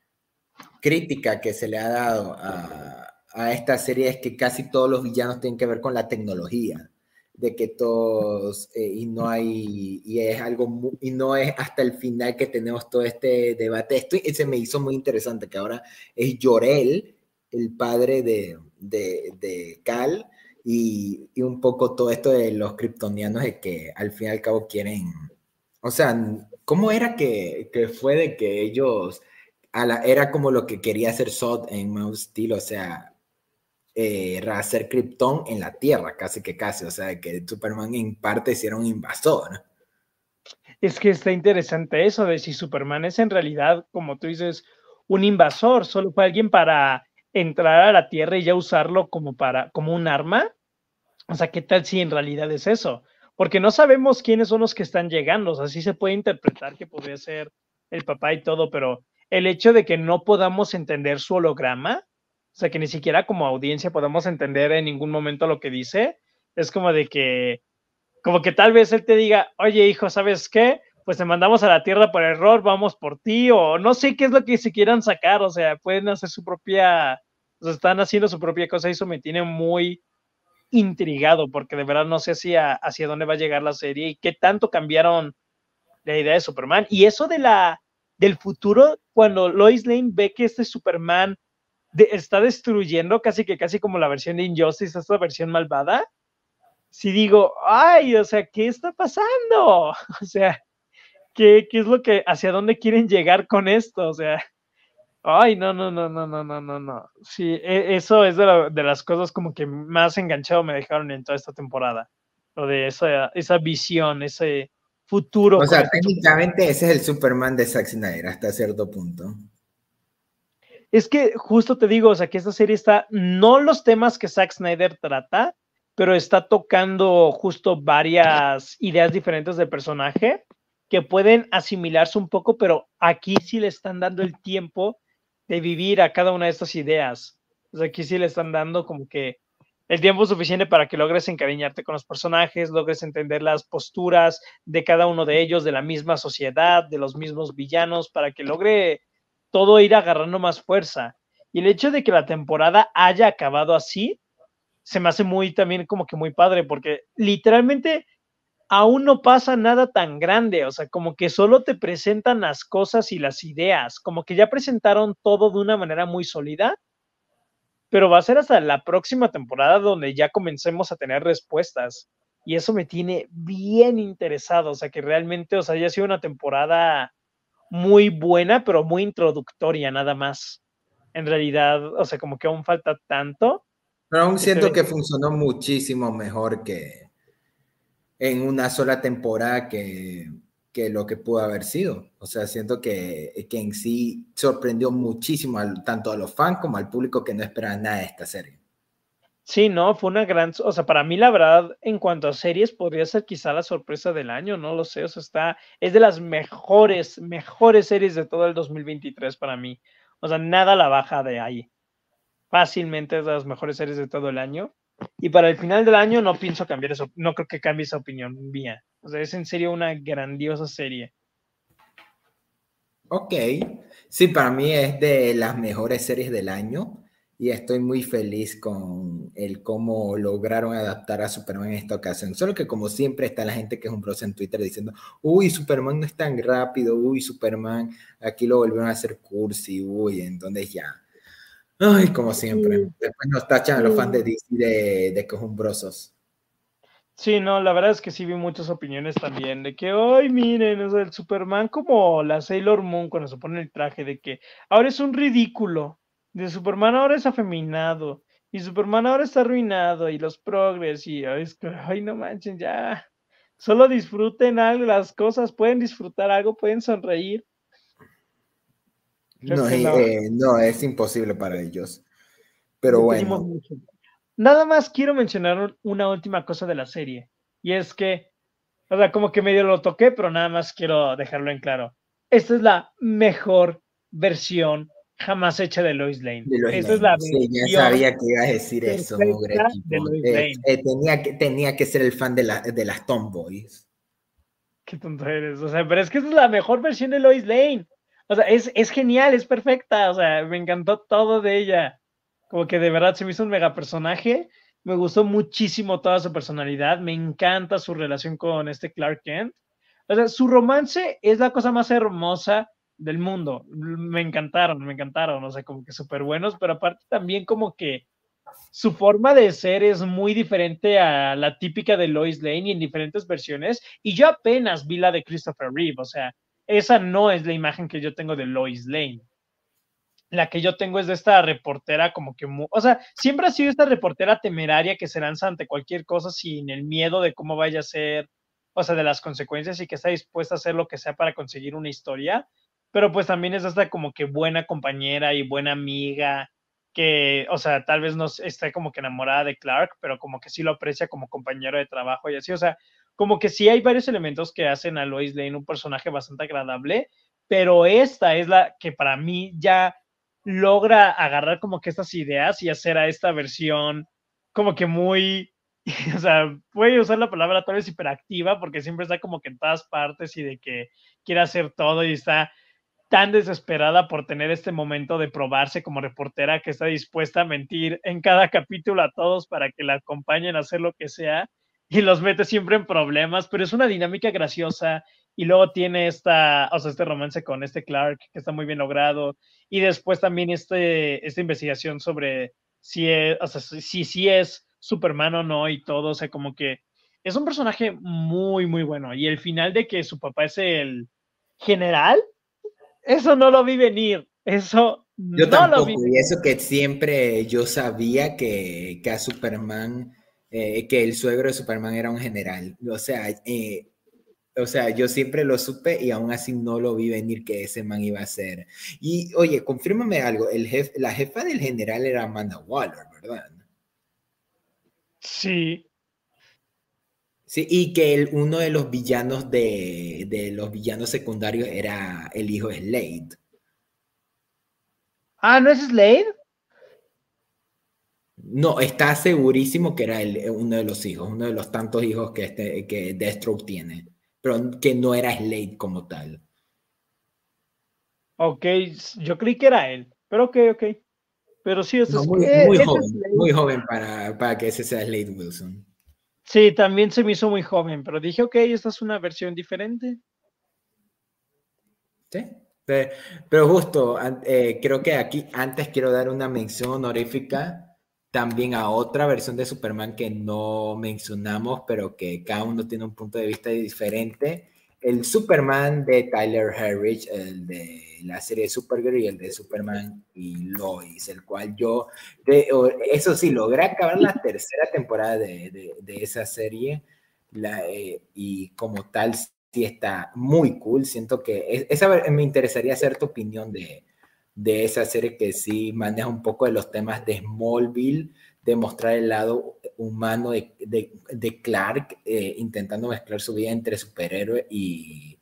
crítica que se le ha dado a, a esta serie es que casi todos los villanos tienen que ver con la tecnología de que todos eh, y no hay y es algo y no es hasta el final que tenemos todo este debate. Esto se me hizo muy interesante que ahora es Llorel el padre de, de, de Cal y, un poco todo esto de los kryptonianos de que al fin y al cabo quieren, o sea, ¿cómo era que, que fue de que ellos, a era como lo que quería hacer Sod en Mouse Steel, o sea, eh, hacer Krypton en la Tierra, casi que casi, o sea, que Superman en parte era un invasor. Es que está interesante eso de si Superman es en realidad, como tú dices, un invasor, solo fue alguien para entrar a la Tierra y ya usarlo como para como un arma o sea, ¿qué tal si en realidad es eso? Porque no sabemos quiénes son los que están llegando. O sea, sí se puede interpretar que podría ser el papá y todo, pero el hecho de que no podamos entender su holograma, o sea, que ni siquiera como audiencia podamos entender en ningún momento lo que dice, es como de que, como que tal vez él te diga, oye hijo, ¿sabes qué? Pues te mandamos a la Tierra por error, vamos por ti, o no sé qué es lo que se quieran sacar, o sea, pueden hacer su propia, o sea, están haciendo su propia cosa y eso me tiene muy, intrigado porque de verdad no sé hacia, hacia dónde va a llegar la serie y qué tanto cambiaron la idea de Superman. Y eso de la, del futuro, cuando Lois Lane ve que este Superman está destruyendo casi que casi como la versión de Injustice, esta versión malvada, si digo, ay, o sea, ¿qué está pasando? O sea, ¿qué, ¿qué es lo que, hacia dónde quieren llegar con esto? O sea, Ay, no, no, no, no, no, no, no, no. Sí, e, eso es de, de, las cosas como que más enganchado me dejaron en toda esta temporada. Lo de esa, esa visión, ese futuro. O sea, técnicamente ese es el Superman de Zack Snyder hasta cierto punto. Es que justo te digo, o sea, que esta serie está, no los temas que Zack Snyder trata, pero está tocando justo varias ideas diferentes del personaje que pueden asimilarse un poco, pero aquí sí le están dando el tiempo de vivir a cada una de estas ideas. Sea, aquí sí le están dando como que el tiempo suficiente para que logres encariñarte con los personajes, logres entender las posturas de cada uno de ellos, de la misma sociedad, de los mismos villanos, para que logre todo ir agarrando más fuerza. Y el hecho de que la temporada haya acabado así, se me hace muy también como que muy padre, porque literalmente aún no pasa nada tan grande, o sea, como que solo te presentan las cosas y las ideas, como que ya presentaron todo de una manera muy sólida, pero va a ser hasta la próxima temporada donde ya comencemos a tener respuestas. Y eso me tiene bien interesado, o sea, que realmente, o sea, haya sido una temporada muy buena, pero muy introductoria nada más. En realidad, o sea, como que aún falta tanto. Pero aún siento que funcionó muchísimo mejor que, en una sola temporada que, que lo que pudo haber sido. O sea, siento que, que en sí sorprendió muchísimo tanto a los fans como al público que no esperaba nada de esta serie. Sí, no, fue una gran, o sea, para mí la verdad, en cuanto a series, podría ser quizá la sorpresa del año, no lo sé, o sea, está, es de las mejores, mejores series de todo el 2023 para mí. O sea, nada la baja de ahí. Fácilmente es de las mejores series de todo el año. Y para el final del año no pienso cambiar eso, no creo que cambie esa opinión mía. O sea, es en serio una grandiosa serie. Ok, sí, para mí es de las mejores series del año y estoy muy feliz con el cómo lograron adaptar a Superman en esta ocasión. Solo que como siempre está la gente que es un bros en Twitter diciendo, uy, Superman no es tan rápido, uy, Superman, aquí lo volvieron a hacer cursi, uy, entonces ya Ay, como siempre. Después nos tachan a los fans de DC de, de cojumbrosos. Sí, no, la verdad es que sí vi muchas opiniones también de que, ay, miren, o sea, el Superman como la Sailor Moon cuando se pone el traje, de que ahora es un ridículo, de Superman ahora es afeminado, y Superman ahora está arruinado, y los progres, y ay, ay no manchen, ya, solo disfruten algo, las cosas, pueden disfrutar algo, pueden sonreír, no, eh, no. es imposible para ellos. Pero bueno. Nada más quiero mencionar una última cosa de la serie. Y es que, o sea, como que medio lo toqué, pero nada más quiero dejarlo en claro. Esta es la mejor versión jamás hecha de Lois Lane. Esta es la sí, ya sabía que iba a decir eso, eh, eh, tenía, que, tenía que ser el fan de, la, de las Tomboys. Qué tonto eres. O sea, pero es que esta es la mejor versión de Lois Lane. O sea, es, es genial, es perfecta. O sea, me encantó todo de ella. Como que de verdad se me hizo un mega personaje. Me gustó muchísimo toda su personalidad. Me encanta su relación con este Clark Kent. O sea, su romance es la cosa más hermosa del mundo. Me encantaron, me encantaron. O sea, como que súper buenos, pero aparte también como que su forma de ser es muy diferente a la típica de Lois Lane y en diferentes versiones. Y yo apenas vi la de Christopher Reeve. O sea, esa no es la imagen que yo tengo de Lois Lane. La que yo tengo es de esta reportera como que, o sea, siempre ha sido esta reportera temeraria que se lanza ante cualquier cosa sin el miedo de cómo vaya a ser, o sea, de las consecuencias y que está dispuesta a hacer lo que sea para conseguir una historia, pero pues también es esta como que buena compañera y buena amiga, que, o sea, tal vez no esté como que enamorada de Clark, pero como que sí lo aprecia como compañero de trabajo y así, o sea, como que sí hay varios elementos que hacen a Lois Lane un personaje bastante agradable, pero esta es la que para mí ya logra agarrar como que estas ideas y hacer a esta versión como que muy, o sea, voy a usar la palabra tal vez hiperactiva porque siempre está como que en todas partes y de que quiere hacer todo y está tan desesperada por tener este momento de probarse como reportera que está dispuesta a mentir en cada capítulo a todos para que la acompañen a hacer lo que sea y los mete siempre en problemas, pero es una dinámica graciosa y luego tiene esta, o sea, este romance con este Clark que está muy bien logrado y después también este, esta investigación sobre si es, o sea, si, si es Superman o no y todo, o sea, como que es un personaje muy, muy bueno y el final de que su papá es el general, eso no lo vi venir, eso Yo tampoco, y eso que siempre yo sabía que, que a Superman, eh, que el suegro de Superman era un general. O sea, eh, o sea, yo siempre lo supe y aún así no lo vi venir que ese man iba a ser. Y oye, confírmame algo, el la jefa del general era Amanda Waller, ¿verdad? Sí. Sí, y que uno de los villanos de, de, los villanos secundarios era el hijo de Slade. Ah, ¿no es Slade? No, está segurísimo que era el, uno de los hijos, uno de los tantos hijos que, este, que Deathstroke tiene, pero que no era Slade como tal. Ok, yo creí que era él, pero ok, ok. Pero sí, eso es muy, muy joven, muy joven para, para que ese sea Slade Wilson. Sí, también se me hizo muy joven, pero dije, ok, esta es una versión diferente. Sí, pero, justo, eh, creo que aquí antes quiero dar una mención honorífica también a otra versión de Superman que no mencionamos, pero que cada uno tiene un punto de vista diferente el Superman de Tyler Harris, el de la serie Supergirl y el de Superman y Lois, el cual yo, eso sí, logré acabar la tercera temporada de, esa serie eh, y como tal sí está muy cool. Siento que esa me interesaría hacer tu opinión de, de esa serie que sí maneja un poco de los temas de Smallville de mostrar el lado humano de, de, Clark, eh, intentando mezclar su vida entre superhéroe y,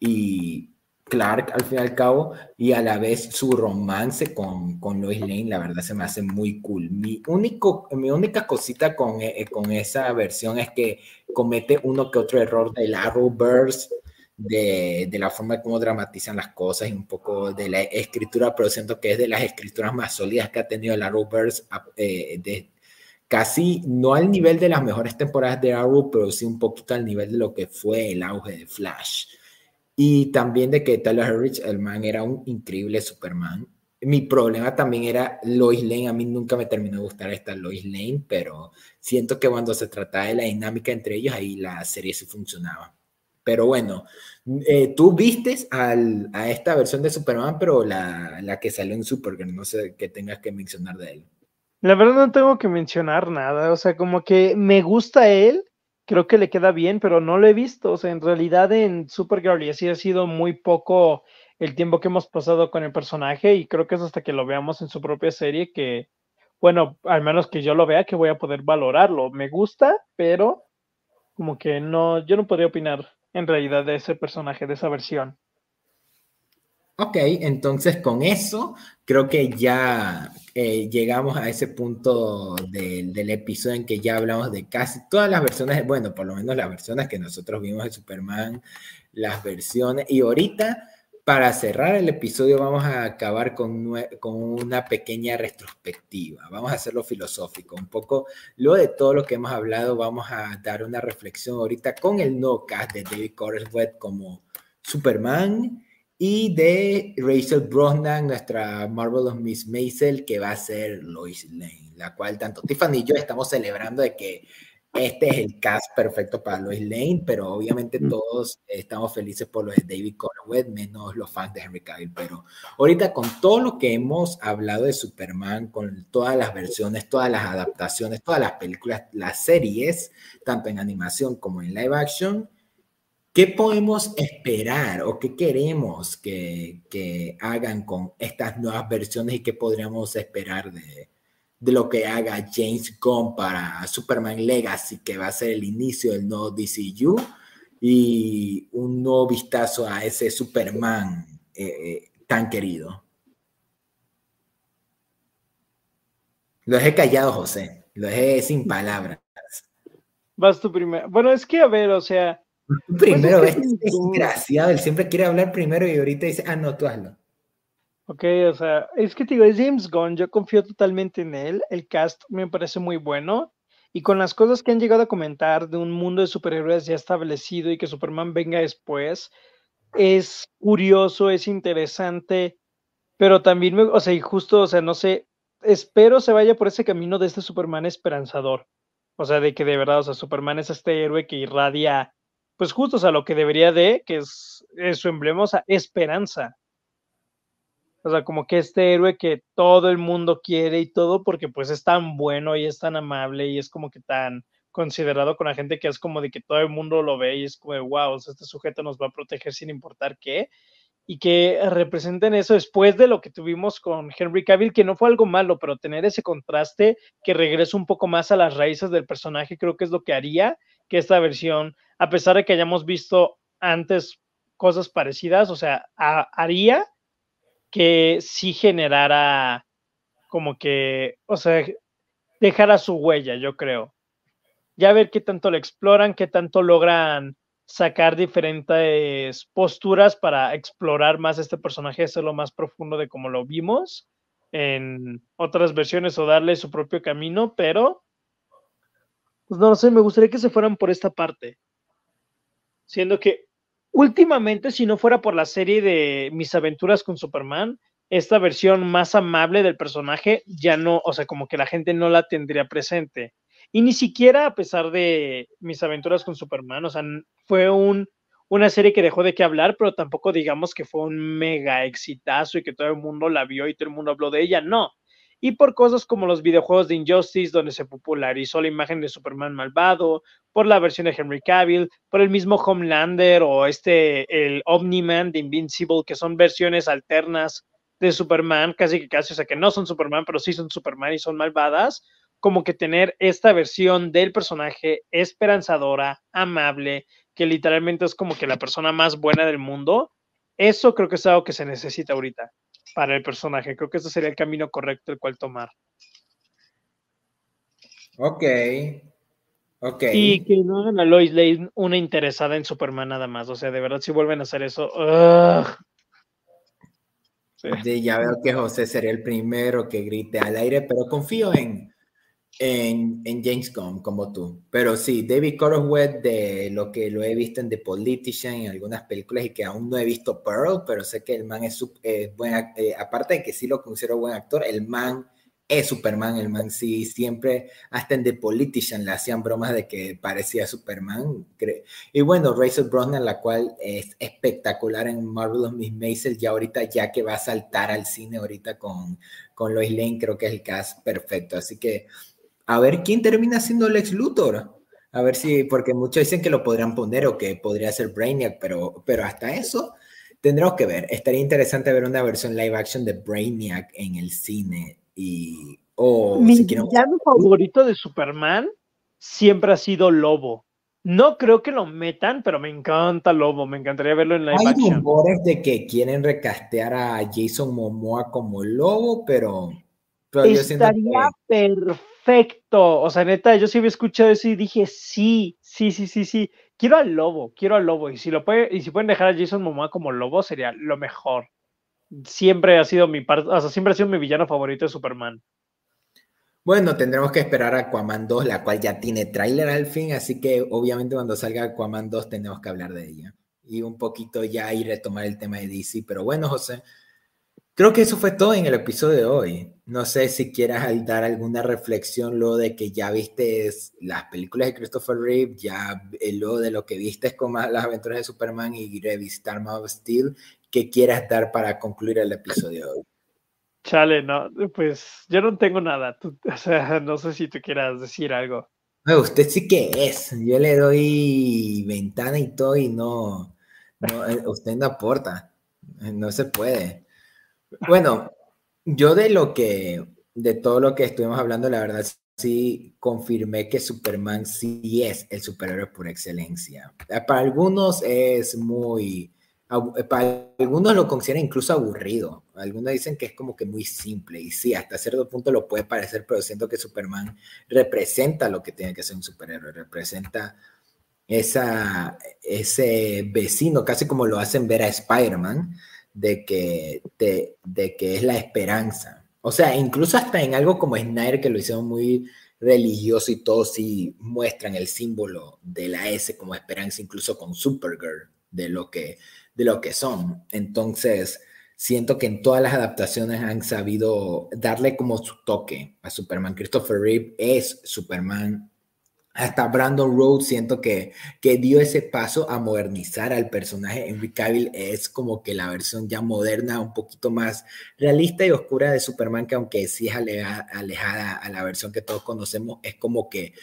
y Clark al fin y al cabo, y a la vez su romance con, con Lois Lane, la verdad se me hace muy cool. Mi, único, mi única cosita con, eh, con esa versión es que comete uno que otro error del Arrowverse, de, de, la forma de cómo dramatizan las cosas y un poco de la escritura, pero siento que es de las escrituras más sólidas que ha tenido el Arrowverse, eh, de, casi no al nivel de las mejores temporadas de Arrow, pero sí un poquito al nivel de lo que fue el auge de Flash. Y también de que Tyler Harris, el man, era un increíble Superman. Mi problema también era Lois Lane. A mí nunca me terminó de gustar esta Lois Lane, pero siento que cuando se trataba de la dinámica entre ellos, ahí la serie sí funcionaba. Pero bueno, eh, tú vistes a esta versión de Superman, pero la, la que salió en Supergirl, no sé qué tengas que mencionar de él. La verdad no tengo que mencionar nada, o sea, como que me gusta él, creo que le queda bien, pero no lo he visto, o sea, en realidad en Supergirl y así ha sido muy poco el tiempo que hemos pasado con el personaje y creo que es hasta que lo veamos en su propia serie que, bueno, al menos que yo lo vea, que voy a poder valorarlo. Me gusta, pero como que no, yo no podría opinar en realidad de ese personaje, de esa versión. Ok, entonces con eso creo que ya eh, llegamos a ese punto del episodio en que ya hablamos de casi todas las versiones, bueno, por lo menos las versiones que nosotros vimos de Superman, las versiones, y ahorita para cerrar el episodio vamos a acabar con, con una pequeña retrospectiva, vamos a hacerlo filosófico, un poco, luego de todo lo que hemos hablado, vamos a dar una reflexión ahorita con el no cast de David Corenswet como Superman y de Rachel Brosnan, nuestra Marvelous Miss Maisel, que va a ser Lois Lane, la cual tanto Tiffany y yo estamos celebrando de que este es el cast perfecto para Lois Lane, pero obviamente mm. todos estamos felices por lo de David Conway, menos los fans de Henry Cavill. Pero ahorita con todo lo que hemos hablado de Superman, con todas las versiones, todas las adaptaciones, todas las películas, las series, tanto en animación como en live action, ¿qué podemos esperar o qué queremos que, que hagan con estas nuevas versiones y qué podríamos esperar de, de lo que haga James Gunn para Superman Legacy, que va a ser el inicio del nuevo DCU, y un nuevo vistazo a ese Superman eh, eh, tan querido. Lo dejé callado, José. Lo dejé sin palabras. Vas tú primero. Bueno, es que, a ver, o sea. primero, pues es, desgraciado. Él siempre quiere hablar primero y ahorita dice, ah, no, tú hazlo. Ok, o sea, es que te digo, es James Gunn, yo confío totalmente en él, el cast me parece muy bueno, y con las cosas que han llegado a comentar de un mundo de superhéroes ya establecido y que Superman venga después, es curioso, es interesante, pero también, me, o sea, y justo, o sea, no sé, espero se vaya por ese camino de este Superman esperanzador, o sea, de que de verdad, o sea, Superman es este héroe que irradia, pues justo, o sea, lo que debería de, que es, es su emblema, o sea, esperanza O sea, como que este héroe que todo el mundo quiere y todo porque pues es tan bueno y es tan amable y es como que tan considerado con la gente que es como de que todo el mundo lo ve y es como de, wow, este sujeto nos va a proteger sin importar qué. Y que representen eso después de lo que tuvimos con Henry Cavill, que no fue algo malo, pero tener ese contraste que regrese un poco más a las raíces del personaje, creo que es lo que haría que esta versión, a pesar de que hayamos visto antes cosas parecidas, o sea, haría que sí generara como que, o sea, dejara su huella, yo creo. Ya ver qué tanto lo exploran, qué tanto logran sacar diferentes posturas para explorar más este personaje, hacerlo más profundo de como lo vimos en otras versiones o darle su propio camino, pero pues no sé, me gustaría que se fueran por esta parte. Siendo que últimamente, si no fuera por la serie de Mis aventuras con Superman, esta versión más amable del personaje ya no, o sea, como que la gente no la tendría presente. Y ni siquiera a pesar de Mis aventuras con Superman, o sea, fue un, una serie que dejó de qué hablar, pero tampoco digamos que fue un mega exitazo y que todo el mundo la vio y todo el mundo habló de ella, no y por cosas como los videojuegos de Injustice, donde se popularizó la imagen de Superman malvado, por la versión de Henry Cavill, por el mismo Homelander o este, el Omni-Man de Invincible, que son versiones alternas de Superman, casi que casi, o sea, que no son Superman, pero sí son Superman y son malvadas, como que tener esta versión del personaje esperanzadora, amable, que literalmente es como que la persona más buena del mundo, eso creo que es algo que se necesita ahorita para el personaje. Creo que ese sería el camino correcto el cual tomar. Ok. Ok. Y que no hagan a Lois Lane una interesada en Superman nada más. O sea, de verdad, si vuelven a hacer eso. ya veo que José sería el primero que grite al aire, pero confío en, en, en James Gunn como tú. Pero sí, David Coroswet, de lo que lo he visto en The Politician, en algunas películas y que aún no he visto Pearl, pero sé que el man es, buen, eh, aparte de que sí lo considero buen actor, el man es Superman, el man sí, siempre, hasta en The Politician le hacían bromas de que parecía Superman. Y bueno, Razor Brosnan, la cual es espectacular en Marvelous Miss Maisel, ya ahorita, ya que va a saltar al cine ahorita con, con Lois Lane, creo que es el cast perfecto. Así que a ver quién termina siendo Lex Luthor. A ver si, porque muchos dicen que lo podrían poner o que podría ser Brainiac, pero, pero hasta eso tendremos que ver. Estaría interesante ver una versión live action de Brainiac en el cine. Y, Mi si favorito de Superman siempre ha sido Lobo. No creo que lo metan, pero me encanta Lobo. Me encantaría verlo en live action. Hay rumores de que quieren recastear a Jason Momoa como Lobo, pero, Estaría perfecto perfecto. O sea, neta, yo sí había escuchado eso y dije, sí, sí, sí, sí, sí. Quiero al lobo, quiero al lobo. Y si lo puede, y si pueden dejar a Jason Momoa como lobo, sería lo mejor. Siempre ha sido mi parte, o sea, siempre ha sido mi villano favorito de Superman. Bueno, tendremos que esperar a Aquaman 2, la cual ya tiene tráiler al fin, así que obviamente cuando salga Aquaman 2 tenemos que hablar de ella. Y un poquito ya ir a retomar el tema de DC. Pero bueno, José, Creo que eso fue todo en el episodio de hoy. No sé si quieras dar alguna reflexión luego de que ya viste las películas de Christopher Reeve, ya eh, luego de lo que viste con las aventuras de Superman y revisitar Man of Steel, ¿qué quieras dar para concluir el episodio de hoy? Chale, no, pues yo no tengo nada. o sea, no sé si tú quieras decir algo. usted sí que es. Yo le doy ventana y todo y no, no eh, usted no aporta. No se puede. Bueno, yo de lo que, de todo lo que estuvimos hablando, la verdad sí confirmé que Superman sí es el superhéroe por excelencia. Para algunos es muy, para algunos lo consideran incluso aburrido. Algunos dicen que es como que muy simple y sí, hasta cierto punto lo puede parecer, pero siento que Superman representa lo que tiene que ser un superhéroe, representa esa, ese vecino, casi como lo hacen ver a Spider-Man, de que, de, que es la esperanza. O sea, incluso hasta en algo como Snyder, que lo hicieron muy religioso y todo, sí muestran el símbolo de la S como esperanza, incluso con Supergirl, de lo que, de lo que son. Entonces, siento que en todas las adaptaciones han sabido darle como su toque a Superman. Christopher Reeve es Superman hasta Brandon Rhodes siento que, que dio ese paso a modernizar al personaje. Henry Cavill es como que la versión ya moderna, un poquito más realista y oscura de Superman, que aunque sí es alejada, a la versión que todos conocemos, es como que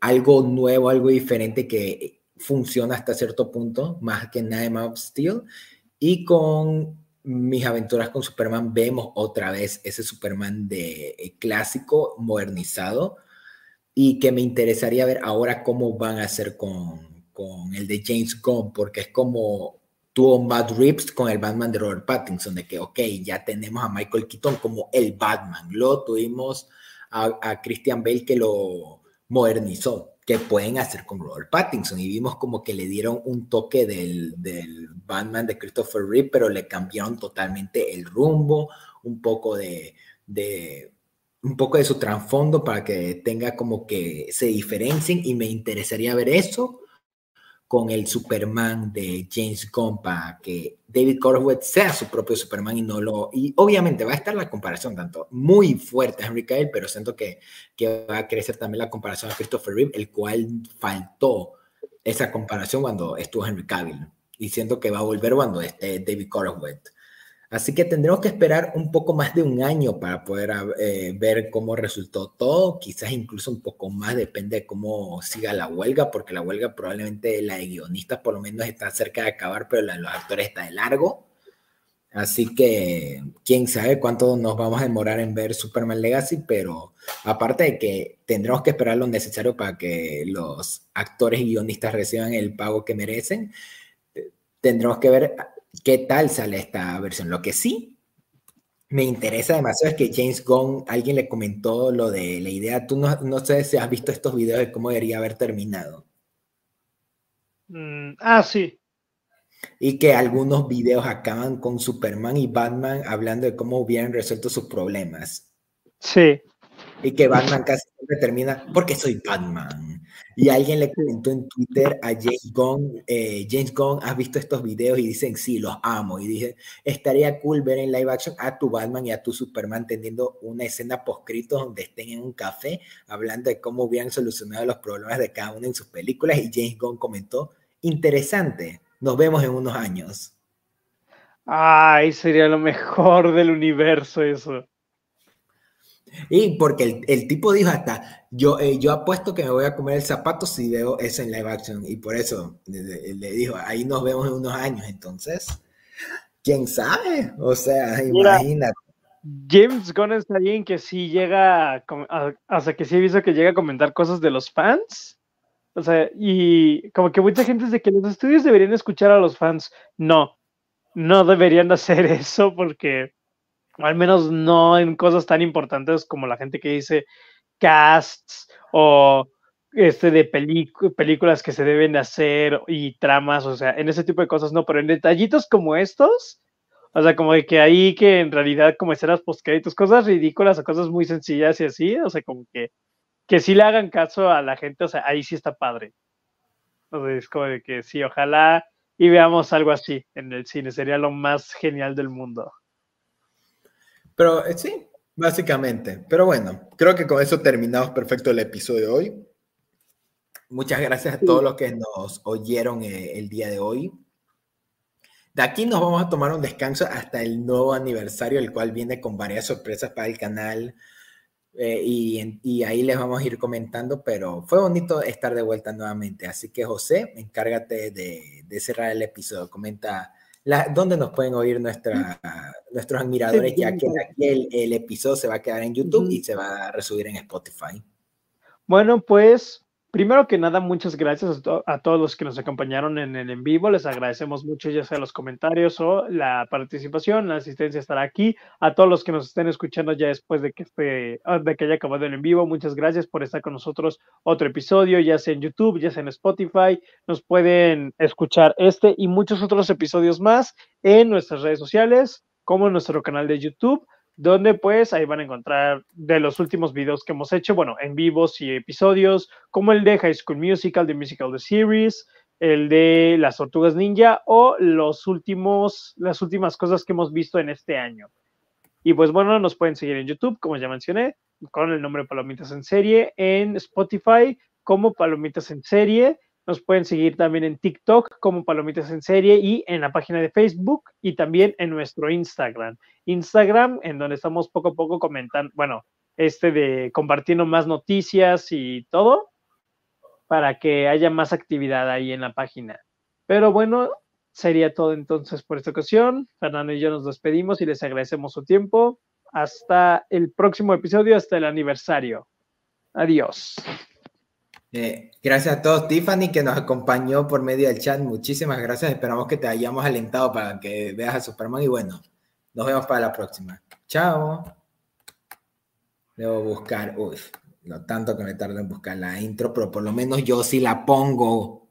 algo nuevo, algo diferente que funciona hasta cierto punto, más que nada of Steel. Y con mis aventuras con Superman vemos otra vez ese Superman de eh, clásico modernizado y que me interesaría ver ahora cómo van a hacer con, con el de James Gunn, porque es como tuvo Matt Reeves con el Batman de Robert Pattinson, de que, ok, ya tenemos a Michael Keaton como el Batman, lo tuvimos a, a Christian Bale que lo modernizó, que pueden hacer con Robert Pattinson, y vimos como que le dieron un toque del, del Batman de Christopher Reeve, pero le cambiaron totalmente el rumbo, un poco de, de un poco de su trasfondo para que tenga como que se diferencien y me interesaría ver eso con el Superman de James Gunn para que David Cornwell sea su propio Superman y no lo... Y obviamente va a estar la comparación tanto muy fuerte a Henry Cavill, pero siento que, que va a crecer también la comparación a Christopher Reeve, el cual faltó esa comparación cuando estuvo Henry Cavill. Y siento que va a volver cuando esté David Cornwell. Así que tendremos que esperar un poco más de un año para poder eh, ver cómo resultó todo, quizás incluso un poco más, depende de cómo siga la huelga, porque la huelga probablemente la de guionistas por lo menos está cerca de acabar, pero la de los actores está de largo. Así que quién sabe cuánto nos vamos a demorar en ver Superman Legacy, pero aparte de que tendremos que esperar lo necesario para que los actores y guionistas reciban el pago que merecen, eh, tendremos que ver qué tal sale esta versión. Lo que sí me interesa demasiado es que James Gunn, alguien le comentó lo de la idea, tú no, no sé si has visto estos videos de cómo debería haber terminado. Mm, ah, sí. Y que algunos videos acaban con Superman y Batman hablando de cómo hubieran resuelto sus problemas. Sí. Y que Batman casi termina, porque soy Batman. Y alguien le comentó en Twitter a James Gunn, eh, James Gunn, ¿has visto estos videos? Y dicen, sí, los amo. Y dije, estaría cool ver en live action a tu Batman y a tu Superman teniendo una escena poscrito donde estén en un café hablando de cómo hubieran solucionado los problemas de cada uno en sus películas. Y James Gunn comentó, interesante, nos vemos en unos años. Ay, sería lo mejor del universo eso. Y porque el, tipo dijo hasta, yo, eh, yo apuesto que me voy a comer el zapato si veo eso en live action. Y por eso le, dijo, ahí nos vemos en unos años. Entonces, ¿quién sabe? O sea, imagínate. James Gunn es alguien que sí llega, hasta que sí he visto que llega a comentar cosas de los fans. O sea, y como que mucha gente dice que los estudios deberían escuchar a los fans. No, no deberían hacer eso porque al menos no en cosas tan importantes como la gente que dice casts o este de películas que se deben hacer y tramas, o sea, en ese tipo de cosas no, pero en detallitos como estos, o sea, como de que ahí que en realidad como escenas postcréditos, cosas ridículas o cosas muy sencillas y así, o sea, como que que sí le hagan caso a la gente, o sea, ahí sí está padre. O es como de que sí, ojalá y veamos algo así en el cine, sería lo más genial del mundo. Pero eh, sí, básicamente. Pero bueno, creo que con eso terminamos perfecto el episodio de hoy. Muchas gracias a todos los que nos oyeron eh, el día de hoy. De aquí nos vamos a tomar un descanso hasta el nuevo aniversario, el cual viene con varias sorpresas para el canal. Eh, y, y, ahí les vamos a ir comentando, pero fue bonito estar de vuelta nuevamente. Así que José, encárgate de, de cerrar el episodio. Comenta ¿Dónde nos pueden oír nuestra, nuestros admiradores? ya que aquí el, episodio se va a quedar en YouTube y se va a resubir en Spotify. Bueno, pues Primero que nada, muchas gracias a, todos los que nos acompañaron en el en vivo. Les agradecemos mucho ya sea los comentarios o la participación, la asistencia estará aquí. A todos los que nos estén escuchando ya después de que, esté, ah, de que haya acabado el en vivo, muchas gracias por estar con nosotros otro episodio, ya sea en YouTube, ya sea en Spotify. Nos pueden escuchar este y muchos otros episodios más en nuestras redes sociales, como en nuestro canal de YouTube donde pues ahí van a encontrar de los últimos videos que hemos hecho, bueno, en vivos y episodios, como el de High School Musical, de Musical The Series, el de Las Tortugas Ninja o los últimos, las últimas cosas que hemos visto en este año. Y pues bueno, nos pueden seguir en YouTube, como ya mencioné, con el nombre Palomitas en serie, en Spotify como Palomitas en Serie. Nos pueden seguir también en TikTok como Palomitas en Serie y en la página de Facebook y también en nuestro Instagram. Instagram, en donde estamos poco a poco comentando, bueno, este de compartiendo más noticias y todo para que haya más actividad ahí en la página. Pero bueno, sería todo entonces por esta ocasión. Fernando y yo nos despedimos y les agradecemos su tiempo. Hasta el próximo episodio, hasta el aniversario. Adiós. Eh, gracias a todos, Tiffany, que nos acompañó por medio del chat. Muchísimas gracias. Esperamos que te hayamos alentado para que veas a Superman. Y bueno, nos vemos para la próxima. Chao. Debo buscar, uy, lo tanto que me tardo en buscar la intro, pero por lo menos yo sí la pongo.